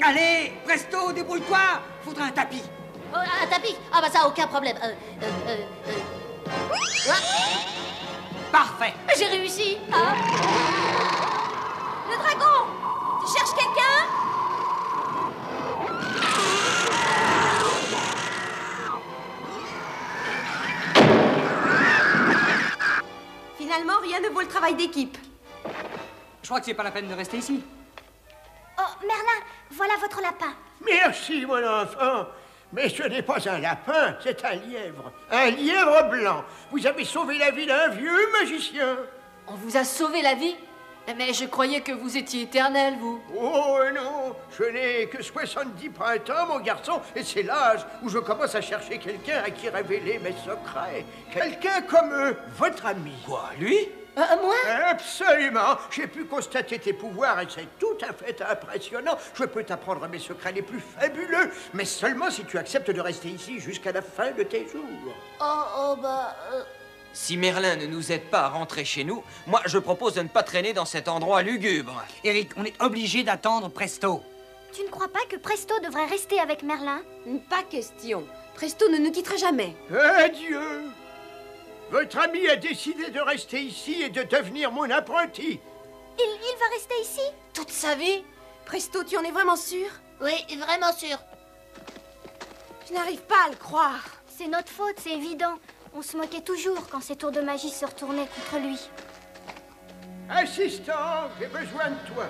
Allez, presto, débrouille-toi Faudra un tapis. Oh, Un tapis? Ah bah ça, aucun problème. Euh, euh, euh, euh. Ah, Parfait. J'ai réussi Ah. Le dragon Tu cherches quelqu'un? Finalement, rien ne vaut le travail d'équipe. Je crois que c'est pas la peine de rester ici. Oh, Merlin, voilà votre lapin. Merci, mon enfant. Mais ce n'est pas un lapin, c'est un lièvre. Un lièvre blanc. Vous avez sauvé la vie d'un vieux magicien. On vous a sauvé la vie Mais je croyais que vous étiez éternel, vous. Oh non, je n'ai que 70 printemps, mon garçon, et c'est l'âge où je commence à chercher quelqu'un à qui révéler mes secrets. Quelqu'un comme eux, votre ami. Quoi, lui? Euh, moi? Absolument. J'ai pu constater tes pouvoirs et c'est tout à fait impressionnant. Je peux t'apprendre mes secrets les plus fabuleux, mais seulement si tu acceptes de rester ici jusqu'à la fin de tes jours. Oh, oh, bah... euh, Si Merlin ne nous aide pas à rentrer chez nous, moi je propose de ne pas traîner dans cet endroit lugubre. Eric, on est obligé d'attendre presto. Tu ne crois pas que Presto devrait rester avec Merlin? Pas question. Presto ne nous quittera jamais. Adieu. Votre ami a décidé de rester ici et de devenir mon apprenti. il, il va rester ici? Toute sa vie? Presto, tu en es vraiment sûr? Oui, vraiment sûr. Je n'arrive pas à le croire. C'est notre faute, c'est évident. On se moquait toujours quand ces tours de magie se retournaient contre lui. Assistant, j'ai besoin de toi.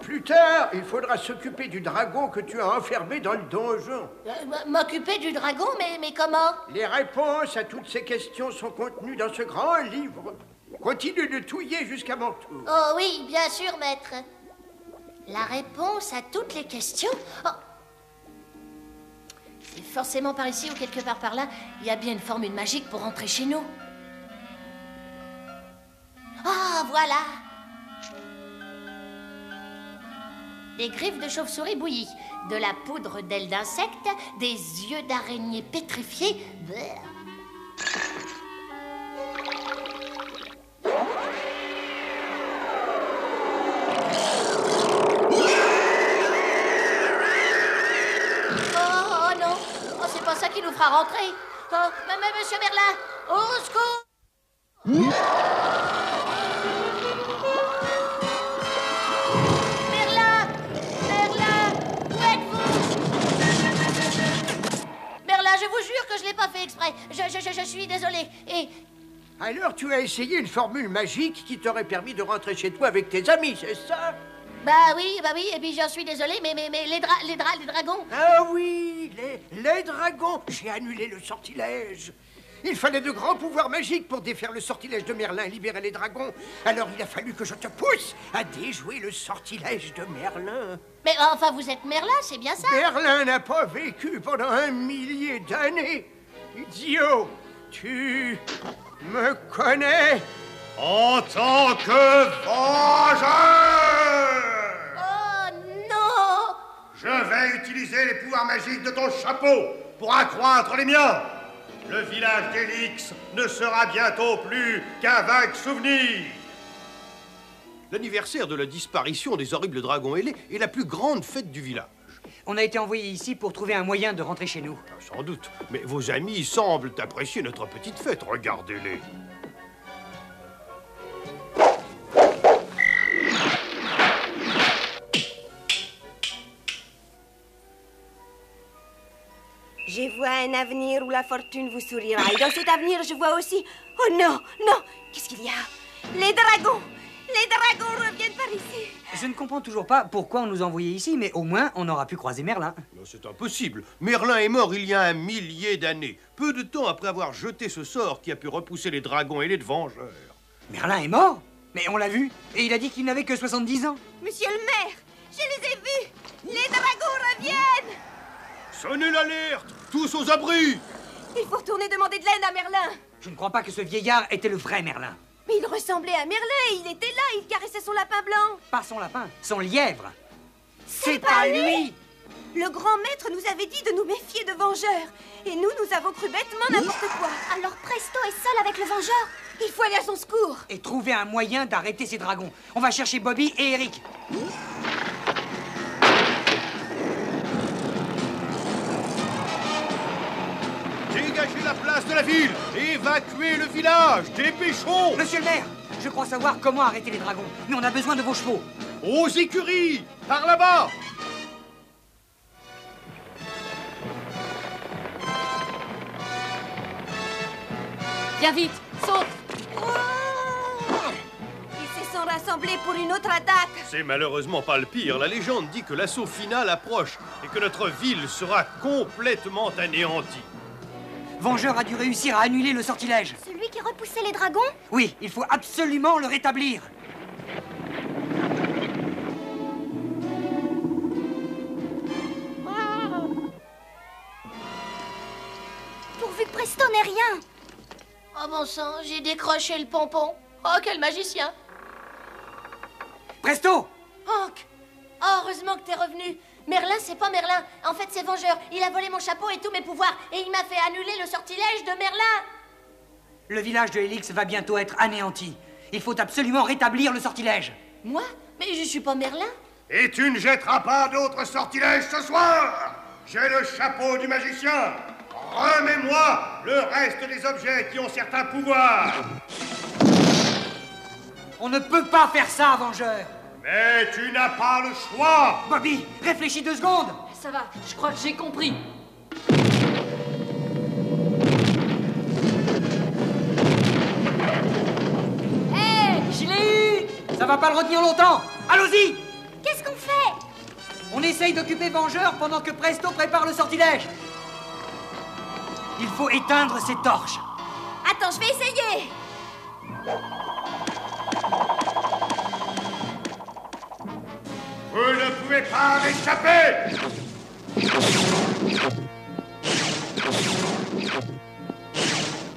Plus tard, il faudra s'occuper du dragon que tu as enfermé dans le donjon. Euh, M'occuper du dragon, mais, mais comment? Les réponses à toutes ces questions sont contenues dans ce grand livre. Continue de touiller jusqu'à mon tour. Oh oui, bien sûr, maître. La réponse à toutes les questions? Oh. C'est forcément par ici ou quelque part par là. Il y a bien une formule magique pour rentrer chez nous. Ah, voilà. Des griffes de chauve-souris bouillies, de la poudre d'ailes d'insectes, des yeux d'araignée pétrifiés. Pas ça qui nous fera rentrer. Oh, monsieur Merlin, au secours Merlin Merlin Où êtes-vous? Merlin, je vous jure que je l'ai pas fait exprès. Je, je, je, je suis désolée. Et Alors tu as essayé une formule magique qui t'aurait permis de rentrer chez toi avec tes amis, c'est ça? Bah oui, bah oui, et puis j'en suis désolée, mais, mais, mais les, dra les, dra les dragons. Ah oui, les, les dragons J'ai annulé le sortilège. Il fallait de grands pouvoirs magiques pour défaire le sortilège de Merlin et libérer les dragons. Alors il a fallu que je te pousse à déjouer le sortilège de Merlin. Mais enfin, vous êtes Merlin, c'est bien ça Merlin n'a pas vécu pendant un millier d'années. Idiot, tu me connais En tant que vengeur Oh non Je vais utiliser les pouvoirs magiques de ton chapeau pour accroître les miens. Le village d'Elix ne sera bientôt plus qu'un vague souvenir. L'anniversaire de la disparition des horribles dragons ailés est la plus grande fête du village. On a été envoyé ici pour trouver un moyen de rentrer chez nous. Sans doute, mais vos amis semblent apprécier notre petite fête. Regardez-les. Je vois un avenir où la fortune vous sourira. Et dans cet avenir, je vois aussi... Oh non, non Qu'est-ce qu'il y a? Les dragons Les dragons reviennent par ici Je ne comprends toujours pas pourquoi on nous a envoyés ici, mais au moins on aura pu croiser Merlin. Non, C'est impossible. Merlin est mort il y a un millier d'années, peu de temps après avoir jeté ce sort qui a pu repousser les dragons ailés de vengeurs. Merlin est mort Mais on l'a vu, et il a dit qu'il n'avait que 70 ans. Monsieur le maire Je les ai vus Les dragons reviennent Sonnez l'alerte Tous aux abris Il faut retourner demander de l'aide à Merlin Je ne crois pas que ce vieillard était le vrai Merlin. Mais il ressemblait à Merlin, il était là, il caressait son lapin blanc Pas son lapin, son lièvre. C'est pas lui Le grand maître nous avait dit de nous méfier de vengeurs. Et nous, nous avons cru bêtement n'importe quoi. Alors Presto est seul avec le vengeur? Il faut aller à son secours. Et trouver un moyen d'arrêter ces dragons. On va chercher Bobby et Eric. Dégagez la place de la ville Évacuez le village Dépêchons Monsieur le maire, je crois savoir comment arrêter les dragons, mais on a besoin de vos chevaux. Aux écuries Par là-bas Viens vite, saute Ils se sont rassemblés pour une autre attaque. C'est malheureusement pas le pire. La légende dit que l'assaut final approche et que notre ville sera complètement anéantie. Vengeur a dû réussir à annuler le sortilège. Celui qui repoussait les dragons Oui, il faut absolument le rétablir. Pourvu que Presto n'ait rien Oh bon sang, j'ai décroché le pompon. Oh, quel magicien Presto Hank Oh, heureusement que t'es revenu. Merlin, c'est pas Merlin. En fait, c'est Vengeur. Il a volé mon chapeau et tous mes pouvoirs. Et il m'a fait annuler le sortilège de Merlin. Le village de Helix va bientôt être anéanti. Il faut absolument rétablir le sortilège. Moi Mais je suis pas Merlin. Et tu ne jetteras pas d'autres sortilèges ce soir J'ai le chapeau du magicien Remets-moi le reste des objets qui ont certains pouvoirs On ne peut pas faire ça, Vengeur Mais tu n'as pas le choix Bobby, réfléchis deux secondes Ça va, je crois que j'ai compris. Hé, je l'ai eu Ça va pas le retenir longtemps Allons-y Qu'est-ce qu'on fait? On essaye d'occuper Vengeur pendant que Presto prépare le sortilège. Il faut éteindre ces torches. Attends, je vais essayer. Vous ne pouvez pas m'échapper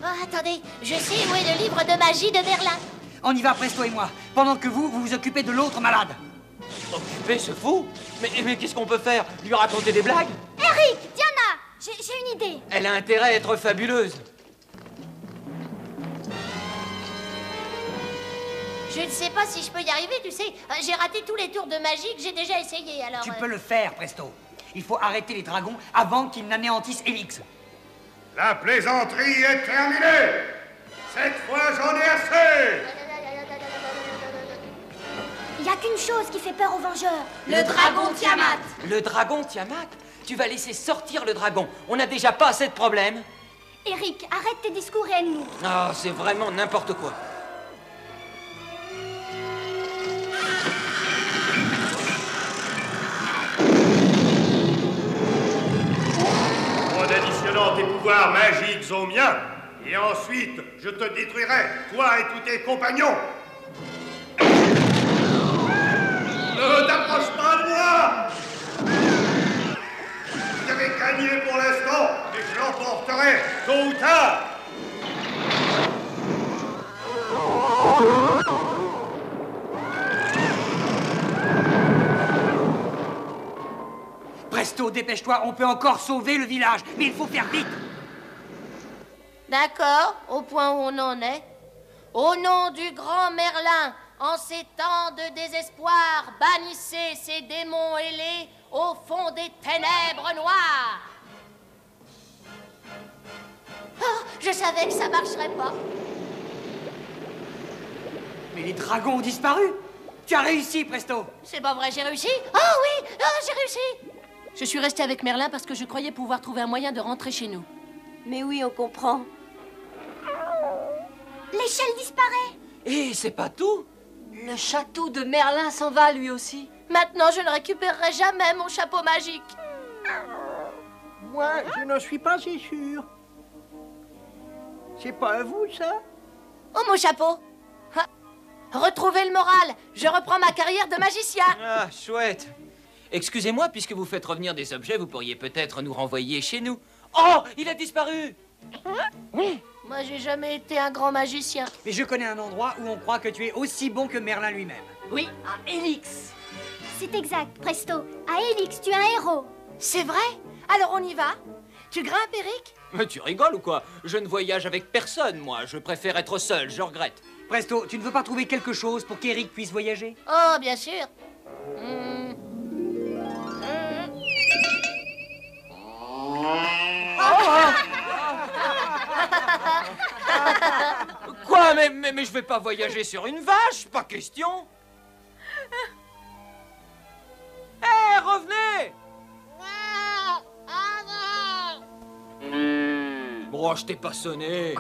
Oh, attendez, je sais où est le livre de magie de Merlin. On y va, Presto et moi. pendant que vous, vous vous occupez de l'autre malade. Occupé, ce fou Mais, mais qu'est-ce qu'on peut faire? Lui raconter des blagues? Eric, Diana, j'ai j'ai une idée. Elle a intérêt à être fabuleuse. Je ne sais pas si je peux y arriver, tu sais. Euh, J'ai raté tous les tours de magie que j'ai déjà essayé, alors... Tu euh, peux le faire, Presto. Il faut arrêter les dragons avant qu'ils n'anéantissent Elix. La plaisanterie est terminée Cette fois, j'en ai assez Il y a qu'une chose qui fait peur aux Vengeurs. Le dragon Tiamat. Le dragon Tiamat? Tu vas laisser sortir le dragon. On n'a déjà pas assez de problèmes. Eric, arrête tes discours et aide-nous. Ah, c'est vraiment n'importe quoi. Tes pouvoirs magiques aux miens, et ensuite, je te détruirai, toi et tous tes compagnons. Ne t'approche pas de moi. Avez gagné pour l'instant, et je l'emporterai, tôt ou tard Presto, dépêche-toi, on peut encore sauver le village, mais il faut faire vite. D'accord, au point où on en est. Au nom du grand Merlin, en ces temps de désespoir, bannissez ces démons ailés au fond des ténèbres noires. Oh, je savais que ça marcherait pas. Mais les dragons ont disparu. Tu as réussi, Presto. C'est pas vrai, j'ai réussi Oh oui, oh, j'ai réussi Je suis restée avec Merlin parce que je croyais pouvoir trouver un moyen de rentrer chez nous. Mais oui, on comprend. L'échelle disparaît. Et c'est pas tout Le château de Merlin s'en va lui aussi. Maintenant, je ne récupérerai jamais mon chapeau magique. Moi, je n'en suis pas si sûr. C'est pas à vous, ça? Oh, mon chapeau Ah. Retrouvez le moral Je reprends ma carrière de magicien Ah, chouette. Excusez-moi, puisque vous faites revenir des objets, vous pourriez peut-être nous renvoyer chez nous. Oh, il a disparu Moi, j'ai jamais été un grand magicien. Mais je connais un endroit où on croit que tu es aussi bon que Merlin lui-même. Oui, à Elix. C'est exact, Presto. À Elix, tu es un héros. C'est vrai? Alors on y va? Tu grimpes, Eric? Mais tu rigoles ou quoi? Je ne voyage avec personne, moi. Je préfère être seul, je regrette. Presto, tu ne veux pas trouver quelque chose pour qu'Eric puisse voyager? Oh, bien sûr. Hmm. Quoi mais, mais, mais je vais pas voyager sur une vache, pas question. Hé, revenez. Bon, je t'ai pas sonné.